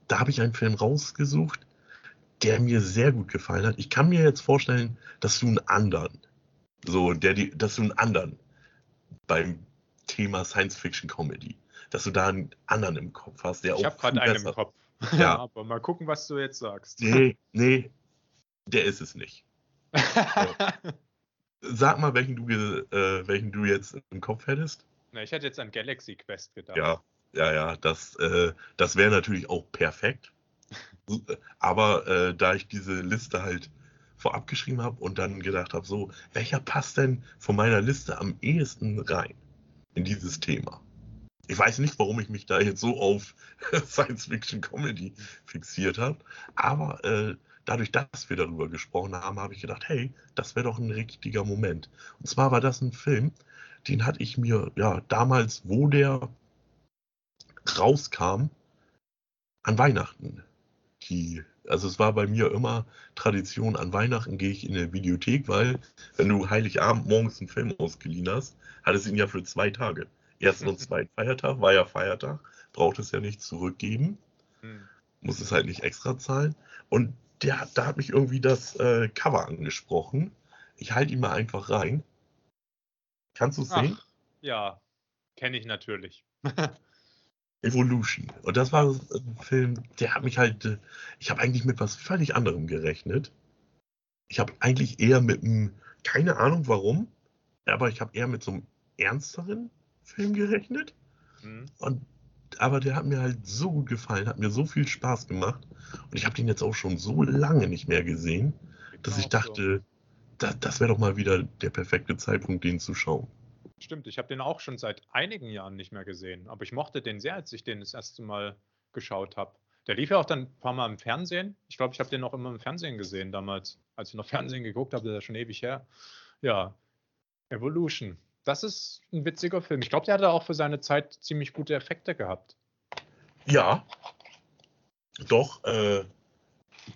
da habe ich einen Film rausgesucht, der mir sehr gut gefallen hat. Ich kann mir jetzt vorstellen, dass du einen anderen, so der die, dass du einen anderen beim Thema Science Fiction Comedy, dass du da einen anderen im Kopf hast, der ich auch. Ich habe gerade einen im Kopf. Ja. Aber mal gucken, was du jetzt sagst. Nee, nee, der ist es nicht. Sag mal, welchen du, äh, welchen du jetzt im Kopf hättest. Na, ich hätte jetzt an Galaxy Quest gedacht. Ja, ja, ja, das, äh, das wäre natürlich auch perfekt. Aber äh, da ich diese Liste halt vorab geschrieben habe und dann gedacht habe, so, welcher passt denn von meiner Liste am ehesten rein in dieses Thema? Ich weiß nicht, warum ich mich da jetzt so auf Science-Fiction-Comedy fixiert habe, aber äh, dadurch, dass wir darüber gesprochen haben, habe ich gedacht, hey, das wäre doch ein richtiger Moment. Und zwar war das ein Film, den hatte ich mir ja damals, wo der rauskam, an Weihnachten. Die, also es war bei mir immer Tradition, an Weihnachten gehe ich in eine Videothek, weil wenn du Heiligabend morgens einen Film ausgeliehen hast, hat es ihn ja für zwei Tage ersten und zweiten Feiertag, war ja Feiertag, braucht es ja nicht zurückgeben, hm. muss es halt nicht extra zahlen. Und der, da hat mich irgendwie das äh, Cover angesprochen. Ich halte ihn mal einfach rein. Kannst du es sehen? Ja, kenne ich natürlich. Evolution. Und das war ein Film, der hat mich halt, äh, ich habe eigentlich mit was völlig anderem gerechnet. Ich habe eigentlich eher mit einem, keine Ahnung warum, aber ich habe eher mit so einem ernsteren Film gerechnet. Mhm. Und, aber der hat mir halt so gut gefallen, hat mir so viel Spaß gemacht. Und ich habe den jetzt auch schon so lange nicht mehr gesehen, dass ich dachte, so. da, das wäre doch mal wieder der perfekte Zeitpunkt, den zu schauen. Stimmt, ich habe den auch schon seit einigen Jahren nicht mehr gesehen. Aber ich mochte den sehr, als ich den das erste Mal geschaut habe. Der lief ja auch dann ein paar Mal im Fernsehen. Ich glaube, ich habe den auch immer im Fernsehen gesehen damals. Als ich noch Fernsehen geguckt habe, das ist schon ewig her. Ja, Evolution das ist ein witziger Film. Ich glaube, der hatte auch für seine Zeit ziemlich gute Effekte gehabt. Ja. Doch, äh,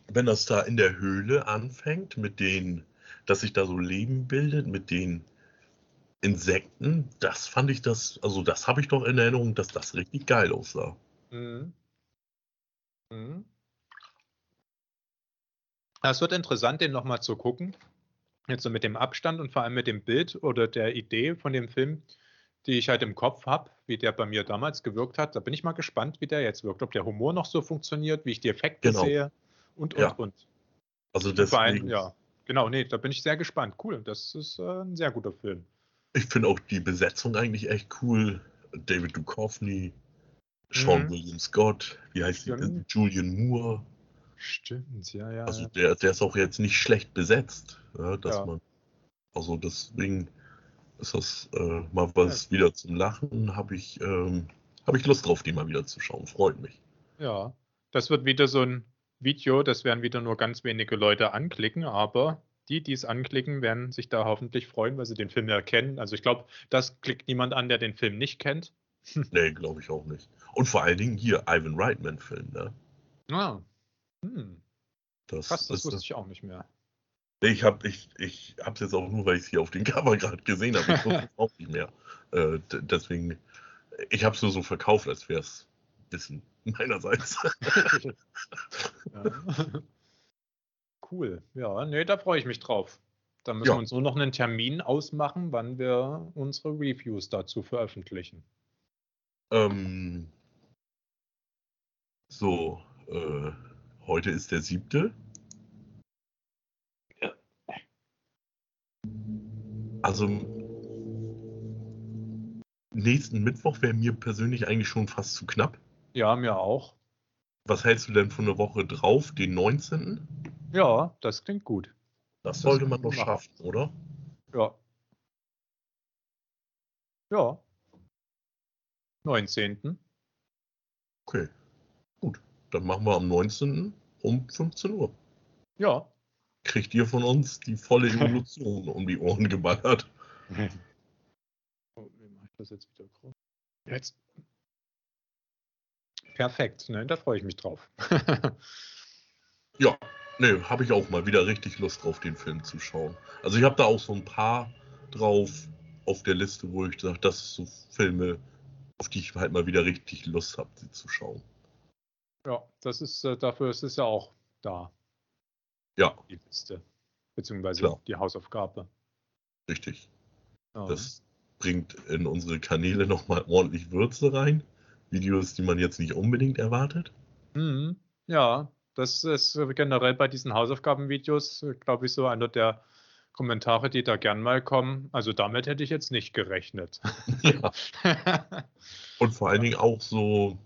wenn das da in der Höhle anfängt, mit den, dass sich da so Leben bildet, mit den Insekten, das fand ich das, also das habe ich doch in Erinnerung, dass das richtig geil aussah. Mhm. Mhm. Es wird interessant, den nochmal zu gucken. Jetzt so mit dem Abstand und vor allem mit dem Bild oder der Idee von dem Film, die ich halt im Kopf habe, wie der bei mir damals gewirkt hat. Da bin ich mal gespannt, wie der jetzt wirkt. Ob der Humor noch so funktioniert, wie ich die Effekte genau. sehe und, und, ja. und. Also deswegen. ja, genau, nee, da bin ich sehr gespannt. Cool, das ist äh, ein sehr guter Film. Ich finde auch die Besetzung eigentlich echt cool. David Duchovny, Sean mhm. William Scott, wie heißt die? Julian Moore. Stimmt, ja, ja. Also der, der ist auch jetzt nicht schlecht besetzt, ja, dass ja. man. Also deswegen ist das äh, mal was ja. wieder zum Lachen. Habe ich, ähm, hab ich Lust drauf, die mal wieder zu schauen. Freut mich. Ja, das wird wieder so ein Video, das werden wieder nur ganz wenige Leute anklicken, aber die, die es anklicken, werden sich da hoffentlich freuen, weil sie den Film erkennen. Also ich glaube, das klickt niemand an, der den Film nicht kennt. nee, glaube ich auch nicht. Und vor allen Dingen hier Ivan Reitman-Film, ne? Ah, hm. Das Krass, das wusste ich auch nicht mehr. Ich habe ich, ich es jetzt auch nur, weil ich es hier auf dem Cover gerade gesehen habe. Ich wusste es auch nicht mehr. Äh, deswegen, ich habe es nur so verkauft, als wäre es Wissen meinerseits. ja. Cool. Ja, nee, da freue ich mich drauf. Da müssen ja. wir uns nur noch einen Termin ausmachen, wann wir unsere Reviews dazu veröffentlichen. Ähm, so, äh, Heute ist der siebte. Ja. Also nächsten Mittwoch wäre mir persönlich eigentlich schon fast zu knapp. Ja, mir auch. Was hältst du denn von eine Woche drauf, den 19.? Ja, das klingt gut. Das, das sollte man doch schaffen, oder? Ja. Ja. 19. Okay. Dann machen wir am 19. um 15 Uhr. Ja. Kriegt ihr von uns die volle Evolution um die Ohren geballert. Oh, wie mache ich das jetzt wieder groß? Jetzt. Perfekt, ne? da freue ich mich drauf. ja, ne, habe ich auch mal wieder richtig Lust drauf, den Film zu schauen. Also ich habe da auch so ein paar drauf auf der Liste, wo ich sage, das sind so Filme, auf die ich halt mal wieder richtig Lust habe, sie zu schauen. Ja, das ist, äh, dafür ist es ja auch da. Ja. Die Liste. Beziehungsweise Klar. die Hausaufgabe. Richtig. Ja. Das bringt in unsere Kanäle nochmal ordentlich Würze rein. Videos, die man jetzt nicht unbedingt erwartet. Mhm. Ja, das ist generell bei diesen Hausaufgabenvideos, glaube ich, so einer der Kommentare, die da gern mal kommen. Also damit hätte ich jetzt nicht gerechnet. Ja. Und vor allen Dingen auch so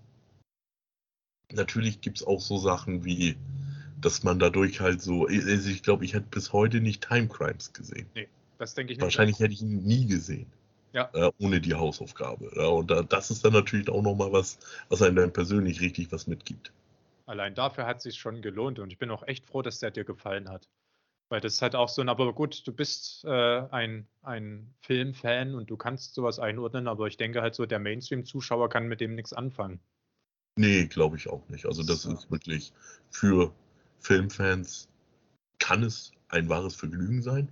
natürlich gibt es auch so Sachen wie, dass man dadurch halt so, also ich glaube, ich hätte bis heute nicht Time Crimes gesehen. Nee, das denke ich nicht. Wahrscheinlich hätte ich ihn nie gesehen. Ja. Äh, ohne die Hausaufgabe. Ja, und da, das ist dann natürlich auch nochmal was, was einem dann persönlich richtig was mitgibt. Allein dafür hat es sich schon gelohnt und ich bin auch echt froh, dass der dir gefallen hat. Weil das ist halt auch so ein, aber gut, du bist äh, ein, ein Filmfan und du kannst sowas einordnen, aber ich denke halt so, der Mainstream-Zuschauer kann mit dem nichts anfangen. Nee, glaube ich auch nicht. Also das So. ist wirklich für Filmfans kann es ein wahres Vergnügen sein.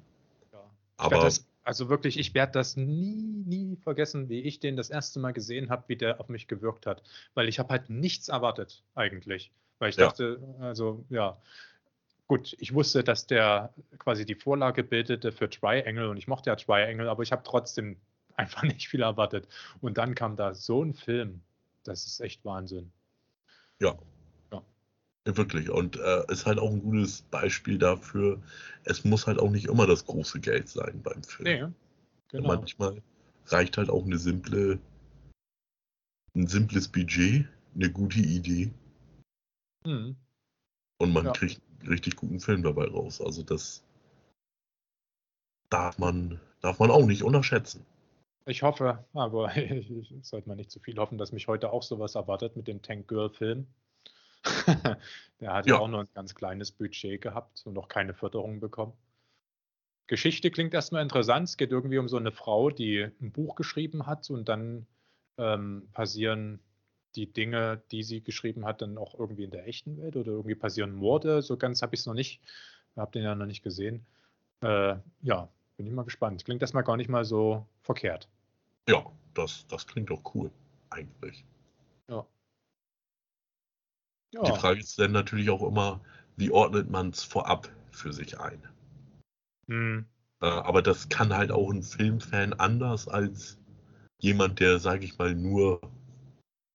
Ja. Aber das, also wirklich, ich werde das nie, nie vergessen, wie ich den das erste Mal gesehen habe, wie der auf mich gewirkt hat. Weil ich habe halt nichts erwartet, eigentlich. Weil ich Ja. dachte, also ja, gut, ich wusste, dass der quasi die Vorlage bildete für Triangle und ich mochte ja Triangle, aber ich habe trotzdem einfach nicht viel erwartet. Und dann kam da so ein Film. Das ist echt Wahnsinn. ja. Ja. Wirklich. Und äh, ist halt auch ein gutes Beispiel dafür, es muss halt auch nicht immer das große Geld sein beim Film. Nee, genau. Manchmal reicht halt auch eine simple, ein simples Budget, eine gute Idee Hm. und man Ja. kriegt einen richtig guten Film dabei raus. Also das darf man, darf man auch nicht unterschätzen. Ich hoffe, aber ich, ich sollte mal nicht zu viel hoffen, dass mich heute auch sowas erwartet mit dem Tank Girl Film. Der hat ja Ja. auch nur ein ganz kleines Budget gehabt und noch keine Förderung bekommen. Geschichte klingt erstmal interessant. Es geht irgendwie um so eine Frau, die ein Buch geschrieben hat und dann ähm, passieren die Dinge, die sie geschrieben hat, dann auch irgendwie in der echten Welt oder irgendwie passieren Morde. So ganz habe ich es noch nicht, habe den ja noch nicht gesehen. Äh, ja, bin ich mal gespannt. Klingt erstmal gar nicht mal so verkehrt. Ja, das, das klingt doch cool, eigentlich. Ja. Die Frage ist dann natürlich auch immer, wie ordnet man es vorab für sich ein? Hm, Äh, aber das kann halt auch ein Filmfan anders als jemand, der, sage ich mal, nur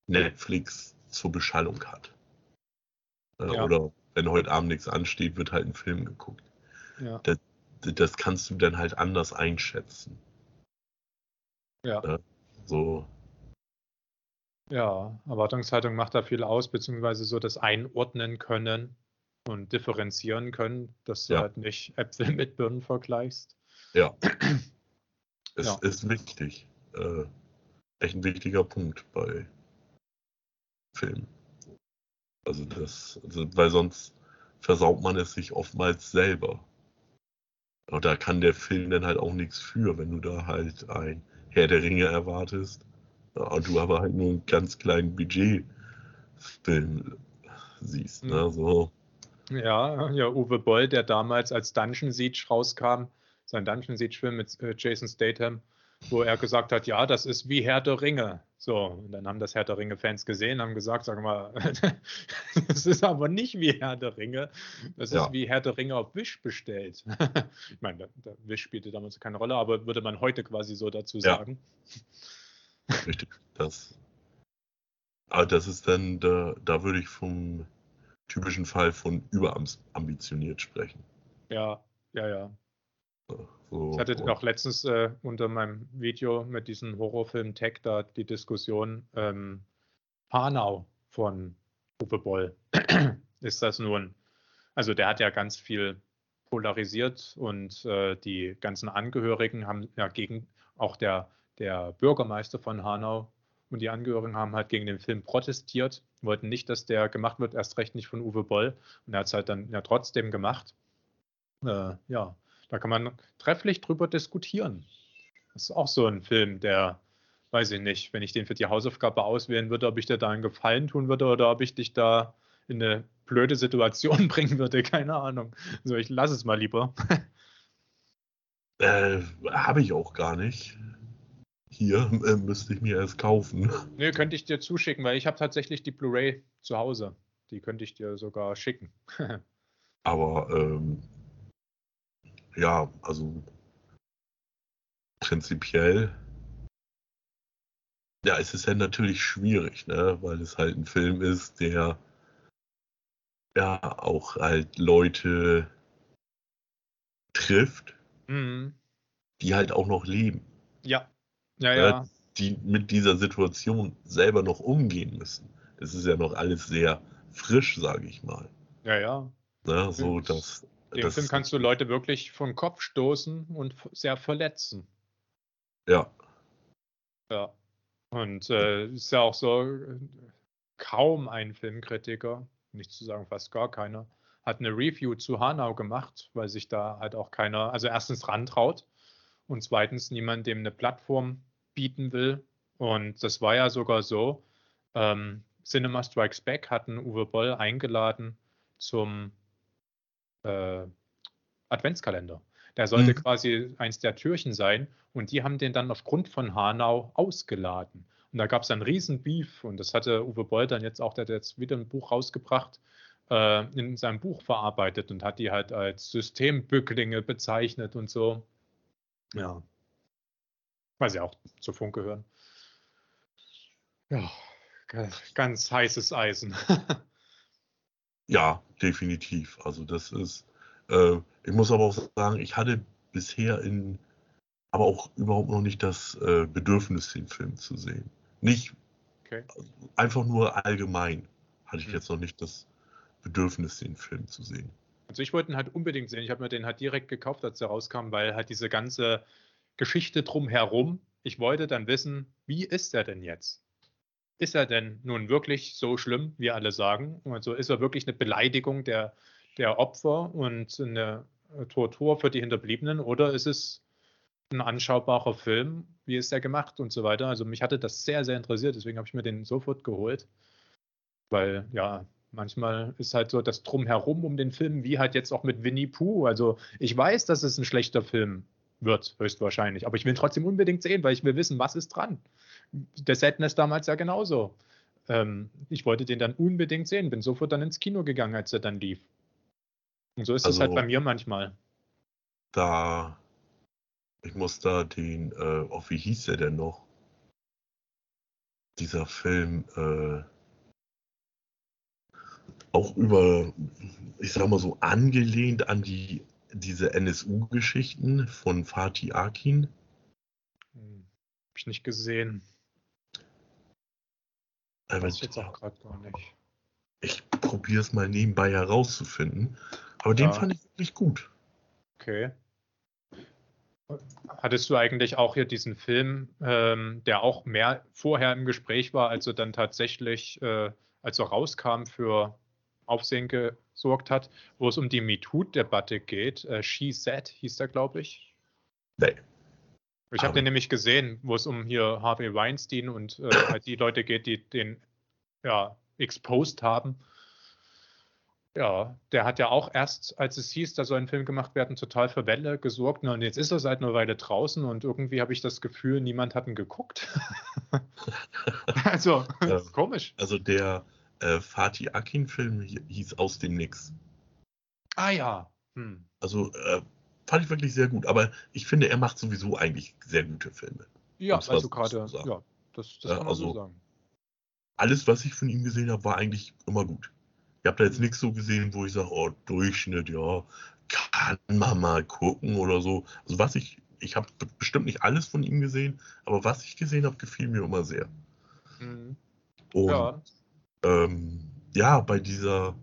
Netflix zur Beschallung hat. Äh, Ja. Oder wenn heute Abend nichts ansteht, wird halt ein Film geguckt. ja, D- Das kannst du dann halt anders einschätzen. Ja. So, Ja, Erwartungshaltung macht da viel aus, beziehungsweise so das Einordnen können und differenzieren können, dass du Ja. halt nicht Äpfel mit Birnen vergleichst. ja. Es Ja. ist wichtig. Äh, echt ein wichtiger Punkt bei Filmen. Also das, also, weil sonst versaut man es sich oftmals selber. Und da kann der Film dann halt auch nichts für, wenn du da halt ein Herr der Ringe erwartest und du aber halt nur einen ganz kleinen Budgetfilm siehst. Ne? Mhm. So, Ja, ja, Uwe Boll, der damals als Dungeon Siege rauskam, sein Dungeon Siege-Film mit äh, Jason Statham, wo er gesagt hat, ja, das ist wie Herr der Ringe. So, und dann haben das Herr der Ringe-Fans gesehen, haben gesagt, sag mal, das ist aber nicht wie Herr der Ringe, das Ja. ist wie Herr der Ringe auf Wish bestellt. ich meine, der, Wish spielte damals keine Rolle, aber würde man heute quasi so dazu Ja. sagen. richtig. Das, aber das ist dann, da, da würde ich vom typischen Fall von überambitioniert sprechen. Ja, ja, ja. So, Ich hatte auch letztens äh, unter meinem Video mit diesem Horrorfilm Tech da die Diskussion ähm, Hanau von Uwe Boll. Ist das nun, also der hat ja ganz viel polarisiert und äh, die ganzen Angehörigen haben ja gegen, auch der, der Bürgermeister von Hanau und die Angehörigen haben halt gegen den Film protestiert, wollten nicht, dass der gemacht wird, erst recht nicht von Uwe Boll. Und er hat es halt dann ja trotzdem gemacht. Äh, ja, da kann man trefflich drüber diskutieren. Das ist auch so ein Film, der, weiß ich nicht, wenn ich den für die Hausaufgabe auswählen würde, ob ich dir da einen Gefallen tun würde oder ob ich dich da in eine blöde Situation bringen würde, keine Ahnung. So, ich lasse es mal lieber. Äh, Habe ich auch gar nicht. Hier äh, müsste ich mir erst kaufen. Nö, könnte ich dir zuschicken, weil ich habe tatsächlich die Blu-ray zu Hause. Die könnte ich dir sogar schicken. Aber ähm, ja, also prinzipiell, ja, es ist ja natürlich schwierig, ne, weil es halt ein Film ist, der ja auch halt Leute trifft, Mhm. die halt auch noch leben, Ja, ja, Ja. ja. die mit dieser Situation selber noch umgehen müssen. Es ist ja noch alles sehr frisch, sage ich mal. Ja, ja. Ne, so Das- dass Den das Film kannst du Leute wirklich vom Kopf stoßen und sehr verletzen. Ja. Ja. Und äh, ist ja auch so, äh, kaum ein Filmkritiker, nicht zu sagen fast gar keiner, hat eine Review zu Hanau gemacht, weil sich da halt auch keiner, also erstens rantraut und zweitens niemand dem eine Plattform bieten will. Und das war ja sogar so, ähm, Cinema Strikes Back hatten Uwe Boll eingeladen zum äh, Adventskalender. Der sollte mhm. quasi eins der Türchen sein und die haben den dann aufgrund von Hanau ausgeladen. Und da gab es einen riesen Beef und das hatte Uwe Boll dann jetzt auch, der hat jetzt wieder ein Buch rausgebracht, äh, in seinem Buch verarbeitet und hat die halt als Systembücklinge bezeichnet und so. Ja. Weil sie auch zu Funk gehören. Ja, ganz heißes Eisen. ja, definitiv. Also das ist, äh, ich muss aber auch sagen, ich hatte bisher in, aber auch überhaupt noch nicht das äh, Bedürfnis, den Film zu sehen. Nicht okay. einfach nur allgemein hatte ich hm. jetzt noch nicht das Bedürfnis, den Film zu sehen. Also ich wollte ihn halt unbedingt sehen. Ich habe mir den halt direkt gekauft, als er rauskam, weil halt diese ganze Geschichte drumherum, ich wollte dann wissen, wie ist er denn jetzt? Ist er denn nun wirklich so schlimm, wie alle sagen? Also ist er wirklich eine Beleidigung der, der Opfer und eine Tortur für die Hinterbliebenen oder ist es ein anschaubarer Film? Wie ist er gemacht und so weiter? Also mich hatte das sehr, sehr interessiert, deswegen habe ich mir den sofort geholt. Weil ja, manchmal ist halt so das Drumherum um den Film, wie halt jetzt auch mit Winnie Pooh. Also ich weiß, dass es ein schlechter Film wird, höchstwahrscheinlich. Aber ich will ihn trotzdem unbedingt sehen, weil ich will wissen, was ist dran. Der Sadness damals ja genauso. Ähm, ich wollte den dann unbedingt sehen, bin sofort dann ins Kino gegangen, als er dann lief. Und so ist es halt also, bei mir manchmal. Da, ich muss da den, äh, oh, wie hieß der denn noch? Dieser Film, äh, auch über, ich sag mal so, angelehnt an die, diese NSU-Geschichten von Fatih Akin. Hm, hab ich nicht gesehen. Äh, Weiß ich jetzt auch gerade gar nicht. Ich probiere es mal nebenbei herauszufinden. Aber ja. den fand ich wirklich gut. Okay. Hattest du eigentlich auch hier diesen Film, ähm, der auch mehr vorher im Gespräch war, als er dann tatsächlich, äh, als er rauskam, für Aufsehen gesorgt hat, wo es um die MeToo-Debatte geht? Äh, She Said hieß der, glaube ich. Nee. Ich habe den nämlich gesehen, wo es um hier Harvey Weinstein und äh, halt die Leute geht, die den ja, exposed haben. Ja, der hat ja auch erst, als es hieß, da soll ein Film gemacht werden, total für Welle gesorgt. Und jetzt ist er seit einer Weile draußen und irgendwie habe ich das Gefühl, niemand hat ihn geguckt. also, ja, komisch. Also der äh, Fatih Akin-Film hieß Aus dem Nix. Ah ja. Hm. Also äh, fand ich wirklich sehr gut. Aber ich finde, er macht sowieso eigentlich sehr gute Filme. Ja, also gerade, ja, das, das kann man also, so sagen. Alles, was ich von ihm gesehen habe, war eigentlich immer gut. Ich habe da jetzt nichts so gesehen, wo ich sage, oh, Durchschnitt, ja, kann man mal gucken oder so. Also was ich, ich habe bestimmt nicht alles von ihm gesehen, aber was ich gesehen habe, gefiel mir immer sehr. Mhm. Und ja. Ähm, ja, bei dieser,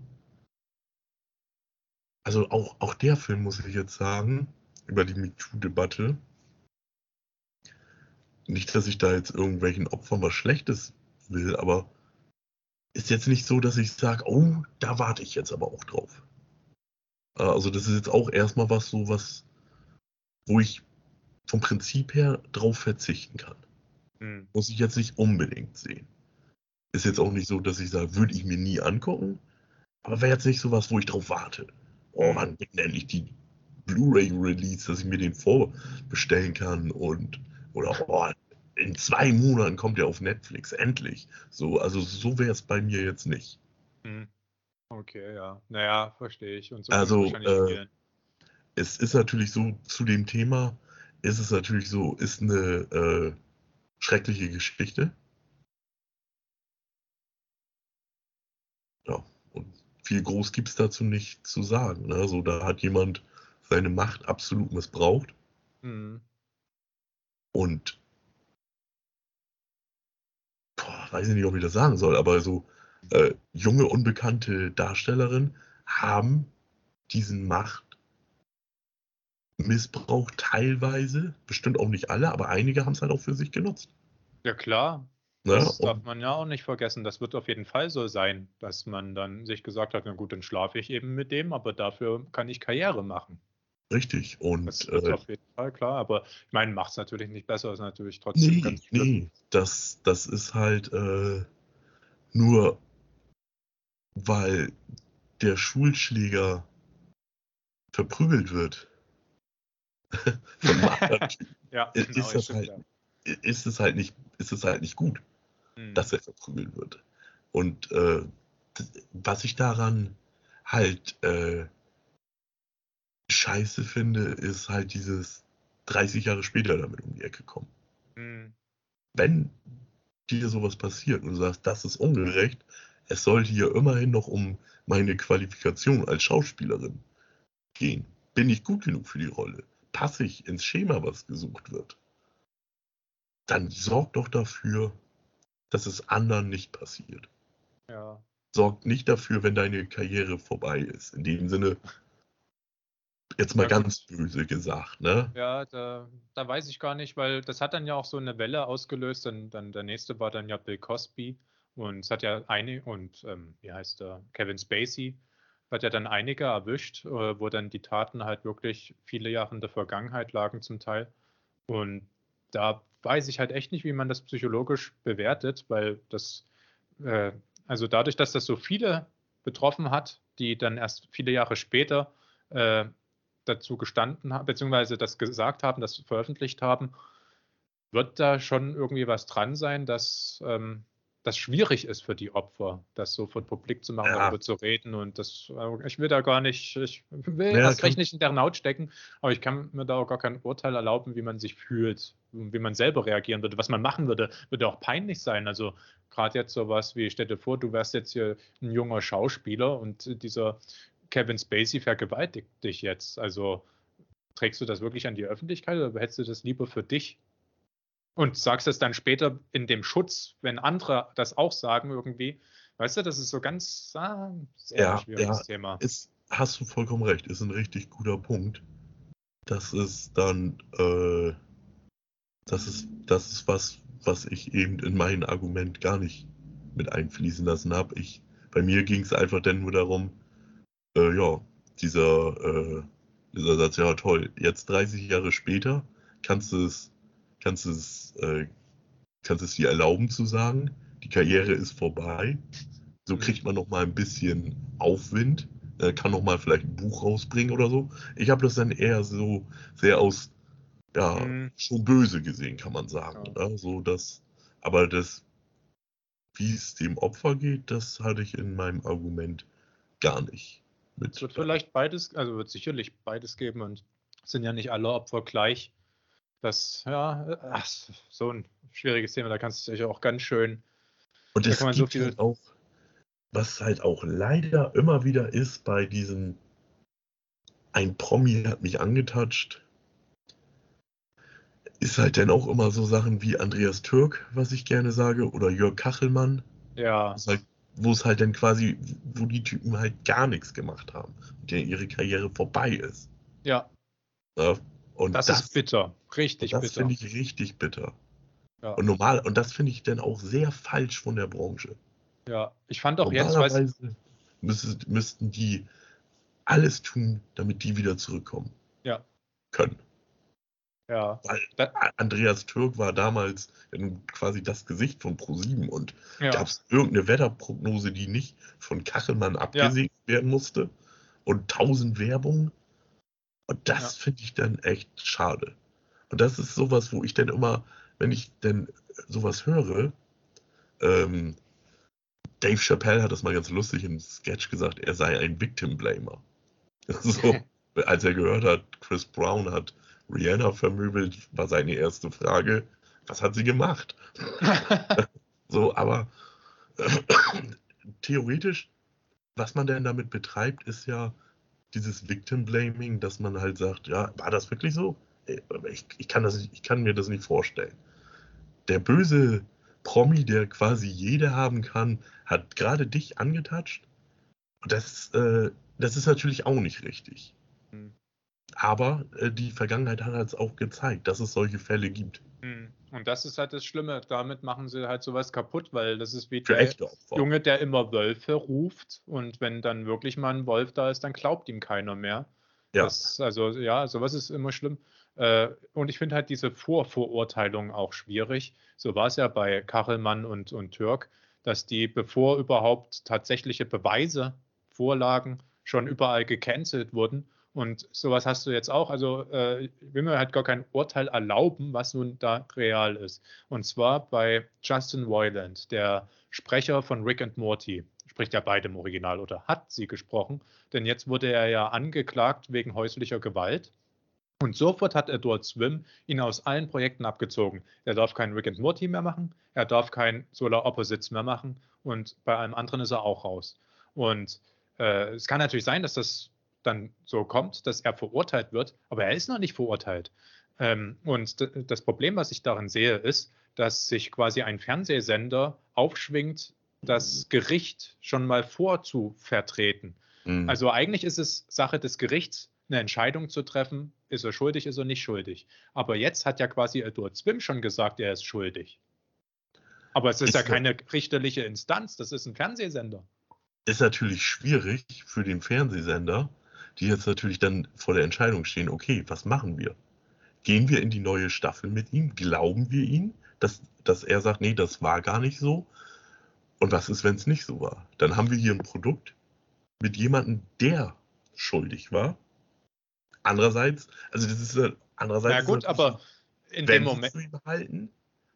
also auch, auch der Film, muss ich jetzt sagen, über die MeToo-Debatte. Nicht, dass ich da jetzt irgendwelchen Opfern was Schlechtes will, aber ist jetzt nicht so, dass ich sage, oh, da warte ich jetzt aber auch drauf. Äh, also das ist jetzt auch erstmal was so was, wo ich vom Prinzip her drauf verzichten kann. Hm. Muss ich jetzt nicht unbedingt sehen. Ist jetzt auch nicht so, dass ich sage, würde ich mir nie angucken, aber wäre jetzt nicht so was, wo ich drauf warte. Oh, wann wird endlich die Blu-ray-Release, dass ich mir den vorbestellen kann und oder oh, in zwei Monaten kommt er auf Netflix, endlich. So, also so wäre es bei mir jetzt nicht. Hm. Okay, ja. Naja, verstehe ich. So also, äh, es ist natürlich so, zu dem Thema ist es natürlich so, ist eine äh, schreckliche Geschichte. Ja, und viel groß gibt es dazu nicht zu sagen. Ne? Also, da hat jemand seine Macht absolut missbraucht. Mhm. Und weiß ich nicht, ob ich das sagen soll, aber so äh, junge, unbekannte Darstellerinnen haben diesen Machtmissbrauch teilweise, bestimmt auch nicht alle, aber einige haben es halt auch für sich genutzt. Ja, klar. Ne? Das darf man ja auch nicht vergessen. Das wird auf jeden Fall so sein, dass man dann sich gesagt hat, na gut, dann schlafe ich eben mit dem, aber dafür kann ich Karriere machen. richtig. Das Und ist äh, auf jeden Fall klar, aber ich meine, macht es natürlich nicht besser, ist natürlich trotzdem nee, ganz schlimm. nee, das, das ist halt äh, nur, weil der Schulschläger verprügelt wird Ja, ist genau, das stimmt, halt, ist es halt nicht, ist es halt nicht gut. Ja. Hm. dass er verprügelt wird. Und äh, was ich daran halt äh, scheiße finde, ist halt dieses 30 Jahre später damit um die Ecke kommen. Hm. Wenn dir sowas passiert und du sagst, das ist ungerecht, es sollte hier immerhin noch um meine Qualifikation als Schauspielerin gehen. Bin ich gut genug für die Rolle? Passe ich ins Schema, was gesucht wird? Dann sorg doch dafür, dass es anderen nicht passiert. Ja. Sorgt nicht dafür, wenn deine Karriere vorbei ist. In dem Sinne, jetzt mal Ja, ganz böse gesagt, ne? Ja, da, da weiß ich gar nicht, weil das hat dann ja auch so eine Welle ausgelöst. Dann, dann der nächste war dann ja Bill Cosby und es hat ja einige und ähm, wie heißt der Kevin Spacey hat ja dann einige erwischt, äh, wo dann die Taten halt wirklich viele Jahre in der Vergangenheit lagen zum Teil. Und da weiß ich halt echt nicht, wie man das psychologisch bewertet, weil das, äh, also dadurch, dass das so viele betroffen hat, die dann erst viele Jahre später äh, dazu gestanden haben, beziehungsweise das gesagt haben, das veröffentlicht haben, wird da schon irgendwie was dran sein, dass ähm, das schwierig ist für die Opfer, das so vor Publik zu machen, Ja. darüber zu reden. Und das, äh, ich will da gar nicht, ich will Ja, kann- recht nicht in deren Haut stecken, aber ich kann mir da auch gar kein Urteil erlauben, wie man sich fühlt, wie man selber reagieren würde, was man machen würde. Würde auch peinlich sein. Also gerade jetzt sowas wie, stell dir vor, du wärst jetzt hier ein junger Schauspieler und dieser Kevin Spacey vergewaltigt dich jetzt. Also trägst du das wirklich an die Öffentlichkeit oder behältst du das lieber für dich? Und sagst es dann später in dem Schutz, wenn andere das auch sagen irgendwie. Weißt du, das ist so ganz ah, sehr Ja, schwieriges ja. Thema. Ist, hast du vollkommen recht, ist ein richtig guter Punkt. Das ist dann, äh, das ist, das ist was, was ich eben in mein Argument gar nicht mit einfließen lassen habe. Ich, bei mir ging es einfach dann nur darum, äh, ja, dieser, äh, dieser Satz, ja toll, jetzt 30 Jahre später kannst du es, kannst du es, äh, kannst es dir erlauben zu sagen, die Karriere ist vorbei. So Mhm. kriegt man noch mal ein bisschen Aufwind, äh, kann noch mal vielleicht ein Buch rausbringen oder so. Ich habe das dann eher so sehr aus, ja, Mhm. schon böse gesehen, kann man sagen. Ja. Ne? So das, aber das, wie es dem Opfer geht, das hatte ich in meinem Argument gar nicht mit. Es wird vielleicht beides, also wird sicherlich beides geben und es sind ja nicht alle Opfer gleich. Das, ja, äh, ach, so ein schwieriges Thema, da kannst du dich auch ganz schön. Und es man so gibt viel- halt auch, was halt auch leider immer wieder ist bei diesen, ein Promi hat mich angetatscht, ist halt dann auch immer so Sachen wie Andreas Türk, was ich gerne sage, oder Jörg Kachelmann, Ja, wo es halt, wo es halt dann quasi, wo die Typen halt gar nichts gemacht haben, und denen ihre Karriere vorbei ist. ja, Ne? Und das, das, ist bitter. Richtig das bitter. finde ich richtig bitter. Ja. Und normal, und das finde ich dann auch sehr falsch von der Branche. Ja, ich fand auch jetzt, weiß, müssten die alles tun, damit die wieder zurückkommen Ja. können. ja, Weil Da- Andreas Türk war damals ja quasi das Gesicht von ProSieben und ja, gab es irgendeine Wetterprognose, die nicht von Kachelmann abgesägt werden musste und tausend Werbungen. Und das Ja. finde ich dann echt schade. Und das ist sowas, wo ich dann immer, wenn ich denn sowas höre, ähm, Dave Chappelle hat das mal ganz lustig im Sketch gesagt, er sei ein Victim Blamer. So, als er gehört hat, Chris Brown hat Rihanna vermöbelt, war seine erste Frage, was hat sie gemacht? So, aber theoretisch, was man denn damit betreibt, ist ja dieses Victim Blaming, dass man halt sagt, ja, war das wirklich so? Ich, ich, kann, das nicht, ich kann mir das nicht vorstellen. Der böse Promi, der quasi jede haben kann, hat gerade dich angetatscht. Und das, äh, das ist natürlich auch nicht richtig. Hm. Aber äh, die Vergangenheit hat es auch gezeigt, dass es solche Fälle gibt. Hm. Und das ist halt das Schlimme. Damit machen sie halt sowas kaputt, weil das ist wie der. Junge, der immer Wölfe ruft und wenn dann wirklich mal ein Wolf da ist, dann glaubt ihm keiner mehr. Ja. Das, also ja, sowas ist immer schlimm. Äh, und ich finde halt diese Vorverurteilung auch schwierig. So war es ja bei Kachelmann und, und Türk, dass die, bevor überhaupt tatsächliche Beweise vorlagen, schon überall gecancelt wurden. Und sowas hast du jetzt auch. Also äh, ich will mir halt gar kein Urteil erlauben, was nun da real ist. Und zwar bei Justin Roiland, der Sprecher von Rick and Morty. Spricht ja beide im Original oder hat sie gesprochen. Denn jetzt wurde er ja angeklagt wegen häuslicher Gewalt. Und sofort hat Adult Swim ihn aus allen Projekten abgezogen. Er darf kein Rick and Morty mehr machen, er darf kein Solar Opposites mehr machen und bei allem anderen ist er auch raus. Und äh, es kann natürlich sein, dass das dann so kommt, dass er verurteilt wird, aber er ist noch nicht verurteilt. Ähm, und das Problem, was ich darin sehe, ist, dass sich quasi ein Fernsehsender aufschwingt, das Gericht schon mal vorzuvertreten. Mhm. Also eigentlich ist es Sache des Gerichts, eine Entscheidung zu treffen, ist er schuldig, ist er nicht schuldig. Aber jetzt hat ja quasi Edward Swim schon gesagt, er ist schuldig. Aber es ist, Ist ja keine richterliche Instanz, das ist ein Fernsehsender. ist natürlich schwierig für den Fernsehsender, die jetzt natürlich dann vor der Entscheidung stehen, okay, was machen wir? Gehen wir in die neue Staffel mit ihm? Glauben wir ihm, dass, dass er sagt, nee, das war gar nicht so? Und was ist, wenn es nicht so war? Dann haben wir hier ein Produkt mit jemandem, der schuldig war. Andererseits, also das ist andererseits. Na ist gut, aber in dem Moment. zu ihm halten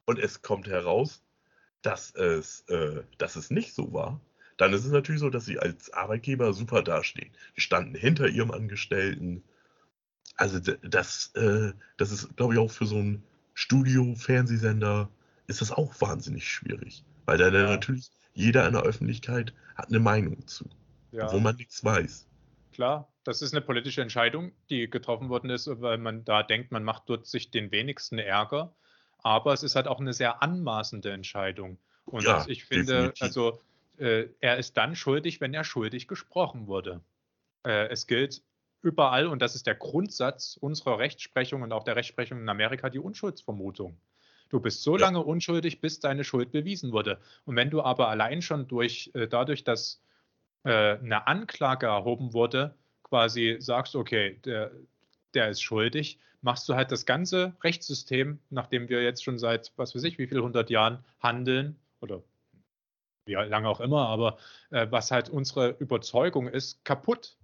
und es kommt heraus, dass es, äh, dass es nicht so war, dann ist es natürlich so, dass sie als Arbeitgeber super dastehen. Die standen hinter ihrem Angestellten. Also das, äh, das ist, glaube ich, auch für so einen Studio-Fernsehsender ist das auch wahnsinnig schwierig. Weil da Ja. natürlich jeder in der Öffentlichkeit hat eine Meinung zu, Ja. wo man nichts weiß. Klar, das ist eine politische Entscheidung, die getroffen worden ist, weil man da denkt, man macht dort sich den wenigsten Ärger. Aber es ist halt auch eine sehr anmaßende Entscheidung. Und Ja, ich finde, definitiv. also äh, er ist dann schuldig, wenn er schuldig gesprochen wurde. Äh, es gilt überall, und das ist der Grundsatz unserer Rechtsprechung und auch der Rechtsprechung in Amerika, die Unschuldsvermutung. Du bist so Ja. lange unschuldig, bis deine Schuld bewiesen wurde. Und wenn du aber allein schon durch, äh, dadurch, dass äh, eine Anklage erhoben wurde, quasi sagst, okay, der, der ist schuldig, machst du halt das ganze Rechtssystem, nachdem wir jetzt schon seit, was weiß ich, wie viel hundert Jahren handeln oder wie lange auch immer, aber äh, was halt unsere Überzeugung ist, kaputt,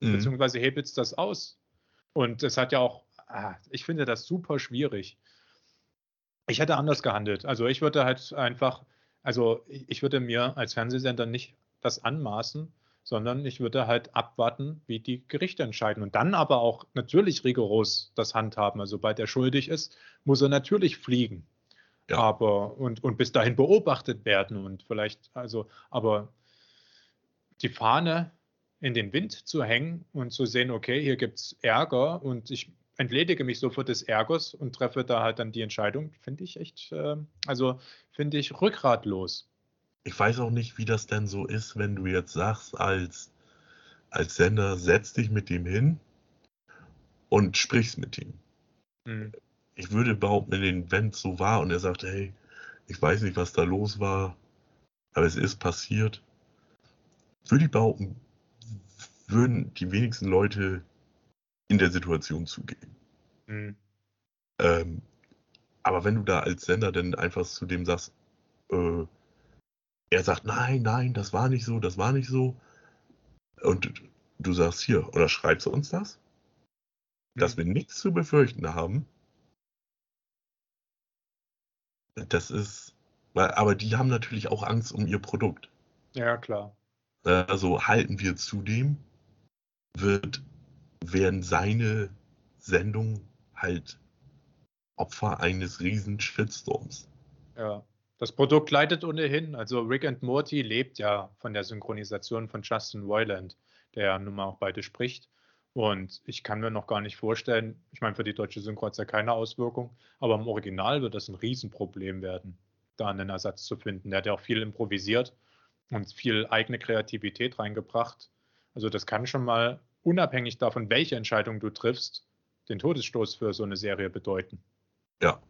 Mhm. beziehungsweise hebelst das aus. Und es hat ja auch, ah, ich finde das super schwierig. Ich hätte anders gehandelt. Also ich würde halt einfach, also ich ich würde mir als Fernsehsender nicht das anmaßen, sondern ich würde halt abwarten, wie die Gerichte entscheiden und dann aber auch natürlich rigoros das handhaben. Also sobald er schuldig ist, muss er natürlich fliegen. Ja. Aber und, und bis dahin beobachtet werden und vielleicht, also, aber die Fahne in den Wind zu hängen und zu sehen, okay, hier gibt es Ärger und ich entledige mich sofort des Ärgers und treffe da halt dann die Entscheidung, finde ich echt, äh, also finde ich rückgratlos. Ich weiß auch nicht, wie das denn so ist, wenn du jetzt sagst, als, als Sender, setz dich mit dem hin und sprichst mit ihm. Hm. Ich würde behaupten, wenn es so war und er sagt, hey, ich weiß nicht, was da los war, aber es ist passiert, würde ich behaupten, würden die wenigsten Leute in der Situation zugeben. Hm. Ähm, aber wenn du da als Sender dann einfach zu dem sagst, äh, er sagt, nein, nein, das war nicht so, das war nicht so, und du sagst hier, oder schreibst du uns das, dass wir nichts zu befürchten haben, das ist, aber die haben natürlich auch Angst um ihr Produkt. Ja, klar. Also halten wir zudem, wird, werden seine Sendungen halt Opfer eines riesen Shitstorms. Ja. Das Produkt leidet ohnehin. Also Rick and Morty lebt ja von der Synchronisation von Justin Roiland, der ja nun mal auch beide spricht. Und ich kann mir noch gar nicht vorstellen, ich meine, für die deutsche Synchro hat es ja keine Auswirkung, aber im Original wird das ein Riesenproblem werden, da einen Ersatz zu finden. Der hat ja auch viel improvisiert und viel eigene Kreativität reingebracht. Also das kann schon mal, unabhängig davon, welche Entscheidung du triffst, den Todesstoß für so eine Serie bedeuten. Ja,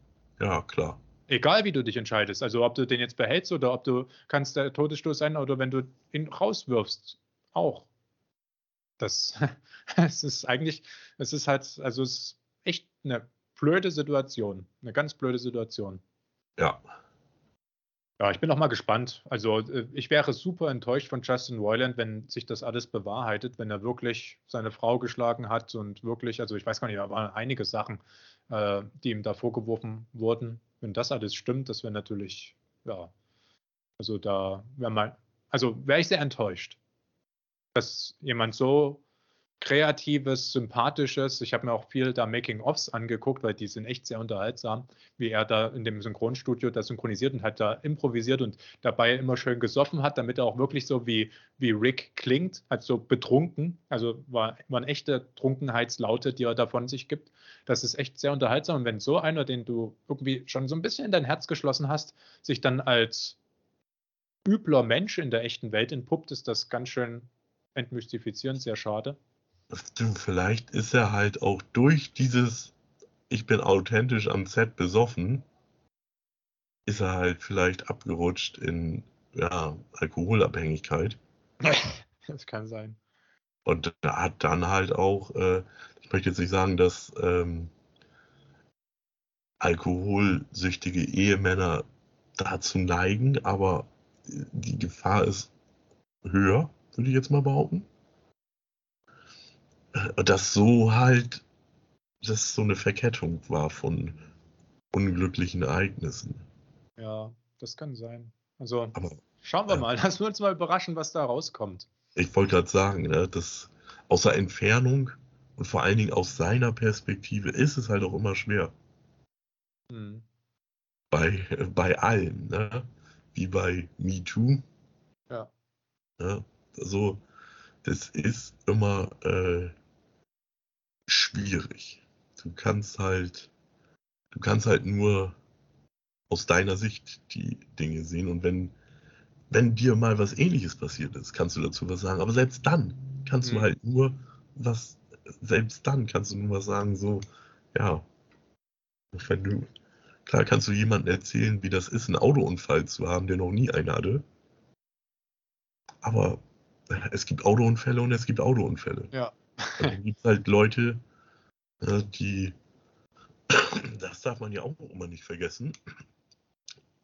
Ja, klar. Egal wie du dich entscheidest. Also ob du den jetzt behältst oder ob du kannst der Todesstoß sein oder wenn du ihn rauswirfst. Auch. Das es ist eigentlich, es ist halt, also es ist echt eine blöde Situation. Eine ganz blöde Situation. Ja. Ja, ich bin auch mal gespannt. Also äh, ich wäre super enttäuscht von Justin Roiland, wenn sich das alles bewahrheitet, wenn er wirklich seine Frau geschlagen hat und wirklich, also ich weiß gar nicht, da waren einige Sachen, äh, die ihm da vorgeworfen wurden. Wenn das alles stimmt, das wäre natürlich, ja, also da wäre mal, also wäre ich sehr enttäuscht, dass jemand so kreatives, sympathisches. Ich habe mir auch viel da Making-ofs angeguckt, weil die sind echt sehr unterhaltsam, wie er da in dem Synchronstudio da synchronisiert und hat da improvisiert und dabei immer schön gesoffen hat, damit er auch wirklich so wie, wie Rick klingt, also betrunken. Also war, waren echte Trunkenheitslaute, die er da von sich gibt. Das ist echt sehr unterhaltsam. Und wenn so einer, den du irgendwie schon so ein bisschen in dein Herz geschlossen hast, sich dann als übler Mensch in der echten Welt entpuppt, ist das ganz schön entmystifizierend, sehr schade. Stimmt, vielleicht ist er halt auch durch dieses Ich bin authentisch am Set besoffen, ist er halt vielleicht abgerutscht in ja, Alkoholabhängigkeit. Das kann sein. Und da hat dann halt auch, äh, ich möchte jetzt nicht sagen, dass ähm, alkoholsüchtige Ehemänner dazu neigen, aber die Gefahr ist höher, würde ich jetzt mal behaupten. Äh, dass so halt, das so eine Verkettung war von unglücklichen Ereignissen. Ja, das kann sein. Also Aber, schauen wir äh, mal. Lass uns mal überraschen, was da rauskommt. Ich wollte gerade sagen, ne, dass aus der Entfernung und vor allen Dingen aus seiner Perspektive ist es halt auch immer schwer. Hm. Bei, bei allen, ne? wie bei MeToo. Ja. Ne? Also, das ist immer äh, schwierig. Du kannst halt, du kannst halt nur aus deiner Sicht die Dinge sehen und wenn, wenn dir mal was ähnliches passiert ist, kannst du dazu was sagen. Aber selbst dann kannst Mhm. du halt nur was, selbst dann kannst du nur was sagen, so, ja, wenn du, klar kannst du jemandem erzählen, wie das ist, einen Autounfall zu haben, der noch nie einen hatte. Aber es gibt Autounfälle und es gibt Autounfälle. Ja. Dann gibt es halt Leute, äh, die, das darf man ja auch immer nicht vergessen,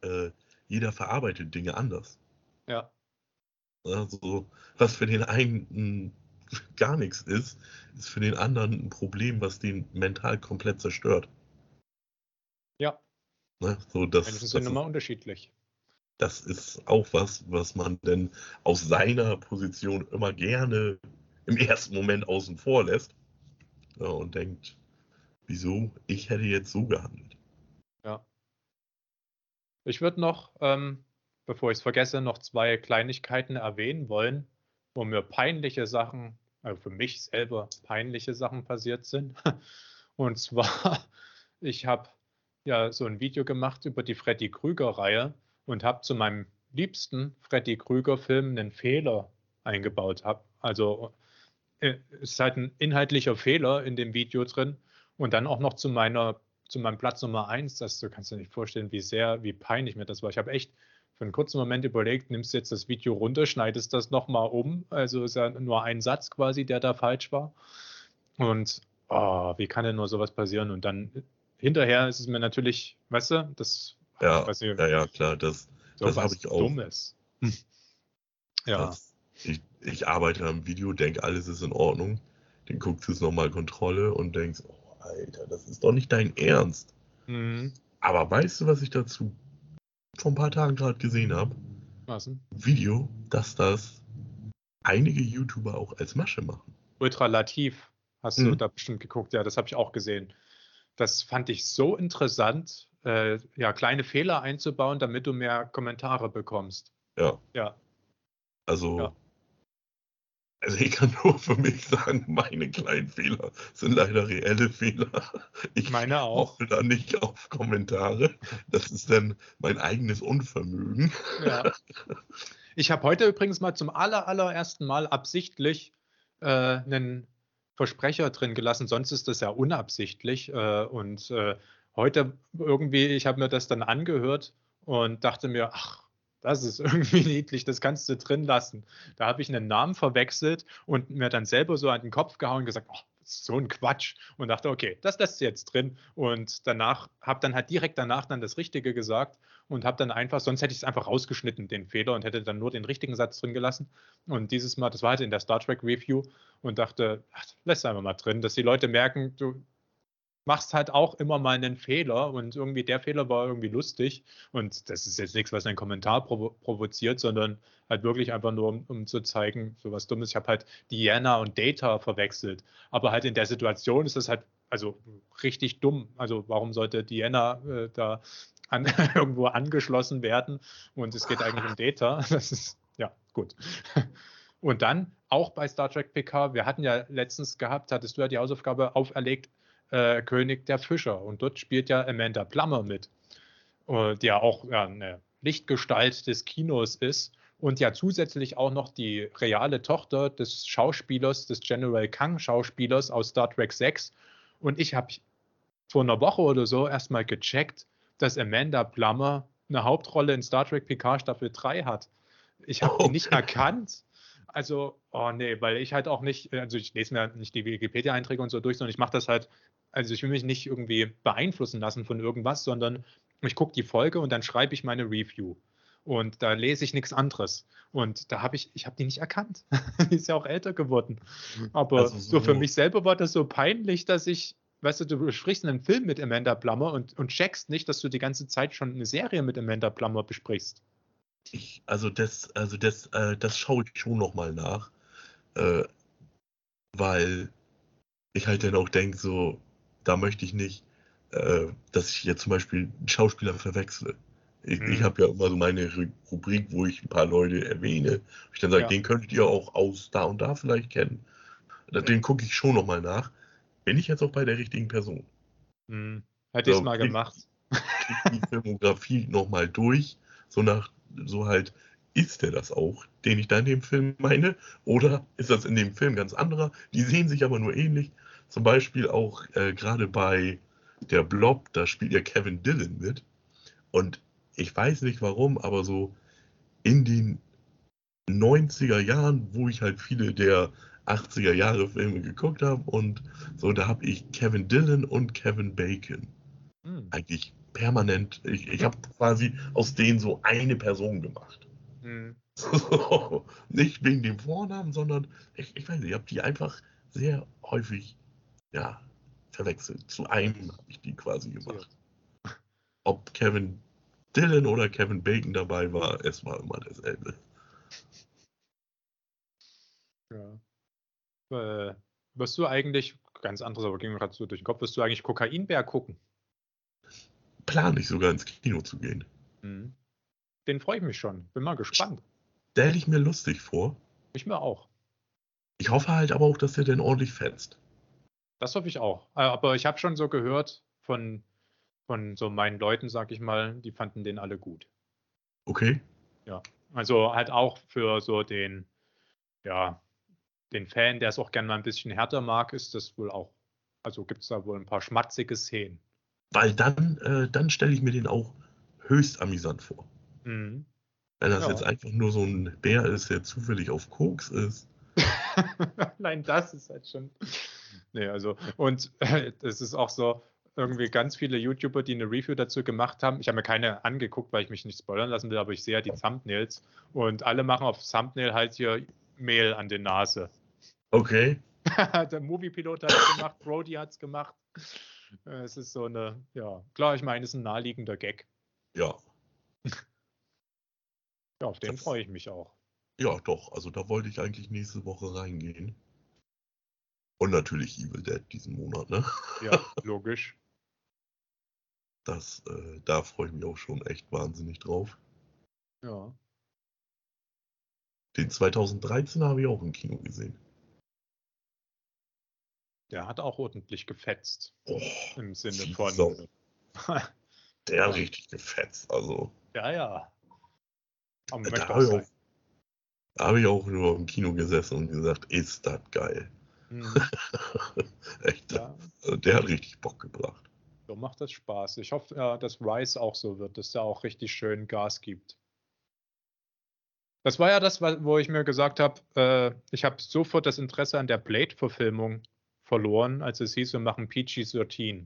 äh, jeder verarbeitet Dinge anders. Ja. Also, was für den einen gar nichts ist, ist für den anderen ein Problem, was den mental komplett zerstört. Ja. Ne? So, das, Menschen das, sind ist, immer unterschiedlich. Das ist auch was, was man denn aus seiner Position immer gerne im ersten Moment außen vor lässt ja, und denkt, wieso, ich hätte jetzt so gehandelt. Ja. Ich würde noch, ähm, bevor ich es vergesse, noch zwei Kleinigkeiten erwähnen wollen, wo mir peinliche Sachen, also für mich selber peinliche Sachen passiert sind. Und zwar, ich habe ja so ein Video gemacht über die Freddy Krüger-Reihe und habe zu meinem liebsten Freddy Krüger-Film einen Fehler eingebaut. Hab, also äh, es ist halt ein inhaltlicher Fehler in dem Video drin und dann auch noch zu meiner zu meinem Platz Nummer eins, das du kannst dir nicht vorstellen, wie sehr, wie peinlich mir das war. Ich habe echt für einen kurzen Moment überlegt, nimmst jetzt das Video runter, schneidest das nochmal um. Also ist ja nur ein Satz quasi, der da falsch war. Und oh, wie kann denn nur sowas passieren? Und dann hinterher ist es mir natürlich, weißt du, das Ja, weiß ich, ja, ja, klar, das, so das habe ich auch. Dummes. Ja, Das, ich, ich arbeite am Video, denke, alles ist in Ordnung. Dann guckst du es nochmal Kontrolle und denkst, oh, Alter, das ist doch nicht dein Ernst. mhm. Aber weißt du, was ich dazu vor ein paar Tagen gerade gesehen habe? was denn? Video, dass das einige YouTuber auch als Masche machen. Ultralativ hast du Mhm. da bestimmt geguckt, ja, das habe ich auch gesehen. Das fand ich so interessant, äh, ja, kleine Fehler einzubauen, damit du mehr Kommentare bekommst. Ja, Ja, also, Ja. also ich kann nur für mich sagen, meine kleinen Fehler sind leider reelle Fehler. Ich meine auch. hoffe da nicht auf Kommentare. Das ist dann mein eigenes Unvermögen. Ja. Ich habe heute übrigens mal zum aller, allerersten Mal absichtlich äh, einen Versprecher drin gelassen, sonst ist das ja unabsichtlich. Äh, und äh, heute irgendwie, ich habe mir das dann angehört und dachte mir, ach, das ist irgendwie niedlich, das kannst du drin lassen. Da habe ich einen Namen verwechselt und mir dann selber so an den Kopf gehauen und gesagt, oh, so ein Quatsch. Und dachte, okay, das lässt du jetzt drin. Und danach habe dann halt direkt danach dann das Richtige gesagt und habe dann einfach, sonst hätte ich es einfach rausgeschnitten, den Fehler, und hätte dann nur den richtigen Satz drin gelassen. Und dieses Mal, das war halt in der Star Trek Review und dachte, ach, lässt einfach mal drin, dass die Leute merken, du, machst halt auch immer mal einen Fehler und irgendwie der Fehler war irgendwie lustig und das ist jetzt nichts, was einen Kommentar provo provoziert, sondern halt wirklich einfach nur, um, um zu zeigen, so was Dummes. Ich habe halt Diana und Data verwechselt, aber halt in der Situation ist das halt also richtig dumm. Also warum sollte Diana äh, da an, irgendwo angeschlossen werden und es geht eigentlich um Data? Das ist ja gut. Und dann auch bei Star Trek PK, wir hatten ja letztens gehabt, hattest du ja die Hausaufgabe auferlegt, äh, König der Fischer. Und dort spielt ja Amanda Plummer mit, äh, die ja auch ja, eine Lichtgestalt des Kinos ist und ja zusätzlich auch noch die reale Tochter des Schauspielers, des General Kang Schauspielers aus Star Trek 6. Und ich habe vor einer Woche oder so erstmal gecheckt, dass Amanda Plummer eine Hauptrolle in Star Trek PK Staffel 3 hat. Ich habe okay. die nicht erkannt. Also, oh nee, weil ich halt auch nicht, also ich lese mir nicht die Wikipedia-Einträge und so durch, sondern ich mache das halt also ich will mich nicht irgendwie beeinflussen lassen von irgendwas, sondern ich gucke die Folge und dann schreibe ich meine Review. Und da lese ich nichts anderes. Und da habe ich, ich habe die nicht erkannt. die ist ja auch älter geworden. Aber also so, so, für mich selber war das so peinlich, dass ich, weißt du, du besprichst einen Film mit Amanda Plummer und, und checkst nicht, dass du die ganze Zeit schon eine Serie mit Amanda Plummer besprichst. Ich, also das, also das, äh, das schaue ich schon nochmal nach. Äh, weil ich halt dann auch denke, so, da möchte ich nicht, äh, dass ich jetzt zum Beispiel einen Schauspieler verwechsle. Ich, mhm. ich habe ja immer so meine Rubrik, wo ich ein paar Leute erwähne. Ich dann sage, ja. den könntet ihr auch aus da und da vielleicht kennen. Den gucke ich schon nochmal nach. Bin ich jetzt auch bei der richtigen Person? Mhm. Hätte ich es mal gemacht. die Filmografie nochmal durch, so nach, so halt, ist der das auch, den ich da in dem Film meine? Oder ist das in dem Film ganz anderer? Die sehen sich aber nur ähnlich. Zum Beispiel auch äh, gerade bei der Blob, da spielt ja Kevin Dillon mit. Und ich weiß nicht warum, aber so in den 90er Jahren, wo ich halt viele der 80er Jahre Filme geguckt habe und so, da habe ich Kevin Dillon und Kevin Bacon hm. eigentlich permanent, ich, ich habe quasi aus denen so eine Person gemacht. Hm. nicht wegen dem Vornamen, sondern ich, ich weiß nicht, ich habe die einfach sehr häufig ja, verwechselt. Zu einem habe ich die quasi gemacht. Ob Kevin Dillon oder Kevin Bacon dabei war, es war immer dasselbe. Ja. Äh, wirst du eigentlich, ganz anderes, aber ging mir gerade so durch den Kopf, wirst du eigentlich Kokainbär gucken? Plane ich sogar ins Kino zu gehen. Mhm. Den freue ich mich schon. Bin mal gespannt. Stell ich mir lustig vor. Ich mir auch. Ich hoffe halt aber auch, dass der denn ordentlich fetzt. Das hoffe ich auch. Äh, aber ich habe schon so gehört von, von so meinen Leuten, sag ich mal, die fanden den alle gut. Okay. Ja. Also halt auch für so den, ja, den Fan, der es auch gerne mal ein bisschen härter mag, ist das wohl auch. Also gibt es da wohl ein paar schmatzige Szenen. Weil dann, äh, dann stelle ich mir den auch höchst amüsant vor. Mhm. Wenn das ja. jetzt einfach nur so ein Bär ist, der zufällig auf Koks ist. Nein, das ist halt schon. Nee, also, und äh, es ist auch so, irgendwie ganz viele YouTuber, die eine Review dazu gemacht haben. Ich habe mir keine angeguckt, weil ich mich nicht spoilern lassen will, aber ich sehe ja die Thumbnails und alle machen auf Thumbnail halt hier Mehl an der Nase. Okay. der Moviepilot hat es gemacht, Brody hat es gemacht. Es ist so eine, ja, klar, ich meine, es ist ein naheliegender Gag. Ja. Ja, auf den freue ich mich auch. Ja, doch. Also da wollte ich eigentlich nächste Woche reingehen. Und natürlich Evil Dead diesen Monat, ne? Ja, logisch. Das, äh, da freue ich mich auch schon echt wahnsinnig drauf. Ja. Den 2013 habe ich auch im Kino gesehen. Der hat auch ordentlich gefetzt. Oh, Im Sinne von. Der hat richtig gefetzt, also. Ja, ja. Aber da habe ich, hab ich, auch nur im Kino gesessen und gesagt, ist das geil. Mhm. Echt, ja. Also der hat richtig Bock gebracht. So macht das Spaß. Ich hoffe, ja, dass Rise auch so wird, dass er auch richtig schön Gas gibt. Das war ja das, wo ich mir gesagt habe, äh, ich habe sofort das Interesse an der Blade-Verfilmung verloren, als es hieß, wir machen PG-13.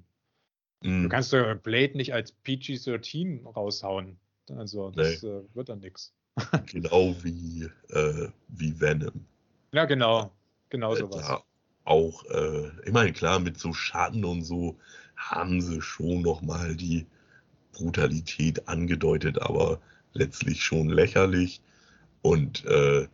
Mm. Du kannst doch Blade nicht als PG-13 raushauen. Also das nee. äh, wird dann nichts. Genau wie, äh, wie Venom. Ja, genau. Genau sowas. Da auch, äh, ich meine, klar, mit so Schatten und so haben sie schon nochmal die Brutalität angedeutet, aber letztlich schon lächerlich. Und äh, äh,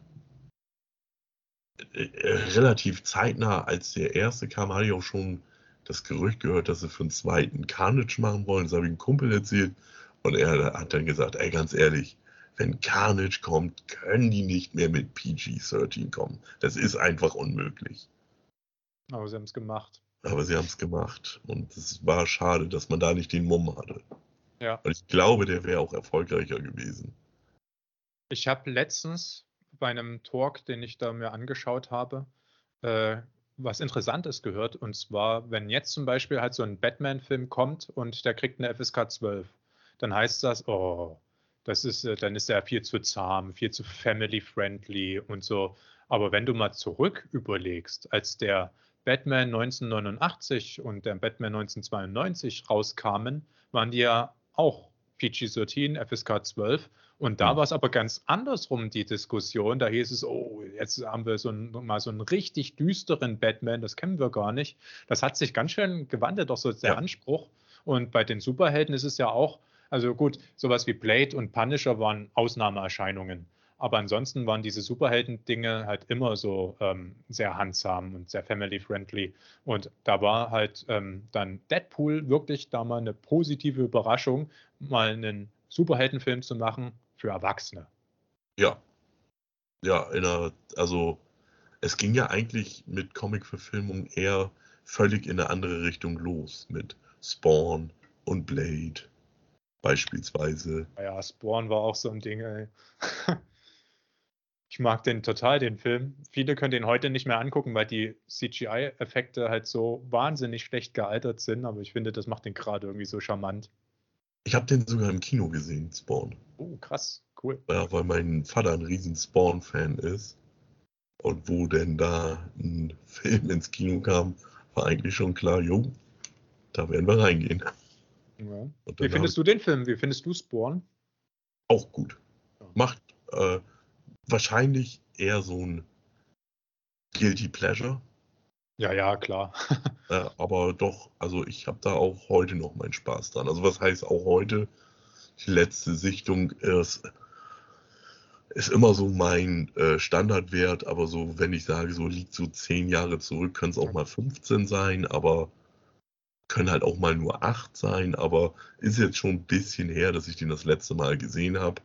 relativ zeitnah, als der erste kam, hatte ich auch schon das Gerücht gehört, dass sie für einen zweiten Carnage machen wollen. Das habe ich einem Kumpel erzählt. Und er hat dann gesagt, ey, ganz ehrlich, wenn Carnage kommt, können die nicht mehr mit PG-13 kommen. Das ist einfach unmöglich. Aber sie haben es gemacht. Aber sie haben es gemacht. Und es war schade, dass man da nicht den Mumm hatte. Ja. Und ich glaube, der wäre auch erfolgreicher gewesen. Ich habe letztens bei einem Talk, den ich da mir angeschaut habe, äh, was Interessantes gehört. Und zwar, wenn jetzt zum Beispiel halt so ein Batman-Film kommt und der kriegt eine FSK 12, dann heißt das, oh, das ist, äh, dann ist er viel zu zahm, viel zu family-friendly und so. Aber wenn du mal zurück überlegst, als der Batman 1989 und der Batman 1992 rauskamen, waren die ja auch PG-13, FSK 12. Und da mhm. war es aber ganz andersrum, die Diskussion. Da hieß es, oh, jetzt haben wir so ein, mal so einen richtig düsteren Batman, das kennen wir gar nicht. Das hat sich ganz schön gewandelt, auch so der ja. Anspruch. Und bei den Superhelden ist es ja auch, also gut, sowas wie Blade und Punisher waren Ausnahmeerscheinungen. Aber ansonsten waren diese Superhelden-Dinge halt immer so ähm, sehr handsam und sehr family-friendly. Und da war halt ähm, dann Deadpool wirklich da mal eine positive Überraschung, mal einen Superheldenfilm zu machen für Erwachsene. Ja. Ja, einer, also es ging ja eigentlich mit Comic-Verfilmung eher völlig in eine andere Richtung los. Mit Spawn und Blade beispielsweise. Ja, Spawn war auch so ein Ding, ey. Ich mag den total, den Film. Viele können den heute nicht mehr angucken, weil die CGI-Effekte halt so wahnsinnig schlecht gealtert sind, aber ich finde, das macht den gerade irgendwie so charmant. Ich habe den sogar im Kino gesehen, Spawn. Oh, krass, cool. Ja, weil mein Vater ein riesen Spawn-Fan ist. Und wo denn da ein Film ins Kino kam, war eigentlich schon klar, jo, da werden wir reingehen. Ja. Wie findest du den Film? Wie findest du Spawn? Auch gut. Macht äh, wahrscheinlich eher so ein Guilty Pleasure. Ja, ja, klar. äh, aber doch, also ich habe da auch heute noch meinen Spaß dran. Also was heißt auch heute? Die letzte Sichtung ist, ist immer so mein äh, Standardwert, aber so, wenn ich sage, so liegt so zehn Jahre zurück, können es auch mal 15 sein, aber können halt auch mal nur acht sein, aber ist jetzt schon ein bisschen her, dass ich den das letzte Mal gesehen habe.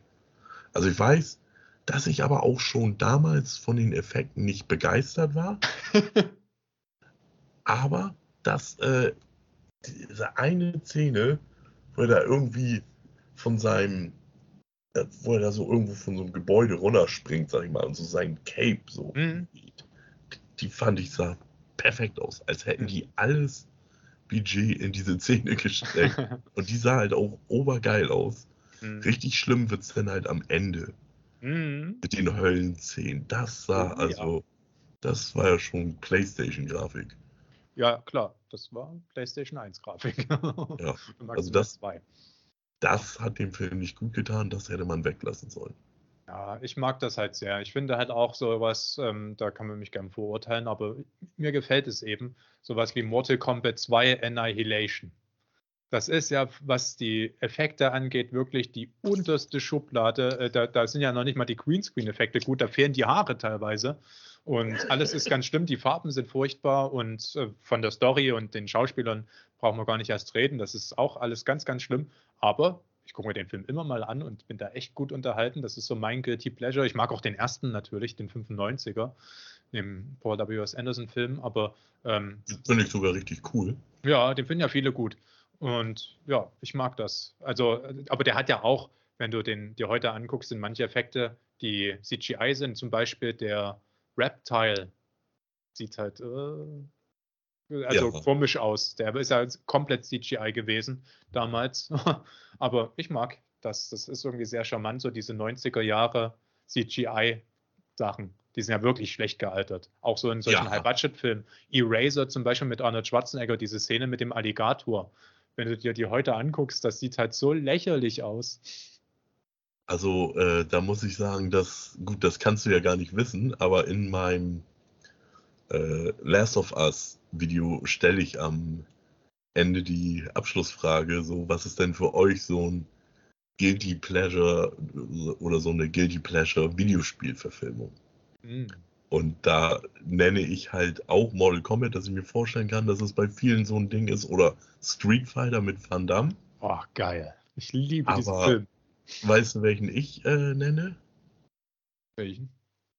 Also ich weiß, dass ich aber auch schon damals von den Effekten nicht begeistert war. aber dass äh, diese eine Szene, wo er da irgendwie von seinem, äh, wo er da so irgendwo von so einem Gebäude runterspringt, sag ich mal, und so sein Cape so, mhm. die, die fand ich sah perfekt aus, als hätten die alles Budget in diese Szene gesteckt. und die sah halt auch obergeil aus. Mhm. Richtig schlimm wird es dann halt am Ende. Mhm. Mit den Höllenszenen. Das sah, oh, also, ja. das war ja schon Playstation-Grafik. Ja, klar, das war PlayStation 1-Grafik. ja, also das, das hat dem Film nicht gut getan, das hätte man weglassen sollen. Ja, ich mag das halt sehr. Ich finde halt auch sowas, ähm, da kann man mich gern verurteilen, aber mir gefällt es eben, sowas wie Mortal Kombat 2 Annihilation. Das ist ja, was die Effekte angeht, wirklich die unterste Schublade. Äh, da, da, sind ja noch nicht mal die Greenscreen-Effekte gut, da fehlen die Haare teilweise. Und alles ist ganz schlimm, die Farben sind furchtbar und äh, von der Story und den Schauspielern brauchen wir gar nicht erst reden. Das ist auch alles ganz, ganz schlimm. Aber ich gucke mir den Film immer mal an und bin da echt gut unterhalten. Das ist so mein Guilty Pleasure. Ich mag auch den ersten natürlich, den 95er, den Paul W.S. Anderson-Film, aber. Ähm, den finde ich sogar richtig cool. Ja, den finden ja viele gut. Und ja, ich mag das. Also, aber der hat ja auch, wenn du den dir heute anguckst, sind manche Effekte, die CGI sind, zum Beispiel der Reptile sieht halt, äh, also Ja. komisch aus. Der ist ja komplett CGI gewesen damals. Aber ich mag das. Das ist irgendwie sehr charmant, so diese 90er Jahre CGI-Sachen. Die sind ja wirklich schlecht gealtert. Auch so in solchen Ja. High-Budget-Filmen. Eraser zum Beispiel mit Arnold Schwarzenegger, diese Szene mit dem Alligator. Wenn du dir die heute anguckst, das sieht halt so lächerlich aus. Also, äh, da muss ich sagen, dass, gut, das kannst du ja gar nicht wissen, aber in meinem äh, Last of Us Video stelle ich am Ende die Abschlussfrage, so, was ist denn für euch so ein Guilty Pleasure oder so eine Guilty Pleasure Videospielverfilmung? Hm. Und da nenne ich halt auch Mortal Kombat, dass ich mir vorstellen kann, dass es bei vielen so ein Ding ist. Oder Street Fighter mit Van Damme. Oh, geil. Ich liebe diesen Aber- Film. Weißt du, welchen ich äh, nenne? Welchen?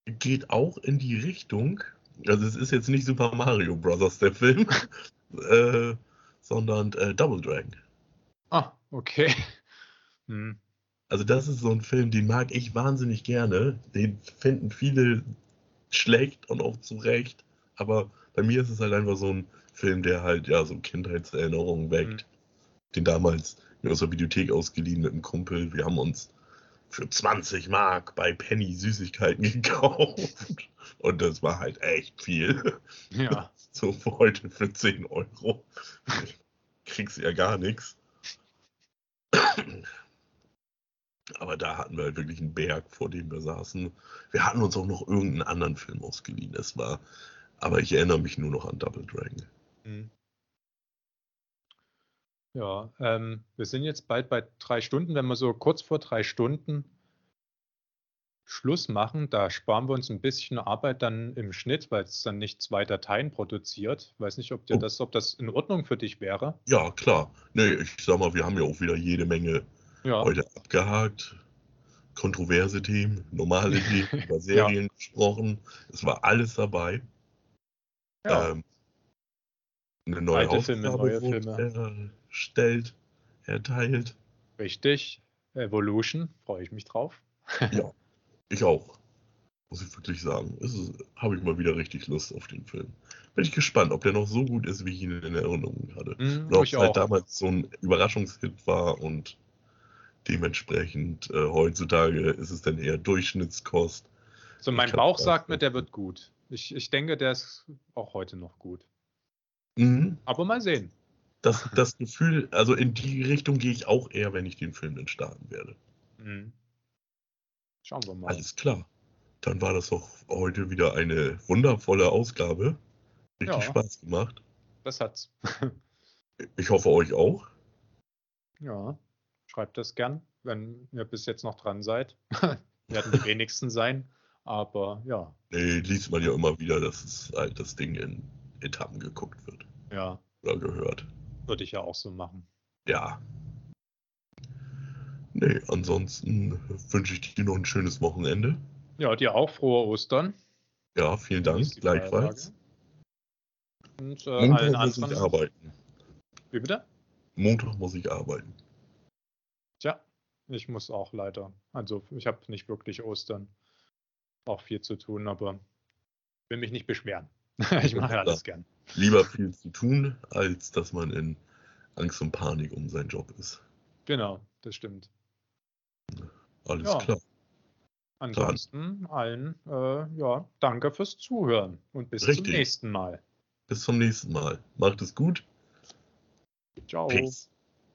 Geht auch in die Richtung. Also es ist jetzt nicht Super Mario Bros. der Film, äh, sondern äh, Double Dragon. Ah, okay. Hm. Also das ist so ein Film, den mag ich wahnsinnig gerne. Den finden viele schlecht und auch zu Recht. Aber bei mir ist es halt einfach so ein Film, der halt ja so Kindheitserinnerungen weckt. Den damals mir aus der Videothek ausgeliehen mit einem Kumpel. Wir haben uns für 20 Mark bei Penny Süßigkeiten gekauft. Und das war halt echt viel. Ja. So für heute für 10 Euro. Kriegst du ja gar nichts. Aber da hatten wir halt wirklich einen Berg, vor dem wir saßen. Wir hatten uns auch noch irgendeinen anderen Film ausgeliehen. Es war, aber ich erinnere mich nur noch an Double Dragon. Hm. Ja, ähm, wir sind jetzt bald bei drei Stunden. Wenn wir so kurz vor drei Stunden Schluss machen, da sparen wir uns ein bisschen Arbeit dann im Schnitt, weil es dann nicht zwei Dateien produziert. Weiß nicht, ob dir Oh. das, ob das in Ordnung für dich wäre. Ja, klar. Nee, ich sag mal, wir haben ja auch wieder jede Menge Ja, heute abgehakt. Kontroverse Themen, normale Themen, über Serien gesprochen. Es war alles dabei. ja. Ähm, eine neue Alte Filme, neue wurde erstellt, erteilt. richtig. Evolution, freue ich mich drauf. Ja, ich auch. Muss ich wirklich sagen. Habe ich mal wieder richtig Lust auf den Film. Bin ich gespannt, ob der noch so gut ist, wie ich ihn in Erinnerung hatte. Hm, Oder ob es halt auch. damals so ein Überraschungshit war und dementsprechend äh, heutzutage ist es dann eher Durchschnittskost. So, mein Bauch sagt mir, der wird gut. Ich, ich denke, der ist auch heute noch gut. Mhm. Aber mal sehen. Das, das Gefühl, also in die Richtung gehe ich auch eher, wenn ich den Film dann starten werde. Hm. Schauen wir mal. Alles klar. Dann war das doch heute wieder eine wundervolle Ausgabe. Richtig Ja. Spaß gemacht. Das hat's. Ich hoffe euch auch. Ja, schreibt das gern, wenn ihr bis jetzt noch dran seid. Werden die wenigsten sein, aber ja, Nee, liest man ja immer wieder, dass es halt das Ding in Etappen geguckt wird ja, oder gehört. Würde ich ja auch so machen. Ja. Nee, ansonsten wünsche ich dir noch ein schönes Wochenende. Ja, dir auch frohe Ostern. Ja, vielen Dank. Gleichfalls. Feiertage. Und äh, allen Montag muss ich arbeiten. Wie bitte? Montag muss ich arbeiten. Tja, ich muss auch leider. Also ich habe nicht wirklich Ostern. Auch viel zu tun, aber will mich nicht beschweren. ich mache alles gern. Lieber viel zu tun, als dass man in Angst und Panik um seinen Job ist. Genau, das stimmt. Alles Ja. klar. Ansonsten allen, äh, ja, danke fürs Zuhören und bis Richtig. zum nächsten Mal. Bis zum nächsten Mal. Macht es gut. Ciao. Peace.